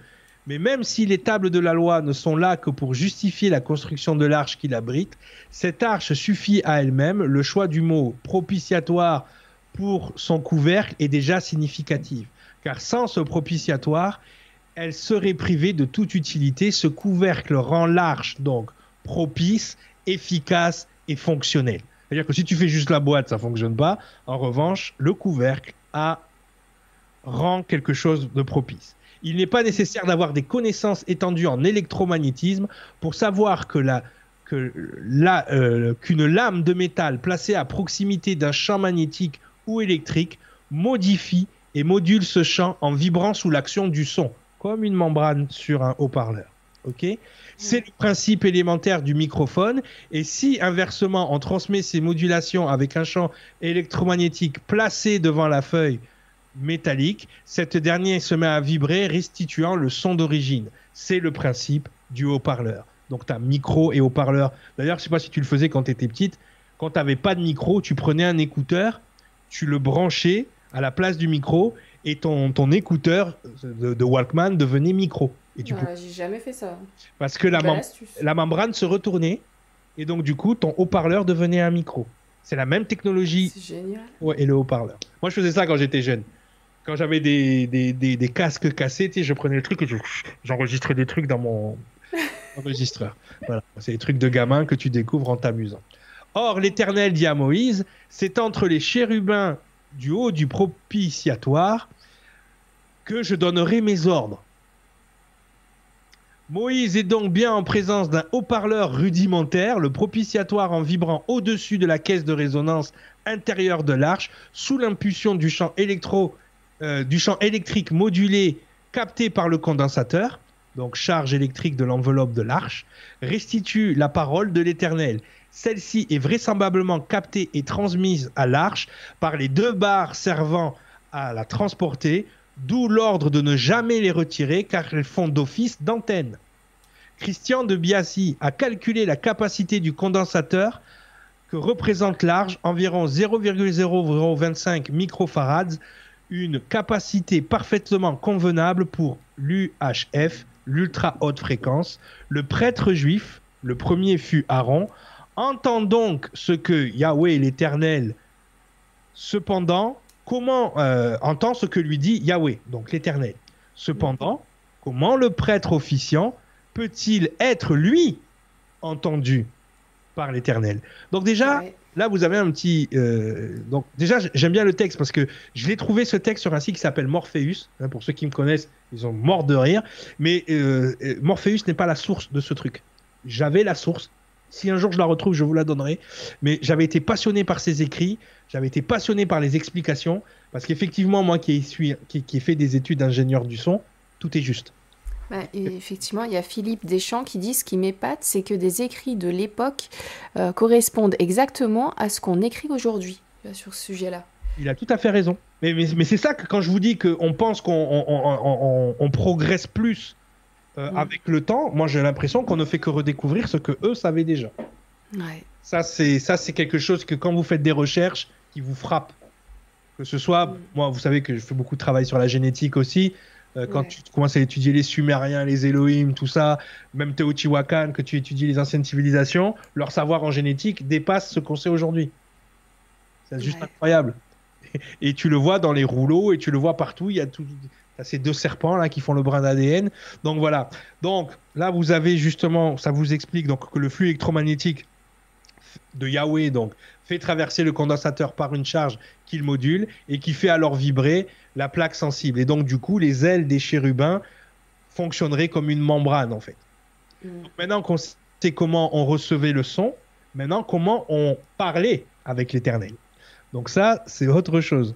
Speaker 2: Mais même si les tables de la loi ne sont là que pour justifier la construction de l'arche qui l'abrite, cette arche suffit à elle-même. Le choix du mot propitiatoire pour son couvercle est déjà significatif. Car sans ce propitiatoire, elle serait privée de toute utilité. Ce couvercle rend l'arche donc propice, efficace et fonctionnel. C'est-à-dire que si tu fais juste la boîte, ça fonctionne pas. En revanche, le couvercle a, rend quelque chose de propice. Il n'est pas nécessaire d'avoir des connaissances étendues en électromagnétisme pour savoir euh, qu'une lame de métal placée à proximité d'un champ magnétique ou électrique modifie et module ce champ en vibrant sous l'action du son, comme une membrane sur un haut-parleur. Ok c'est le principe élémentaire du microphone. Et si inversement, on transmet ces modulations avec un champ électromagnétique placé devant la feuille métallique, cette dernière se met à vibrer, restituant le son d'origine. C'est le principe du haut-parleur. Donc tu as micro et haut-parleur. D'ailleurs, je ne sais pas si tu le faisais quand tu étais petite. Quand tu n'avais pas de micro, tu prenais un écouteur, tu le branchais à la place du micro et ton, ton écouteur de Walkman devenait micro.
Speaker 1: J'ai jamais fait ça.
Speaker 2: Parce que la, la membrane se retournait et donc du coup ton haut-parleur devenait un micro. C'est la même technologie.
Speaker 1: C'est génial.
Speaker 2: Ouais, et le haut-parleur. Moi, je faisais ça quand j'étais jeune. Quand j'avais des, des, des, des casques cassés, je prenais le truc et je- j'enregistrais des trucs dans mon enregistreur. Voilà. C'est des trucs de gamin que tu découvres en t'amusant. Or, l'Éternel dit à Moïse, c'est entre les chérubins du haut du propitiatoire que je donnerai mes ordres. Moïse est donc bien en présence d'un haut-parleur rudimentaire, le propitiatoire en vibrant au-dessus de la caisse de résonance intérieure de l'arche, sous l'impulsion du champ euh, du champ électrique modulé capté par le condensateur, donc charge électrique de l'enveloppe de l'arche, restitue la parole de l'Éternel. Celle-ci est vraisemblablement captée et transmise à l'arche par les deux barres servant à la transporter, d'où l'ordre de ne jamais les retirer car elles font d'office d'antenne. Christian de Biassi a calculé la capacité du condensateur que représente l'arche, environ 0,0025 microfarads, une capacité parfaitement convenable pour l'UHF, l'ultra haute fréquence. Le prêtre juif, le premier fut Aaron, entend donc ce que Yahweh l'Éternel, cependant, comment euh, entend ce que lui dit Yahweh, donc l'Éternel. Cependant, comment le prêtre officiant peut-il être lui entendu par l'Éternel? Donc déjà,
Speaker 1: Ouais.
Speaker 2: là vous avez un petit euh, donc déjà j'aime bien le texte parce que je l'ai trouvé ce texte sur un site qui s'appelle Morpheus hein, pour ceux qui me connaissent ils ont mort de rire mais euh, Morpheus n'est pas la source de ce truc j'avais la source si un jour je la retrouve je vous la donnerai mais j'avais été passionné par ses écrits j'avais été passionné par les explications parce qu'effectivement moi qui ai, qui, qui ai fait des études d'ingénieur du son tout est juste
Speaker 1: Bah, effectivement, il y a Philippe Deschamps qui dit ce qui m'épate, c'est que des écrits de l'époque euh, correspondent exactement à ce qu'on écrit aujourd'hui euh, sur ce sujet-là.
Speaker 2: Il a tout à fait raison. Mais, mais, mais c'est ça que quand je vous dis qu'on pense qu'on on, on- on- on progresse plus euh,
Speaker 1: Mm.
Speaker 2: avec le temps, moi j'ai l'impression qu'on ne fait que redécouvrir ce que eux savaient déjà.
Speaker 1: Ouais.
Speaker 2: Ça c'est ça c'est quelque chose que quand vous faites des recherches qui vous frappe. Que ce soit,
Speaker 1: Mm.
Speaker 2: moi vous savez que je fais beaucoup de travail sur la génétique aussi. Euh, quand
Speaker 1: Ouais.
Speaker 2: tu commences à étudier les Sumériens, les Elohim, tout ça, même Teotihuacan, que tu étudies les anciennes civilisations, leur savoir en génétique dépasse ce qu'on sait aujourd'hui. C'est juste
Speaker 1: Ouais.
Speaker 2: incroyable. Et tu le vois dans les rouleaux et tu le vois partout. Il y a tout. Ces deux serpents là qui font le brin d'ADN. Donc voilà. Donc là, vous avez justement, ça vous explique donc que le flux électromagnétique de Yahweh donc fait traverser le condensateur par une charge qu'il module et qui fait alors vibrer la plaque sensible. Et donc du coup, les ailes des chérubins fonctionneraient comme une membrane en fait.
Speaker 1: Mm.
Speaker 2: Maintenant qu'on sait comment on recevait le son, maintenant comment on parlait avec l'Éternel. Donc ça, c'est autre chose.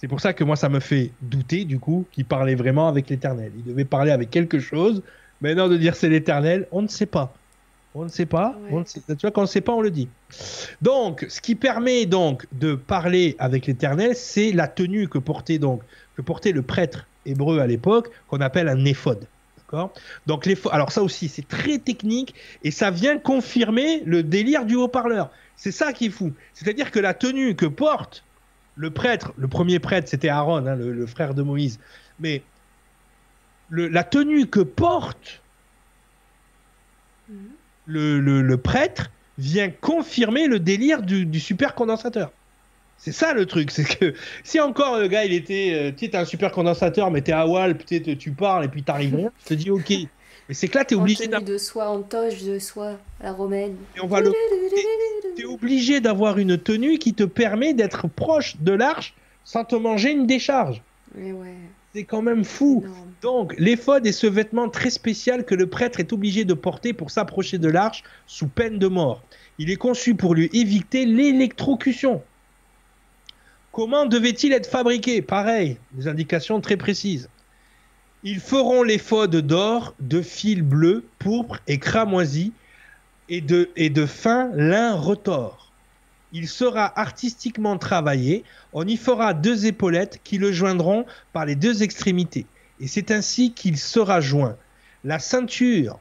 Speaker 2: C'est pour ça que moi, ça me fait douter, du coup, qu'il parlait vraiment avec l'Éternel. Il devait parler avec quelque chose. Maintenant, de dire c'est l'Éternel, on ne sait pas. On ne sait pas.
Speaker 1: Ouais.
Speaker 2: On ne sait- Tu vois, quand on ne sait pas, on le dit. Donc, ce qui permet donc de parler avec l'Éternel, c'est la tenue que portait donc que portait le prêtre hébreu à l'époque, qu'on appelle un éphod. D'accord? Donc, l'éphod- alors ça aussi, c'est très technique et ça vient confirmer le délire du haut-parleur. C'est ça qui est fou. C'est-à-dire que la tenue que porte le prêtre, le premier prêtre, c'était Aaron, hein, le, le frère de Moïse, mais le- la tenue que porte
Speaker 1: Mhm.
Speaker 2: le, prêtre vient confirmer le délire du, du super condensateur. C'est ça le truc, c'est que si encore le gars il était, euh, tu sais, t'as un super condensateur, mais t'es à Wall, peut-être tu parles et puis t'arrives rien, je te dis ok. Mais c'est que là t'es obligé d'avoir
Speaker 1: de soie, en toge de soie, à la romaine.
Speaker 2: et on va le- t'es obligé d'avoir une tenue qui te permet d'être proche de l'arche sans te manger une décharge.
Speaker 1: Mais ouais,
Speaker 2: C'est quand même fou. Donc, l'éphod est ce vêtement très spécial que le prêtre est obligé de porter pour s'approcher de l'arche sous peine de mort. Il est conçu pour lui éviter l'électrocution. Comment devait-il être fabriqué? Pareil, des indications très précises. Ils feront l'éphod d'or, de fil bleu, pourpre et cramoisi, et de, fin lin retors. Il sera artistiquement travaillé. On y fera deux épaulettes qui le joindront par les deux extrémités et c'est ainsi qu'il sera joint. La ceinture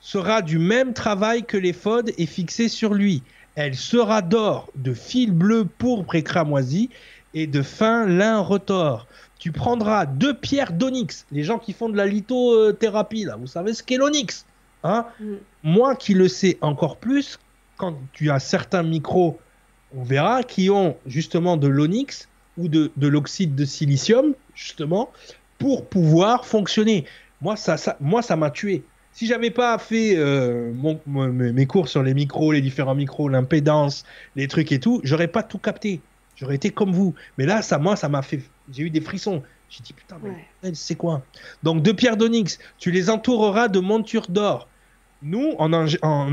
Speaker 2: sera du même travail que l'éphod et fixée sur lui. Elle sera d'or, de fil bleu, pourpre et cramoisi, et de fin lin retors. Tu prendras deux pierres d'onyx. Les gens qui font de la lithothérapie, là, vous savez ce qu'est l'onyx hein
Speaker 1: Mm.
Speaker 2: Moi qui le sais encore plus, quand tu as certains micros on verra, qui ont justement de l'onyx ou de, l'oxyde de silicium, justement, pour pouvoir fonctionner. Moi, ça, ça, moi, ça m'a tué. Si j'avais pas fait euh, mes cours sur les micros, les différents micros, l'impédance, les trucs et tout, j'aurais pas tout capté. J'aurais été comme vous. Mais là, ça, moi, ça m'a fait. J'ai eu des frissons. J'ai dit putain, mais c'est quoi? Donc, deux pierres d'onyx, tu les entoureras de montures d'or. Nous, en,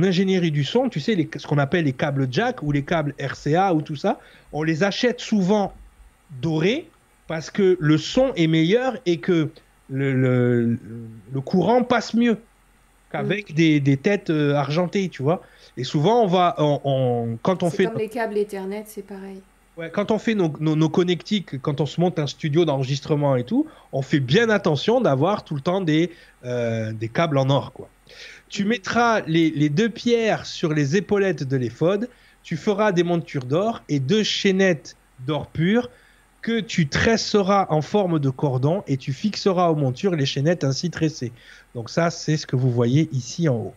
Speaker 2: ingénierie du son, tu sais, ce qu'on appelle les câbles jack ou les câbles RCA ou tout ça, on les achète souvent dorés parce que le son est meilleur et que le, courant passe mieux qu'avec mm. des, têtes euh, argentées, tu vois. Et souvent, on va, quand on fait.
Speaker 1: Comme les câbles Ethernet, c'est pareil.
Speaker 2: Ouais, quand on fait nos, nos, connectiques, quand on se monte un studio d'enregistrement et tout, on fait bien attention d'avoir tout le temps des, euh, des câbles en or, quoi. Tu mettras les, deux pierres sur les épaulettes de l'éphode, tu feras des montures d'or et deux chaînettes d'or pur que tu tresseras en forme de cordon et tu fixeras aux montures les chaînettes ainsi tressées. Donc ça, c'est ce que vous voyez ici en haut.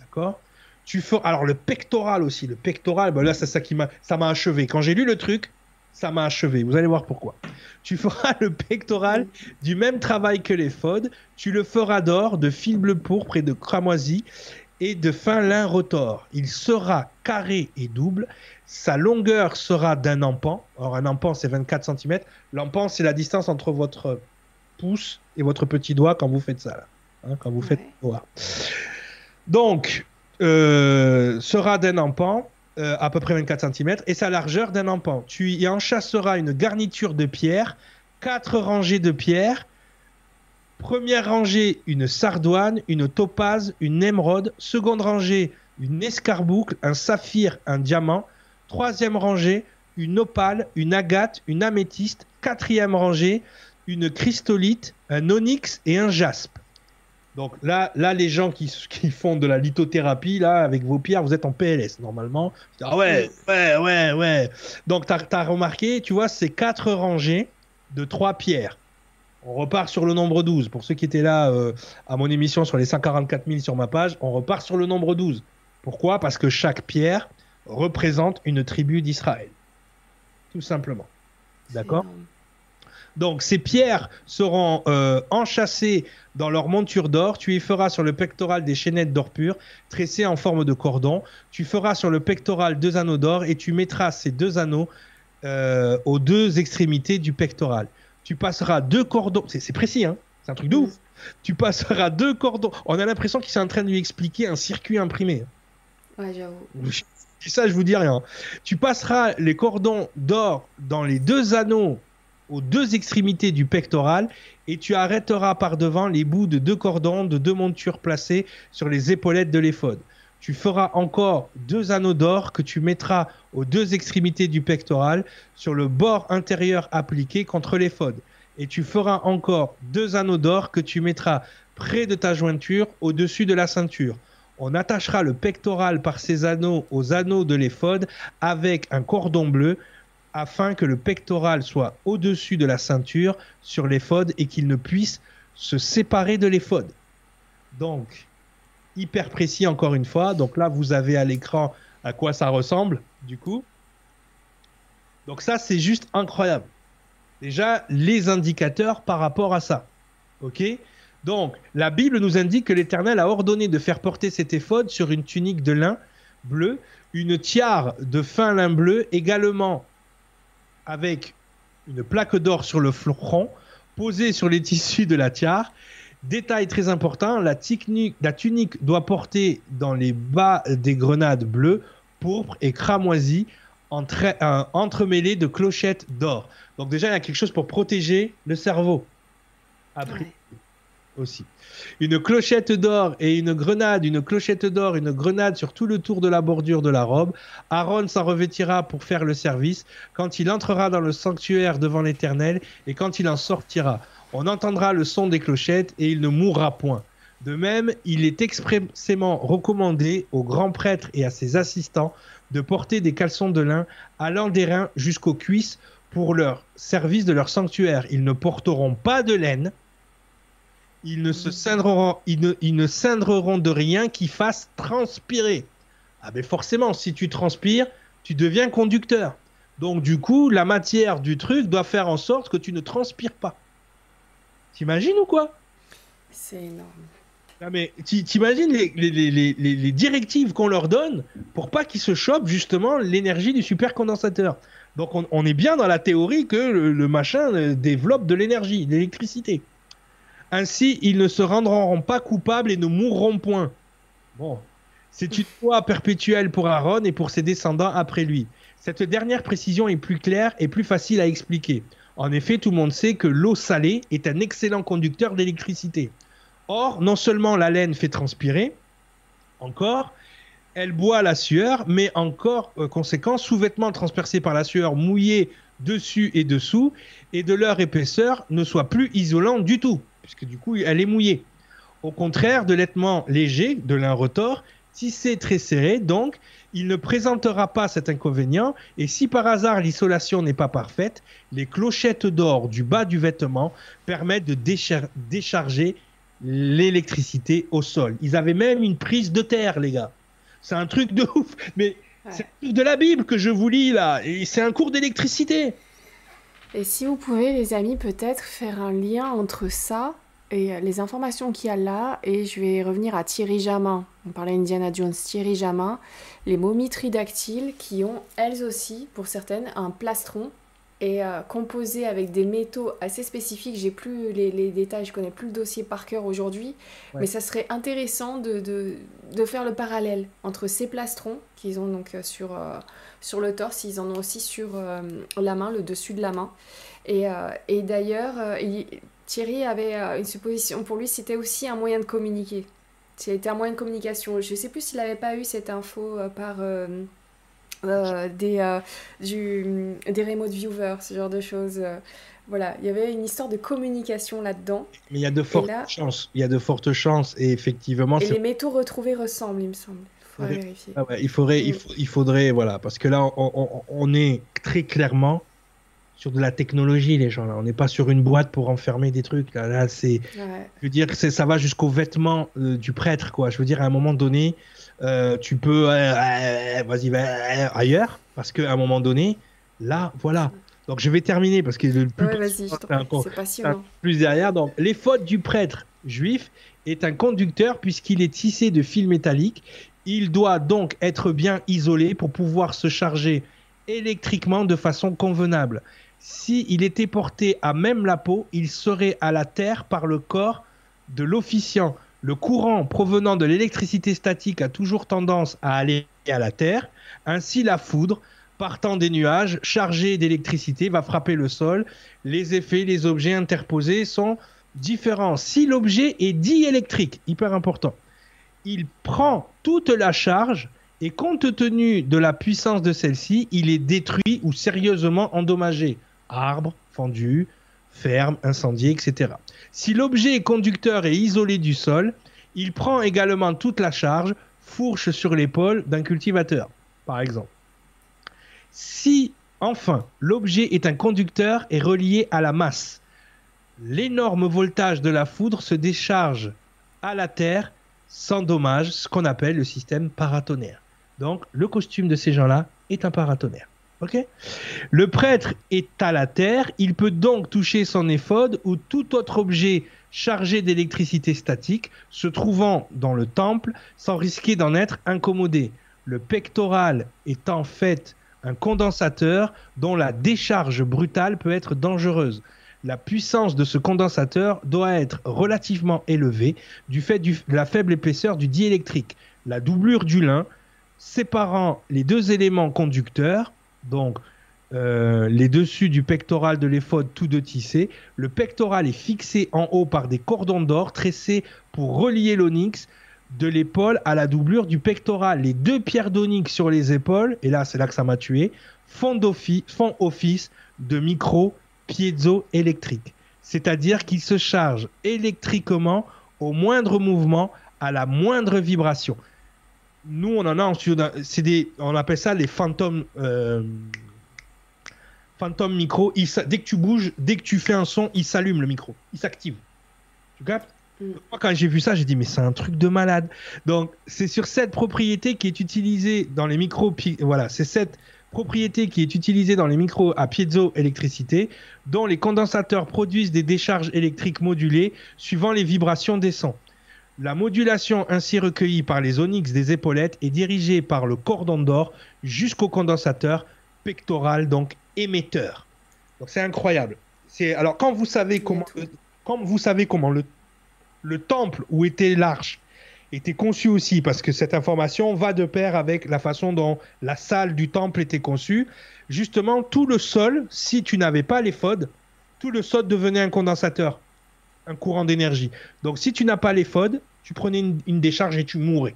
Speaker 2: D'accord? Tu feras alors le pectoral aussi, le pectoral, ben là c'est ça qui m'a ça m'a achevé. Quand j'ai lu le truc, ça m'a achevé. Vous allez voir pourquoi. Tu feras le pectoral du même travail que les fodes. Tu le feras d'or, de fil bleu pourpre et de cramoisi et de fin lin rotor. Il sera carré et double. Sa longueur sera d'un empan. Alors un empan c'est 24 cm. L'empan c'est la distance entre votre pouce et votre petit doigt quand vous faites ça. Là. Hein, quand vous faites Donc, euh, sera d'un empan. Euh, à peu près 24 cm, et sa largeur d'un empan. Tu y enchasseras une garniture de pierre, quatre rangées de pierres. Première rangée, une sardoine, une topaze, une émeraude. Seconde rangée, une escarboucle, un saphir, un diamant. Troisième rangée, une opale, une agate, une améthyste. Quatrième rangée, une crystolite, un onyx et un jaspe. Donc là, là les gens qui, font de la lithothérapie, là, avec vos pierres, vous êtes en PLS normalement. Ah ouais, ouais, ouais, ouais. Donc tu as, remarqué, tu vois, c'est quatre rangées de trois pierres. On repart sur le nombre 12. Pour ceux qui étaient là euh, à mon émission sur les 144 000 sur ma page, on repart sur le nombre 12. Pourquoi? Parce que chaque pierre représente une tribu d'Israël. Tout simplement. D'accord? Donc ces pierres seront euh, enchâssées dans leur monture d'or. Tu y feras sur le pectoral des chaînettes d'or pur, tressées en forme de cordon. Tu feras sur le pectoral deux anneaux d'or et tu mettras ces deux anneaux euh, aux deux extrémités du pectoral. Tu passeras deux cordons. C'est précis, hein C'est un truc de ouf. Tu passeras deux cordons. On a l'impression qu'il est en train de lui expliquer un circuit imprimé.
Speaker 1: Ouais, j'avoue.
Speaker 2: Ça, je vous dis rien. Tu passeras les cordons d'or dans les deux anneaux aux deux extrémités du pectoral et tu arrêteras par devant les bouts de deux cordons de deux montures placées sur les épaulettes de l'éphode. Tu feras encore deux anneaux d'or que tu mettras aux deux extrémités du pectoral sur le bord intérieur appliqué contre l'éphode. Et tu feras encore deux anneaux d'or que tu mettras près de ta jointure au-dessus de la ceinture. On attachera le pectoral par ces anneaux aux anneaux de l'éphode avec un cordon bleu afin que le pectoral soit au-dessus de la ceinture sur l'éphode et qu'il ne puisse se séparer de l'éphode. Donc, hyper précis encore une fois. Donc là, vous avez à l'écran à quoi ça ressemble, du coup. Donc ça, c'est juste incroyable. Déjà, les indicateurs par rapport à ça. OK? Donc, la Bible nous indique que l'Éternel a ordonné de faire porter cet éphode sur une tunique de lin bleu, une tiare de fin lin bleu, également avec une plaque d'or sur le front, posée sur les tissus de la tiare. Détail très important, la, tunique doit porter dans les bas des grenades bleues, pourpres et cramoisies, euh, entremêlées de clochettes d'or. Donc déjà, il y a quelque chose pour protéger le cerveau. Après, aussi. Une clochette d'or et une grenade, une clochette d'or, une grenade sur tout le tour de la bordure de la robe. Aaron s'en revêtira pour faire le service quand il entrera dans le sanctuaire devant l'Éternel et quand il en sortira. On entendra le son des clochettes et il ne mourra point. De même, il est expressément recommandé aux grands prêtres et à ses assistants de porter des caleçons de lin allant des reins jusqu'aux cuisses pour leur service de leur sanctuaire. Ils ne porteront pas de laine, ils ne se cindreront, ils ne, ils ne cindreront de rien qui fasse transpirer. Ah mais forcément, si tu transpires, tu deviens conducteur. Donc du coup, la matière du truc doit faire en sorte que tu ne transpires pas. T'imagines ou quoi?
Speaker 1: C'est énorme.
Speaker 2: Ah, mais t'imagines les, les, directives qu'on leur donne pour pas qu'ils se chopent justement l'énergie du supercondensateur. Donc on, est bien dans la théorie que le, machin euh, développe de l'énergie, de l'électricité. Ainsi, ils ne se rendront pas coupables et ne mourront point. Bon, c'est une loi perpétuelle pour Aaron et pour ses descendants après lui. Cette dernière précision est plus claire et plus facile à expliquer. En effet, tout le monde sait que l'eau salée est un excellent conducteur d'électricité. Or, non seulement la laine fait transpirer, encore, elle boit la sueur, mais encore, euh, conséquent, sous-vêtements transpercés par la sueur mouillés dessus et dessous, et de leur épaisseur ne soit plus isolant du tout, puisque du coup, elle est mouillée. Au contraire de l'étement léger de l'un retort, tissé très serré, donc, il ne présentera pas cet inconvénient, et si par hasard l'isolation n'est pas parfaite, les clochettes d'or du bas du vêtement permettent de décharger l'électricité au sol. Ils avaient même une prise de terre, les gars. C'est un truc de ouf. Mais c'est de la Bible que je vous lis là. Et c'est un cours d'électricité.
Speaker 1: Et si vous pouvez, les amis, peut-être faire un lien entre ça et euh, les informations qu'il y a là, et je vais revenir à Thierry Jamin. On parlait Indiana Jones, Thierry Jamin, les momies tridactyles qui ont elles aussi, pour certaines, un plastron. Et euh, composé avec des métaux assez spécifiques. J'ai plus les, les, détails, je connais plus le dossier par cœur aujourd'hui, mais ça serait intéressant de, de, de, faire le parallèle entre ces plastrons qu'ils ont donc euh, sur, euh, sur le torse, ils en ont aussi sur la main, le dessus de la main. Et, et d'ailleurs, Thierry avait une supposition pour lui, c'était aussi un moyen de communiquer. C'était un moyen de communication. Je ne sais plus s'il n'avait pas eu cette info par euh, des, euh, du, des remote viewers, ce genre de choses. Euh. voilà, il y avait une histoire de communication là-dedans.
Speaker 2: Mais il y a de fortes chances. Il y a de fortes chances et effectivement.
Speaker 1: Et les métaux retrouvés ressemblent, il me semble. Il faudrait vérifier.
Speaker 2: Ah il faudrait, il, mm. il, faudrait, voilà, parce que là, on, on, est très clairement sur de la technologie, les gens là. On n'est pas sur une boîte pour enfermer des trucs. Là, là c'est, je veux dire, ça va jusqu'aux vêtements du prêtre, quoi. Je veux dire, à un moment donné, euh, tu peux, euh, euh, vas-y, ailleurs, parce qu'à un moment donné, là, voilà. Donc je vais terminer parce que le plus,
Speaker 1: ouais,
Speaker 2: plus derrière. Donc les fautes du prêtre juif est un conducteur puisqu'il est tissé de fils métalliques. Il doit donc être bien isolé pour pouvoir se charger électriquement de façon convenable. Si il était porté à même la peau, il serait à la terre par le corps de l'officiant. Le courant provenant de l'électricité statique a toujours tendance à aller à la Terre. Ainsi, la foudre, partant des nuages, chargée d'électricité, va frapper le sol. Les effets, les objets interposés sont différents. Si l'objet est dit électrique, hyper important, il prend toute la charge et compte tenu de la puissance de celle-ci, il est détruit ou sérieusement endommagé. Arbre, fendu, ferme, incendié, etc. Si l'objet est conducteur et isolé du sol, il prend également toute la charge, fourche sur l'épaule d'un cultivateur, par exemple. Si, enfin, l'objet est un conducteur et relié à la masse, l'énorme voltage de la foudre se décharge à la Terre sans dommage, ce qu'on appelle le système paratonnerre. Donc, le costume de ces gens-là est un paratonnerre. Le prêtre est à la terre, il peut donc toucher son éphode ou tout autre objet chargé d'électricité statique se trouvant dans le temple sans risquer d'en être incommodé. Le pectoral est en fait un condensateur dont la décharge brutale peut être dangereuse. La puissance de ce condensateur doit être relativement élevée du fait de la faible épaisseur du diélectrique. La doublure du lin séparant les deux éléments conducteurs donc, euh, les dessus du pectoral de l'éphode, tous deux tissés. Le pectoral est fixé en haut par des cordons d'or tressés pour relier l'onyx de l'épaule à la doublure du pectoral. Les deux pierres d'onyx sur les épaules, et là c'est là que ça m'a tué, font, font office de micro piézoélectrique. C'est-à-dire qu'ils se chargent électriquement au moindre mouvement, à la moindre vibration nous, on en a en C'est des, on appelle ça les fantômes. Euh, micro. dès que tu bouges, dès que tu fais un son, il s'allume le micro. Il s'active. Tu captes? Mm. Moi, quand j'ai vu ça, j'ai dit, mais c'est un truc de malade. Donc, c'est sur cette propriété qui est utilisée dans les micros. Voilà, c'est cette propriété qui est utilisée dans les micros à piézoélectricité, dont les condensateurs produisent des décharges électriques modulées suivant les vibrations des sons. La modulation ainsi recueillie par les onyx des épaulettes est dirigée par le cordon d'or jusqu'au condensateur pectoral, donc émetteur. Donc c'est incroyable. Alors quand vous savez comment, quand vous savez comment le le temple où était l'arche était conçu aussi, parce que cette information va de pair avec la façon dont la salle du temple était conçue. Justement, tout le sol, si tu n'avais pas les FOD, tout le sol devenait un condensateur, un courant d'énergie. Donc si tu n'as pas les FOD, tu prenais une, décharge et tu mourais.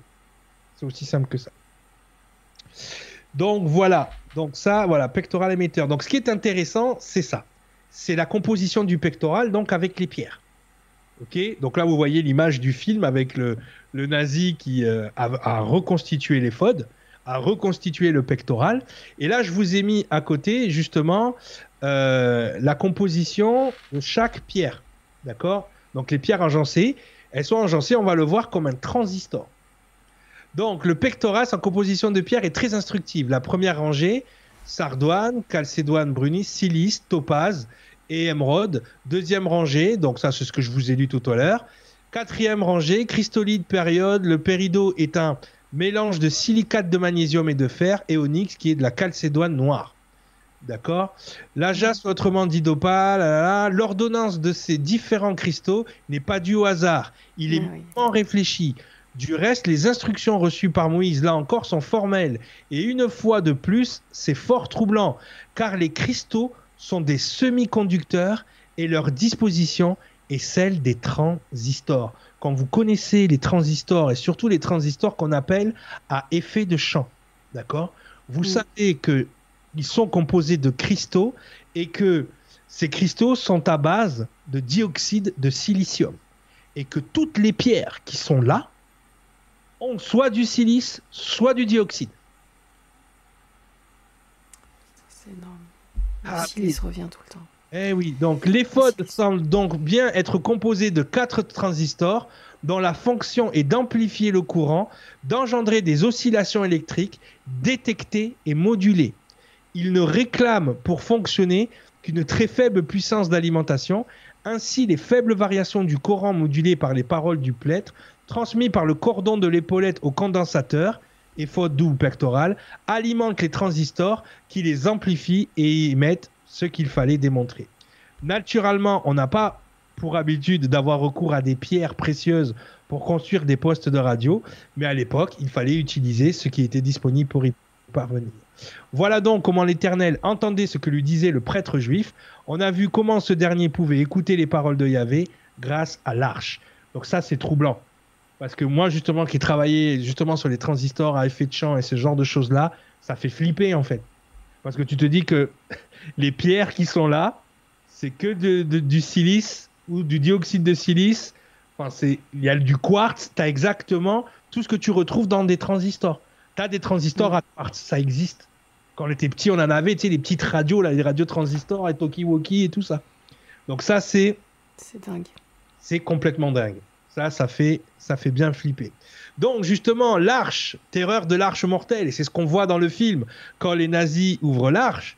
Speaker 2: C'est aussi simple que ça. Donc voilà, donc ça, voilà, pectoral émetteur. Donc ce qui est intéressant, c'est ça. C'est la composition du pectoral, donc avec les pierres. Donc là vous voyez l'image du film avec le, nazi qui euh, a, reconstitué les FOD, a reconstitué le pectoral. Et là je vous ai mis à côté justement euh, la composition de chaque pierre. D'accord? Donc les pierres agencées, elles sont agencées, on va le voir comme un transistor. Donc le pectoral, sa composition de pierres est très instructive. La première rangée, sardoine, calcédoine, brunis, silice, topaze et. Deuxième rangée, donc ça c'est ce que je vous ai lu tout à l'heure. Quatrième rangée, cristolide période. Le péridot est un mélange de silicate de magnésium et de fer et onyx qui est de la calcédoine noire. D'accord? La jaspe, autrement dit d'opale, l'ordonnance de ces différents cristaux n'est pas due au hasard. Il est ah, réfléchi. Du reste, les instructions reçues par Moïse, là encore, sont formelles. Et une fois de plus, c'est fort troublant, car les cristaux sont des semi-conducteurs et leur disposition est celle des transistors. Quand vous connaissez les transistors et surtout les transistors qu'on appelle à effet de champ, d'accord? Vous savez que ils sont composés de cristaux et que ces cristaux sont à base de dioxyde de silicium et que toutes les pierres qui sont là ont soit du silice, soit du dioxyde.
Speaker 1: C'est énorme. Ah, il revient tout le temps.
Speaker 2: Eh oui, donc les FOD semblent donc bien être composés de quatre transistors dont la fonction est d'amplifier le courant, d'engendrer des oscillations électriques, détecter et moduler. Ils ne réclament pour fonctionner qu'une très faible puissance d'alimentation. Ainsi, les faibles variations du courant modulées par les paroles du plêtre, transmis par le cordon de l'épaulette au condensateur, et faute double pectorale alimentent les transistors qui les amplifient et émettent ce qu'il fallait démontrer. Naturellement, on n'a pas pour habitude d'avoir recours à des pierres précieuses pour construire des postes de radio, mais à l'époque, il fallait utiliser ce qui était disponible pour y parvenir. Voilà donc comment l'Éternel entendait ce que lui disait le prêtre juif. On a vu comment ce dernier pouvait écouter les paroles de Yahvé grâce à l'arche. Donc ça, c'est troublant. Parce que moi, justement, qui travaillais justement sur les transistors à effet de champ et ce genre de choses-là, ça fait flipper en fait. Parce que tu te dis que les pierres qui sont là, c'est que du silice ou du dioxyde de silice. Enfin, il y a du quartz, tu as exactement tout ce que tu retrouves dans des transistors. Tu as des transistors à quartz, ça existe. Quand on était petit, on en avait, tu sais, les petites radios, là, les radios transistors et Tokiwoki et tout ça. Donc ça, c'est...
Speaker 1: C'est dingue.
Speaker 2: C'est complètement dingue. Ça, ça fait, ça fait bien flipper. Donc justement, l'arche, terreur de l'arche mortelle, et c'est ce qu'on voit dans le film, quand les nazis ouvrent l'arche,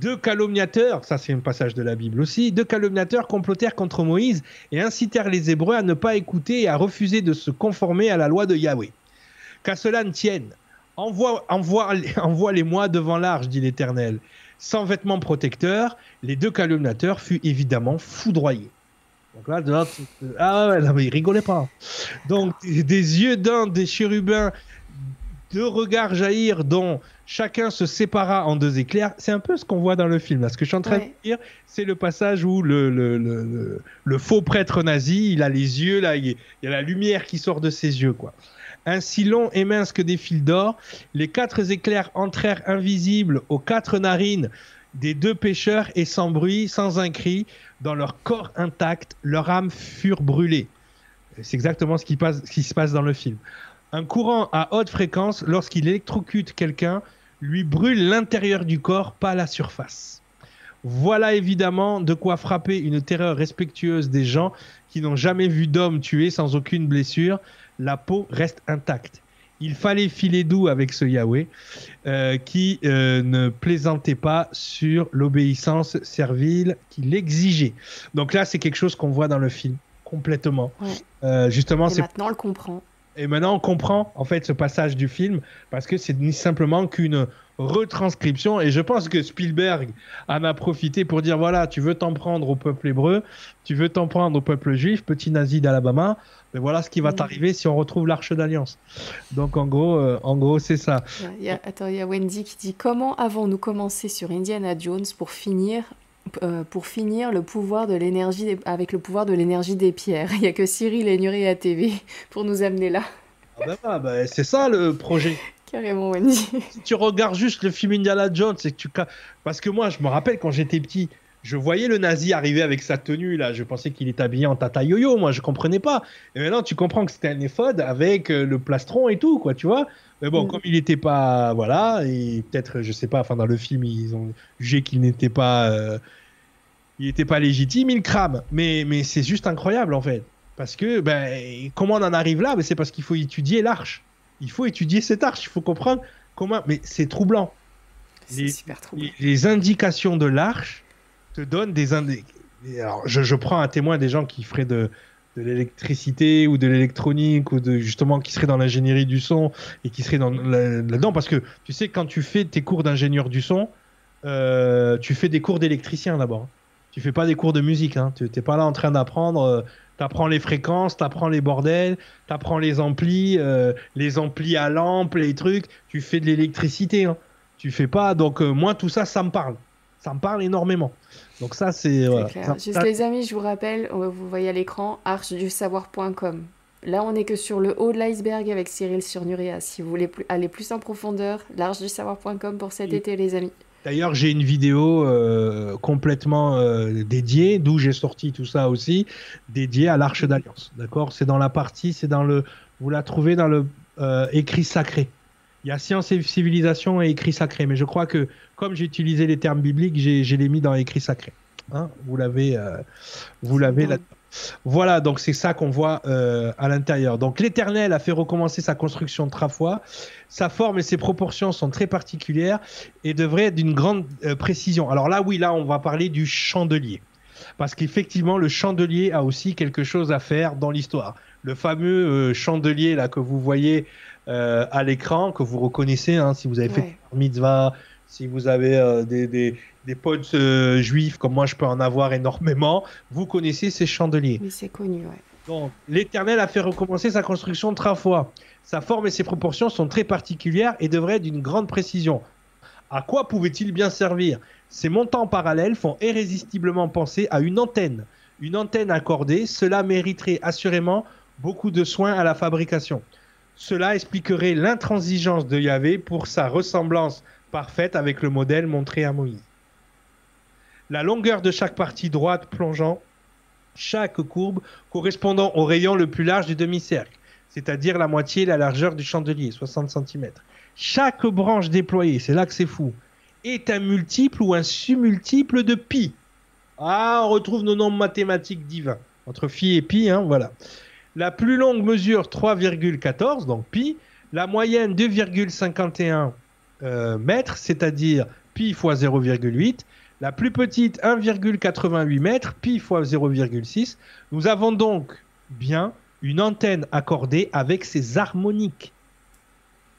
Speaker 2: deux calomniateurs, ça c'est un passage de la Bible aussi, deux calomniateurs complotèrent contre Moïse et incitèrent les Hébreux à ne pas écouter et à refuser de se conformer à la loi de Yahweh. Qu'à cela ne tienne, envoie, envoie, envoie-les-moi devant l'arche, dit l'Éternel. Sans vêtements protecteurs, les deux calomniateurs furent évidemment foudroyés. Donc là, de ah ouais, mais il rigolait pas. Donc des yeux d'un des chérubins, deux regards jaillir dont chacun se sépara en deux éclairs. C'est un peu ce qu'on voit dans le film. Là. Ce que je suis en train de dire, c'est le passage où le, le, le, le, faux prêtre nazi, il a les yeux, là, il y a la lumière qui sort de ses yeux, quoi. Ainsi long et mince que des fils d'or, les quatre éclairs entrèrent invisibles aux quatre narines des deux pêcheurs et sans bruit, sans un cri, dans leur corps intact, leurs âmes furent brûlées. C'est exactement ce qui, ce qui se passe dans le film. Un courant à haute fréquence, lorsqu'il électrocute quelqu'un, lui brûle l'intérieur du corps, pas la surface. Voilà évidemment de quoi frapper une terreur respectueuse des gens qui n'ont jamais vu d'homme tué sans aucune blessure. La peau reste intacte. Il fallait filer doux avec ce Yahweh euh, qui euh, ne plaisantait pas sur l'obéissance servile qu'il exigeait. Donc là, c'est quelque chose qu'on voit dans le film complètement.
Speaker 1: Euh, justement, c'est maintenant on le comprend.
Speaker 2: Et maintenant, on comprend en fait ce passage du film parce que c'est ni simplement qu'une retranscription. Et je pense que Spielberg en a profité pour dire voilà, tu veux t'en prendre au peuple hébreu, tu veux t'en prendre au peuple juif, petit nazi d'Alabama. Mais voilà ce qui va mm. t'arriver si on retrouve l'arche d'alliance. Donc en gros, euh, en gros, c'est ça.
Speaker 1: attends, il y a Wendy qui dit comment avons-nous commencé sur Indiana Jones pour finir euh, pour finir le pouvoir de l'énergie avec le pouvoir de l'énergie des pierres? Il n'y a que Cyril et Nuria TV pour nous amener là.
Speaker 2: Ah bah, bah, bah, c'est ça le projet.
Speaker 1: Carrément, Wendy.
Speaker 2: Si tu regardes juste le film Indiana Jones, c'est que tu parce que moi, je me rappelle quand j'étais petit, je voyais le nazi arriver avec sa tenue là, je pensais qu'il était habillé en tata yo-yo, moi je comprenais pas. Et maintenant tu comprends que c'était un éphode avec euh, le plastron et tout quoi, tu vois. Mais bon, mm. comme il n'était pas voilà, et peut-être je sais pas, enfin dans le film ils ont jugé qu'il n'était pas euh, il était pas légitime, il crame. Mais mais c'est juste incroyable en fait. Parce que ben comment on en arrive là, ben, c'est parce qu'il faut étudier l'arche il faut étudier cette arche, il faut comprendre comment. Mais c'est troublant.
Speaker 1: C'est super troublant.
Speaker 2: Les, indications de l'arche te donnent des. Alors, je, prends un témoin des gens qui feraient de, l'électricité ou de l'électronique ou de justement qui seraient dans l'ingénierie du son et qui seraient dans là-dedans parce que tu sais quand tu fais tes cours d'ingénieur du son, euh, tu fais des cours d'électricien d'abord. Tu fais pas des cours de musique. Hein. Tu n'es pas là en train d'apprendre euh, T'apprends les fréquences, t'apprends les bordels, t'apprends les amplis, euh, les amplis à lampe, les trucs. Tu fais de l'électricité. Hein. Tu fais pas. Donc, euh, moi, tout ça, ça me parle. Ça me parle énormément. Donc, ça, c'est.
Speaker 1: Juste, les amis, je vous rappelle, vous voyez à l'écran, archedusavoir.com. Là, on n'est que sur le haut de l'iceberg avec Cyril sur Nuria. Si vous voulez aller plus en profondeur, l'archedusavoir.com pour cet été, les amis.
Speaker 2: D'ailleurs, j'ai une vidéo euh, complètement euh, dédiée, d'où j'ai sorti tout ça aussi, dédiée à l'Arche d'Alliance. D'accord? C'est dans la partie, c'est dans le. Vous la trouvez dans le euh, écrit sacré. Il y a science et civilisation et écrit sacré, mais je crois que comme j'ai utilisé les termes bibliques, j'ai les mis dans écrit sacré. Hein vous l'avez, vous l'avez là. Voilà, donc c'est ça qu'on voit euh, à l'intérieur. Donc l'Éternel a fait recommencer sa construction de fois. Sa forme et ses proportions sont très particulières et devraient être d'une grande euh, précision. Alors là, oui, là, on va parler du chandelier. Parce qu'effectivement, le chandelier a aussi quelque chose à faire dans l'histoire. Le fameux euh, chandelier là que vous voyez à l'écran, que vous reconnaissez, hein, si vous avez fait mitzvah, si vous avez des, des potes euh, juifs, comme moi je peux en avoir énormément, vous connaissez ces chandeliers.
Speaker 1: Oui, c'est connu, ouais.
Speaker 2: Donc, l'Éternel a fait recommencer sa construction trois fois. Sa forme et ses proportions sont très particulières et devraient être d'une grande précision. À quoi pouvait-il bien servir? Ces montants parallèles font irrésistiblement penser à une antenne. Une antenne accordée, cela mériterait assurément beaucoup de soins à la fabrication. Cela expliquerait l'intransigeance de Yahvé pour sa ressemblance parfaite avec le modèle montré à Moïse la longueur de chaque partie droite plongeant, chaque courbe correspondant au rayon le plus large du demi-cercle, c'est-à-dire la moitié de la largeur du chandelier, 60 cm. Chaque branche déployée, c'est là que c'est fou, est un multiple ou un submultiple de pi. Ah, on retrouve nos nombres mathématiques divins. Entre phi et pi, hein, voilà. La plus longue mesure 3,14, donc pi. La moyenne 2,51 euh, mètres, c'est-à-dire pi fois 0,8. La plus petite, 1,88 mètres, pi fois 0,6. Nous avons donc bien une antenne accordée avec ses harmoniques.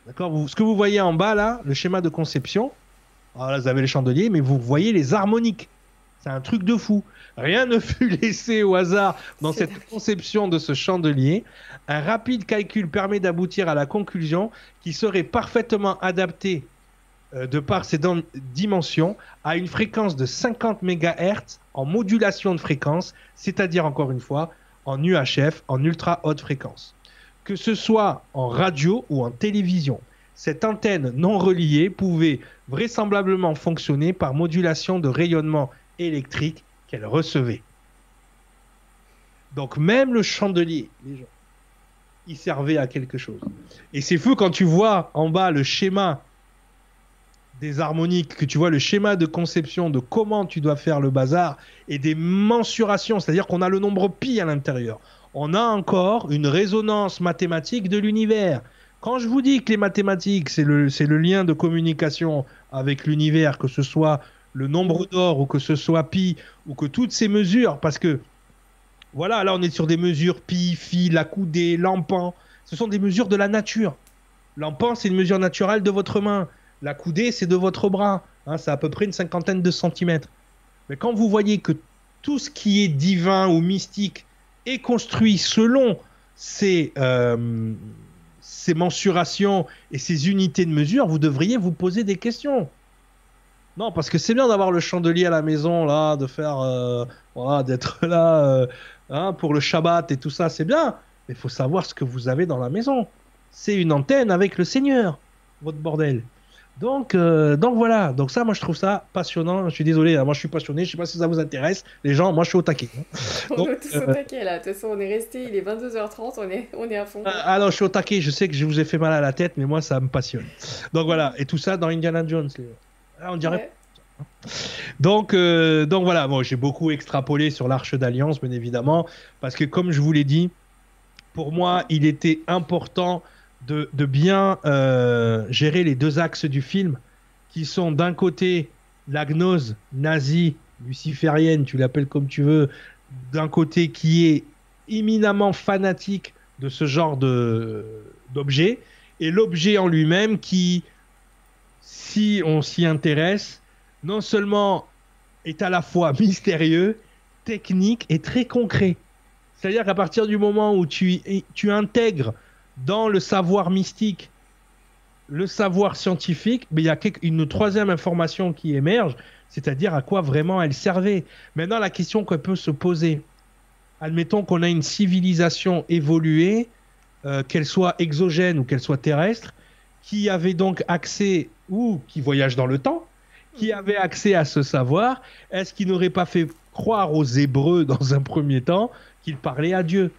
Speaker 2: D'accord? Ce que vous voyez en bas là, le schéma de conception, alors ah, là vous avez les chandeliers, mais vous voyez les harmoniques. C'est un truc de fou. Rien ne fut laissé au hasard dans cette conception de ce chandelier. Un rapide calcul permet d'aboutir à la conclusion qui serait parfaitement adaptée euh, de par ses dimensions, à une fréquence de 50 MHz en modulation de fréquence, c'est-à-dire encore une fois en UHF, en ultra haute fréquence. Que ce soit en radio ou en télévision, cette antenne non reliée pouvait vraisemblablement fonctionner par modulation de rayonnement électrique qu'elle recevait. Donc même le chandelier, il servait à quelque chose. Et c'est fou quand tu vois en bas le schéma des harmoniques, que tu vois le schéma de conception de comment tu dois faire le bazar et des mensurations, c'est-à-dire qu'on a le nombre pi à l'intérieur. On a encore une résonance mathématique de l'univers. Quand je vous dis que les mathématiques, c'est le, le lien de communication avec l'univers, que ce soit le nombre d'or ou que ce soit pi, ou que toutes ces mesures, parce que voilà, là on est sur des mesures pi, phi, la coudée, l'empan, ce sont des mesures de la nature. L'empan, c'est une mesure naturelle de votre main. La coudée, c'est de votre bras. Hein, c'est à peu près une cinquantaine de centimètres. Mais quand vous voyez que tout ce qui est divin ou mystique est construit selon ces, euh, ces mensurations et ces unités de mesure, vous devriez vous poser des questions. Non, parce que c'est bien d'avoir le chandelier à la maison, là, de faire, euh, d'être là euh, hein, pour le Shabbat et tout ça, c'est bien. Mais il faut savoir ce que vous avez dans la maison. C'est une antenne avec le Seigneur, votre bordel. Donc, euh, donc voilà. Donc ça, moi, je trouve ça passionnant. Je suis désolé, hein, moi, je suis passionné. Je sais pas si ça vous intéresse. Les gens, moi, je suis au taquet. hein.
Speaker 1: On
Speaker 2: Donc,
Speaker 1: est tous au taquet là. De toute façon, on est resté, il est 22h30, on est, on est à fond.
Speaker 2: Ah non, je suis au taquet. Je sais que je vous ai fait mal à la tête, mais moi, ça me passionne. Donc voilà. Et tout ça dans Indiana Jones. les- Ah, on dirait
Speaker 1: Ouais.
Speaker 2: Donc, euh, donc voilà, bon, j'ai beaucoup extrapolé sur l'Arche d'Alliance, bien évidemment, parce que comme je vous l'ai dit, pour moi, il était important de, de bien euh, gérer les deux axes du film, qui sont d'un côté la gnose nazie, luciférienne, tu l'appelles comme tu veux, d'un côté qui est éminemment fanatique de ce genre de d'objet, et l'objet en lui-même qui, si on s'y intéresse, non seulement est à la fois mystérieux, technique et très concret. C'est-à-dire qu'à partir du moment où tu, tu intègres dans le savoir mystique le savoir scientifique, mais il y a une troisième information qui émerge, c'est-à-dire à quoi vraiment elle servait. Maintenant, la question qu'on peut se poser, admettons qu'on a une civilisation évoluée, euh, qu'elle soit exogène ou qu'elle soit terrestre, qui avait donc accès, ou qui voyage dans le temps, qui avait accès à ce savoir, est-ce qu'il n'aurait pas fait croire aux Hébreux dans un premier temps qu'il parlait à Dieu?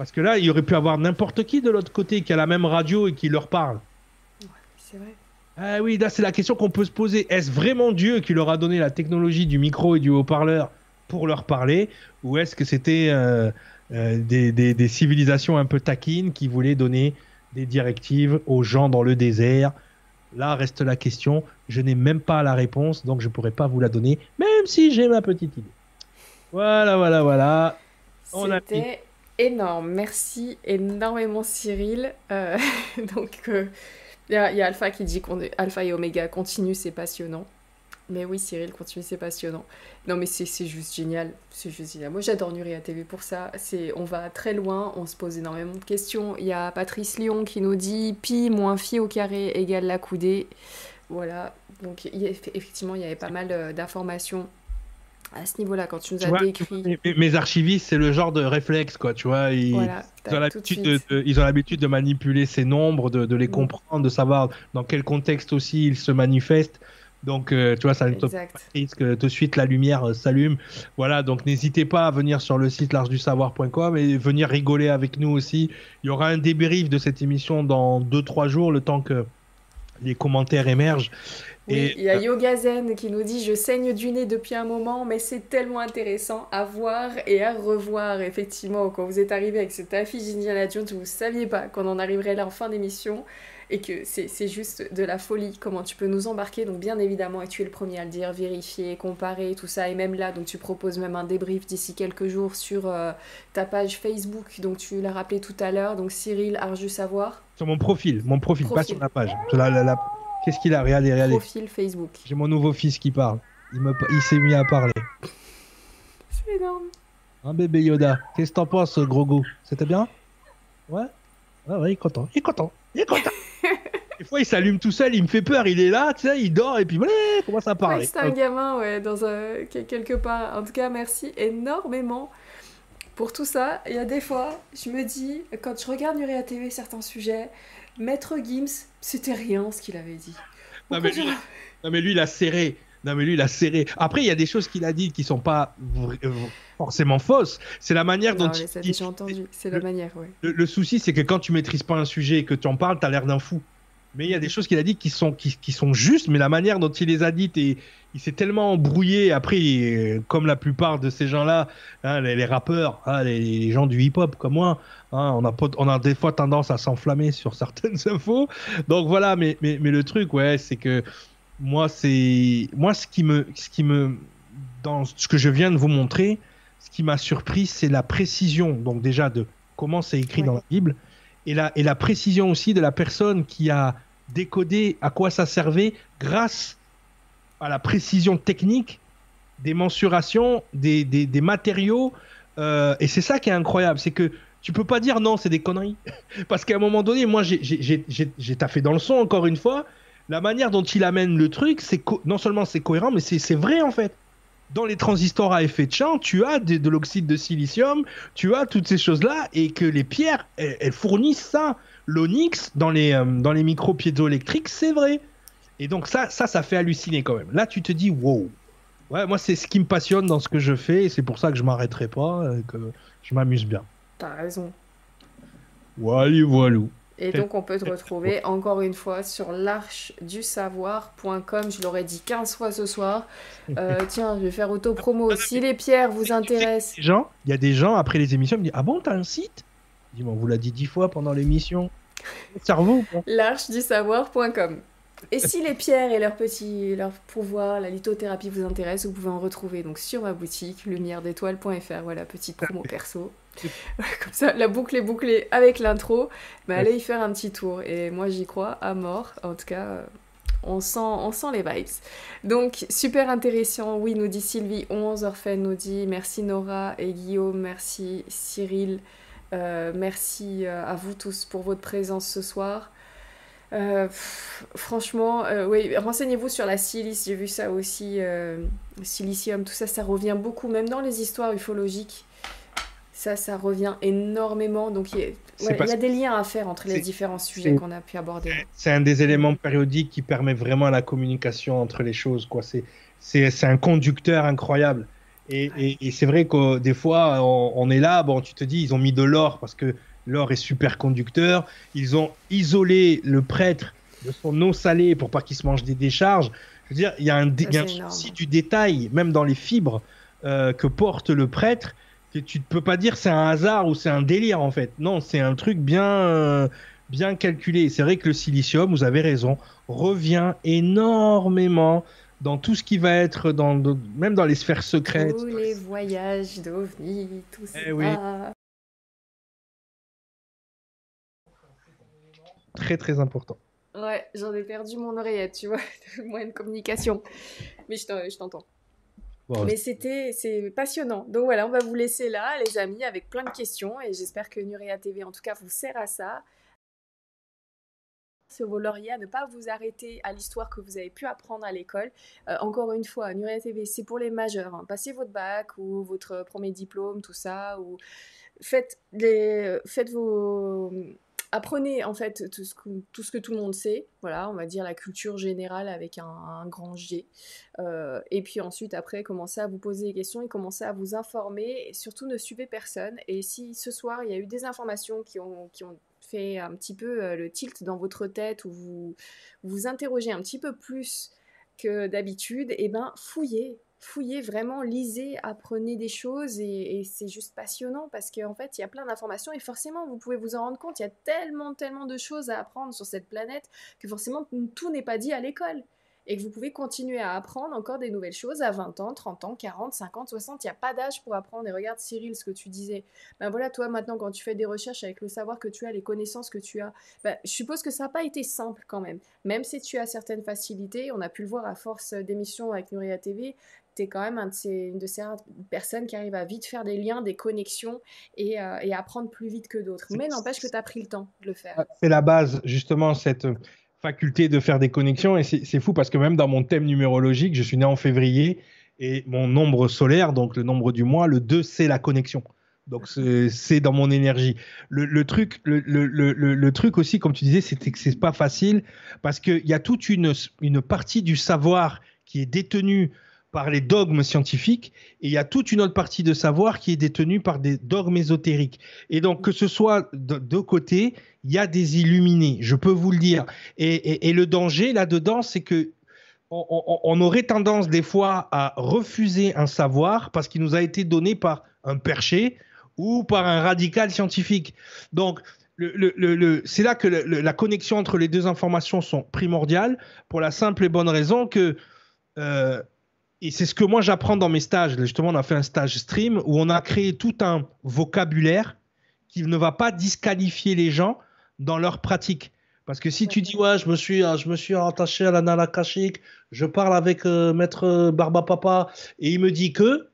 Speaker 2: Parce que là, il aurait pu avoir n'importe qui de l'autre côté qui a la même radio et qui leur parle.
Speaker 1: C'est vrai.
Speaker 2: Ah oui, là, c'est la question qu'on peut se poser. Est-ce vraiment Dieu qui leur a donné la technologie du micro et du haut-parleur pour leur parler Ou est-ce que c'était euh, euh, des, des- des civilisations un peu taquines qui voulaient donner des directives aux gens dans le désert? Là reste la question. Je n'ai même pas la réponse, donc je ne pourrais pas vous la donner, même si j'ai ma petite idée. Voilà, voilà, voilà. On a
Speaker 1: énorme. Merci énormément, Cyril. Euh, donc, euh, il il y a Alpha qui dit qu'on Alpha et Oméga continue, c'est passionnant. Mais oui, Cyril, continue, c'est passionnant. Non, mais c'est juste génial. C'est juste génial. Moi, j'adore Nuria TV pour ça. On va très loin, on se pose énormément de questions. Il y a Patrice Lyon qui nous dit pi moins phi au carré égale la coudée. Voilà. Donc, effectivement, il y avait pas mal euh, d'informations à ce niveau-là quand tu nous
Speaker 2: Tu
Speaker 1: as
Speaker 2: vois,
Speaker 1: décrit.
Speaker 2: mes, mes archivistes, c'est le genre de réflexe, quoi. Tu vois, ils,
Speaker 1: Voilà,
Speaker 2: ils ont l'habitude de,
Speaker 1: suite.
Speaker 2: de- ils ont l'habitude de manipuler ces nombres, de, de les
Speaker 1: Mm.
Speaker 2: comprendre, de savoir dans quel contexte aussi ils se manifestent. Donc, euh, tu vois, ça risque de suite la lumière euh, s'allume. Voilà, donc n'hésitez pas à venir sur le site largedusavoir.com et venir rigoler avec nous aussi. Il y aura un débrief de cette émission dans 2-3 jours, le temps que les commentaires émergent. Et-
Speaker 1: il y a Yoga Zen qui nous dit Je saigne du nez depuis un moment, mais c'est tellement intéressant à voir et à revoir. Effectivement, quand vous êtes arrivé avec cette affiche d'Indiana Jones, vous ne saviez pas qu'on en arriverait là en fin d'émission et que c'est juste de la folie comment tu peux nous embarquer. Donc, bien évidemment, et tu es le premier à le dire, vérifier, comparer, tout ça. Et même là, donc tu proposes même un débrief d'ici quelques jours sur euh, ta page Facebook. Donc, tu l'as rappelé tout à l'heure. Donc, Cyril Arju Savoir,
Speaker 2: Sur mon profil, mon profil, pas sur la page. Sur la- la- la- Qu'est-ce qu'il a Regardez, regardez.
Speaker 1: profil Facebook.
Speaker 2: J'ai mon nouveau fils qui parle. Il, me... il s'est mis à parler.
Speaker 1: C'est énorme.
Speaker 2: Un bébé Yoda. Qu'est-ce que t'en penses, gros go C'était bien? Ouais Ouais, ouais, il est content. Il est content. Il est content. Des fois, il s'allume tout seul, il me fait peur. Il est là, tu sais, il dort et puis voilà, il commence à
Speaker 1: Ouais,
Speaker 2: parler.
Speaker 1: c'est un gamin, ouais, dans un... quel- quelque part. En tout cas, merci énormément pour tout ça. Il y a des fois, je me dis, quand je regarde Nuria TV certains sujets, Maître Gims, c'était rien ce qu'il avait dit.
Speaker 2: Non, mais lui,
Speaker 1: je-
Speaker 2: non, mais lui, il a serré. Non, mais lui, il a serré. Après, il y a des choses qu'il a dites qui sont pas euh, forcément fausses. C'est la manière
Speaker 1: Non,
Speaker 2: dont il
Speaker 1: ça, déjà entendu. C'est la
Speaker 2: le-
Speaker 1: manière, ouais.
Speaker 2: Le, le souci, c'est que quand tu maîtrises pas un sujet et que tu en parles, t'as l'air d'un fou. Mais il y a des choses qu'il a dit qui sont, qui, qui, sont justes, mais la manière dont il les a dites et il s'est tellement embrouillé. Après, comme la plupart de ces gens-là, hein, les, rappeurs, hein, les, gens du hip-hop comme moi, hein, on, a, on a des fois tendance à s'enflammer sur certaines infos. Donc voilà, mais, mais, mais le truc, ouais, c'est que moi, c'est moi ce qui me, ce qui me, dans ce que je viens de vous montrer, ce qui m'a surpris, c'est la précision. Donc déjà de comment c'est écrit dans la Bible et la, précision aussi de la personne qui a décodé à quoi ça servait grâce à la précision technique des mensurations, des, matériaux. Euh, et c'est ça qui est incroyable, c'est que tu peux pas dire non, c'est des conneries. Parce qu'à un moment donné, moi, j'ai taffé dans le son encore une fois. La manière dont il amène le truc, non seulement c'est cohérent, mais c'est vrai en fait. Dans les transistors à effet de champ, tu as de, l'oxyde de silicium, tu as toutes ces choses-là, et que les pierres, elles, fournissent ça. L'onyx, dans les, euh, dans les micros piézoélectriques, c'est vrai. Et donc ça, ça, ça fait halluciner quand même. Là, tu te dis, wow. Ouais, moi, c'est ce qui me passionne dans ce que je fais, et c'est pour ça que je m'arrêterai pas, et que je m'amuse bien.
Speaker 1: T'as raison.
Speaker 2: Voilà, voilà.
Speaker 1: Et donc, on peut te retrouver encore une fois sur l'archedusavoir.com. Je l'aurais dit 15 fois ce soir. Euh, tiens, je vais faire auto-promo. Si les pierres vous intéressent.
Speaker 2: Il y a des gens, après les émissions, me disent Ah bon, t'as un site? Dis, on vous l'a dit 10 fois pendant l'émission. Cerveau.
Speaker 1: L'archedusavoir.com. Et si les pierres et leurs petits, leur pouvoir, la lithothérapie vous intéressent, vous pouvez en retrouver donc sur ma boutique lumière-d'étoile.fr. Voilà, petite promo perso. Comme ça, la boucle est bouclée avec l'intro. Mais allez y faire un petit tour. Et moi, j'y crois à mort. En tout cas, euh, on sent, on sent les vibes. Donc, super intéressant. Oui, nous dit Sylvie. 11 Orphène nous dit merci Nora et Guillaume. Merci Cyril. Euh, merci euh, à vous tous pour votre présence ce soir. Euh, franchement, euh, oui, renseignez-vous sur la silice, j'ai vu ça aussi, euh, silicium, tout ça, ça revient beaucoup, même dans les histoires ufologiques. Ça, ça revient énormément. Donc, il y, a, des liens à faire entre les différents sujets qu'on a pu aborder.
Speaker 2: C'est un des éléments périodiques qui permet vraiment la communication entre les choses. Quoi. C'est, un conducteur incroyable. Et, c'est vrai que des fois, on, on, est là, bon, tu te dis, ils ont mis de l'or parce que l'or est super conducteur. Ils ont isolé le prêtre de son eau salée pour pas qu'il se mange des décharges. Je veux dire, il y a un, souci du détail, même dans les fibres euh, que porte le prêtre, que tu ne peux pas dire c'est un hasard ou c'est un délire en fait. Non, c'est un truc bien, euh, bien calculé. C'est vrai que le silicium, vous avez raison, revient énormément dans tout ce qui va être dans, même dans les sphères secrètes.
Speaker 1: Tous les voyages d'OVNI, tout eh ça.
Speaker 2: Oui. Très très important.
Speaker 1: Ouais, j'en ai perdu mon oreillette, tu vois, moyen de communication. Mais je t'entends. Mais c'était c'est passionnant. Donc voilà, on va vous laisser là, les amis, avec plein de questions. Et j'espère que Nuria TV, en tout cas, vous sert à ça. Sur vos lauriers, à ne pas vous arrêter à l'histoire que vous avez pu apprendre à l'école. Euh, encore une fois, Nuria TV, c'est pour les majeurs. Hein. Passez votre bac ou votre premier diplôme, tout ça. Ou faites, les, faites vos apprenez en fait tout ce, que, tout le monde sait, voilà, on va dire la culture générale avec un, grand G. Euh, et puis ensuite, après, commencez à vous poser des questions et commencez à vous informer. Et surtout, ne suivez personne. Et si ce soir, il y a eu des informations qui ont, qui ont fait un petit peu euh, le tilt dans votre tête ou vous vous interrogez un petit peu plus que d'habitude, et eh ben fouillez, fouillez vraiment, lisez, apprenez des choses et, c'est juste passionnant parce qu'en fait, il y a plein d'informations et forcément, vous pouvez vous en rendre compte, il y a tellement, tellement de choses à apprendre sur cette planète que forcément, tout n'est pas dit à l'école et que vous pouvez continuer à apprendre encore des nouvelles choses à 20 ans, 30 ans, 40, 50, 60. Il n'y a pas d'âge pour apprendre. Et regarde Cyril, ce que tu disais. Ben voilà, toi maintenant, quand tu fais des recherches avec le savoir que tu as, les connaissances que tu as, ben, je suppose que ça n'a pas été simple quand même. Même si tu as certaines facilités, on a pu le voir à force d'émissions avec Nuria TV, tu es quand même un de ces, une de ces personnes qui arrive à vite faire des liens, des connexions et, euh, et apprendre plus vite que d'autres. Mais n'empêche que tu as pris le temps de le faire.
Speaker 2: C'est la base, justement, cette faculté de faire des connexions. Et c'est fou parce que même dans mon thème numérologique, je suis né en février et mon nombre solaire, donc le nombre du mois, le 2, c'est la connexion. Donc c'est dans mon énergie. Le, truc, le, le, truc aussi, comme tu disais, c'était que c'est pas facile parce qu'il y a toute une, une partie du savoir qui est détenue par les dogmes scientifiques et il y a toute une autre partie de savoir qui est détenue par des dogmes ésotériques. Et donc, que ce soit de deux côtés, il y a des illuminés, je peux vous le dire. Et, le danger là-dedans, c'est que on, aurait tendance des fois à refuser un savoir parce qu'il nous a été donné par un perché ou par un radical scientifique. Donc, c'est là que la connexion entre les deux informations sont primordiales pour la simple et bonne raison que euh, et c'est ce que moi j'apprends dans mes stages. Justement, on a fait un stage stream où on a créé tout un vocabulaire qui ne va pas disqualifier les gens dans leur pratique. Parce que si tu dis ouais, je me suis, je me suis attaché à la kashik, je parle avec euh, maître Barba Papa et il me dit que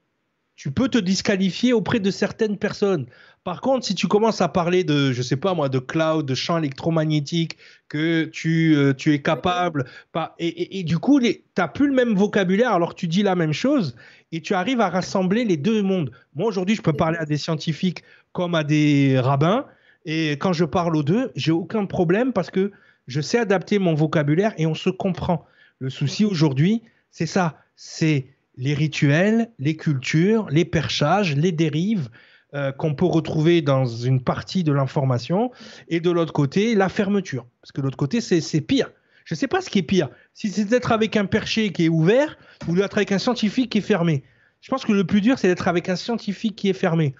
Speaker 2: tu peux te disqualifier auprès de certaines personnes. Par contre, si tu commences à parler de, je sais pas moi, de cloud, de champs électromagnétiques, que tu, euh, tu es capable, pas, et, du coup, tu n'as plus le même vocabulaire alors que tu dis la même chose et tu arrives à rassembler les deux mondes. Moi, aujourd'hui, je peux parler à des scientifiques comme à des rabbins et quand je parle aux deux, j'ai aucun problème parce que je sais adapter mon vocabulaire et on se comprend. Le souci aujourd'hui, c'est ça, c'est les rituels, les cultures, les perchages, les dérives euh, qu'on peut retrouver dans une partie de l'information, et de l'autre côté, la fermeture. Parce que de l'autre côté, c'est pire. Je ne sais pas ce qui est pire. Si c'est d'être avec un perché qui est ouvert ou d'être avec un scientifique qui est fermé. Je pense que le plus dur, c'est d'être avec un scientifique qui est fermé.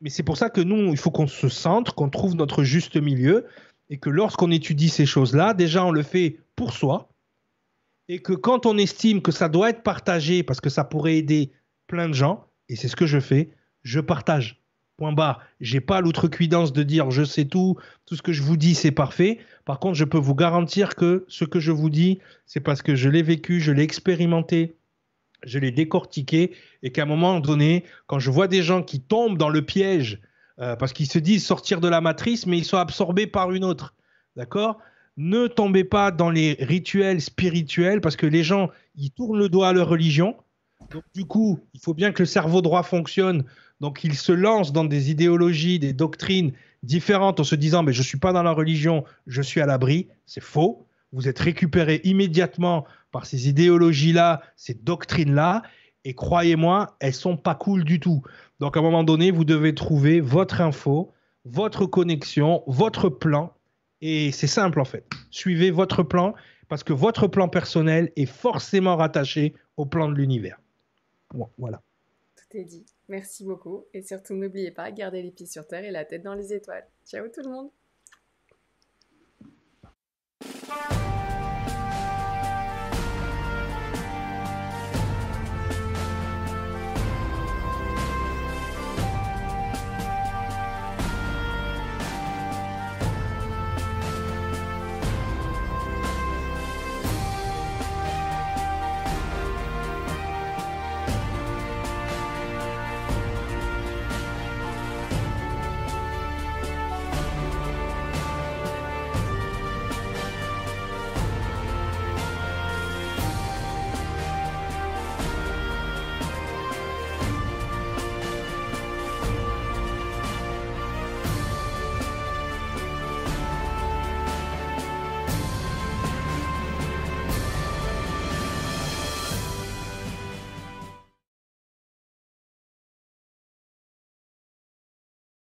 Speaker 2: Mais c'est pour ça que nous, il faut qu'on se centre, qu'on trouve notre juste milieu, et que lorsqu'on étudie ces choses-là, déjà, on le fait pour soi, et que quand on estime que ça doit être partagé parce que ça pourrait aider plein de gens, et c'est ce que je fais, je partage. Point barre. J'ai pas l'outrecuidance de dire je sais tout, tout ce que je vous dis c'est parfait. Par contre, je peux vous garantir que ce que je vous dis, c'est parce que je l'ai vécu, je l'ai expérimenté, je l'ai décortiqué, et qu'à un moment donné, quand je vois des gens qui tombent dans le piège euh, parce qu'ils se disent sortir de la matrice, mais ils sont absorbés par une autre, d'accord? Ne tombez pas dans les rituels spirituels parce que les gens, ils tournent le doigt à leur religion. Donc, du coup, il faut bien que le cerveau droit fonctionne. Donc, ils se lancent dans des idéologies, des doctrines différentes en se disant Mais je ne suis pas dans la religion, je suis à l'abri. C'est faux. Vous êtes récupéré immédiatement par ces idéologies-là, ces doctrines-là. Et croyez-moi, elles sont pas cool du tout. Donc, à un moment donné, vous devez trouver votre info, votre connexion, votre plan et c'est simple en fait. Suivez votre plan parce que votre plan personnel est forcément rattaché au plan de l'univers. Voilà.
Speaker 1: Tout est dit. Merci beaucoup. Et surtout, n'oubliez pas, gardez les pieds sur terre et la tête dans les étoiles. Ciao tout le monde.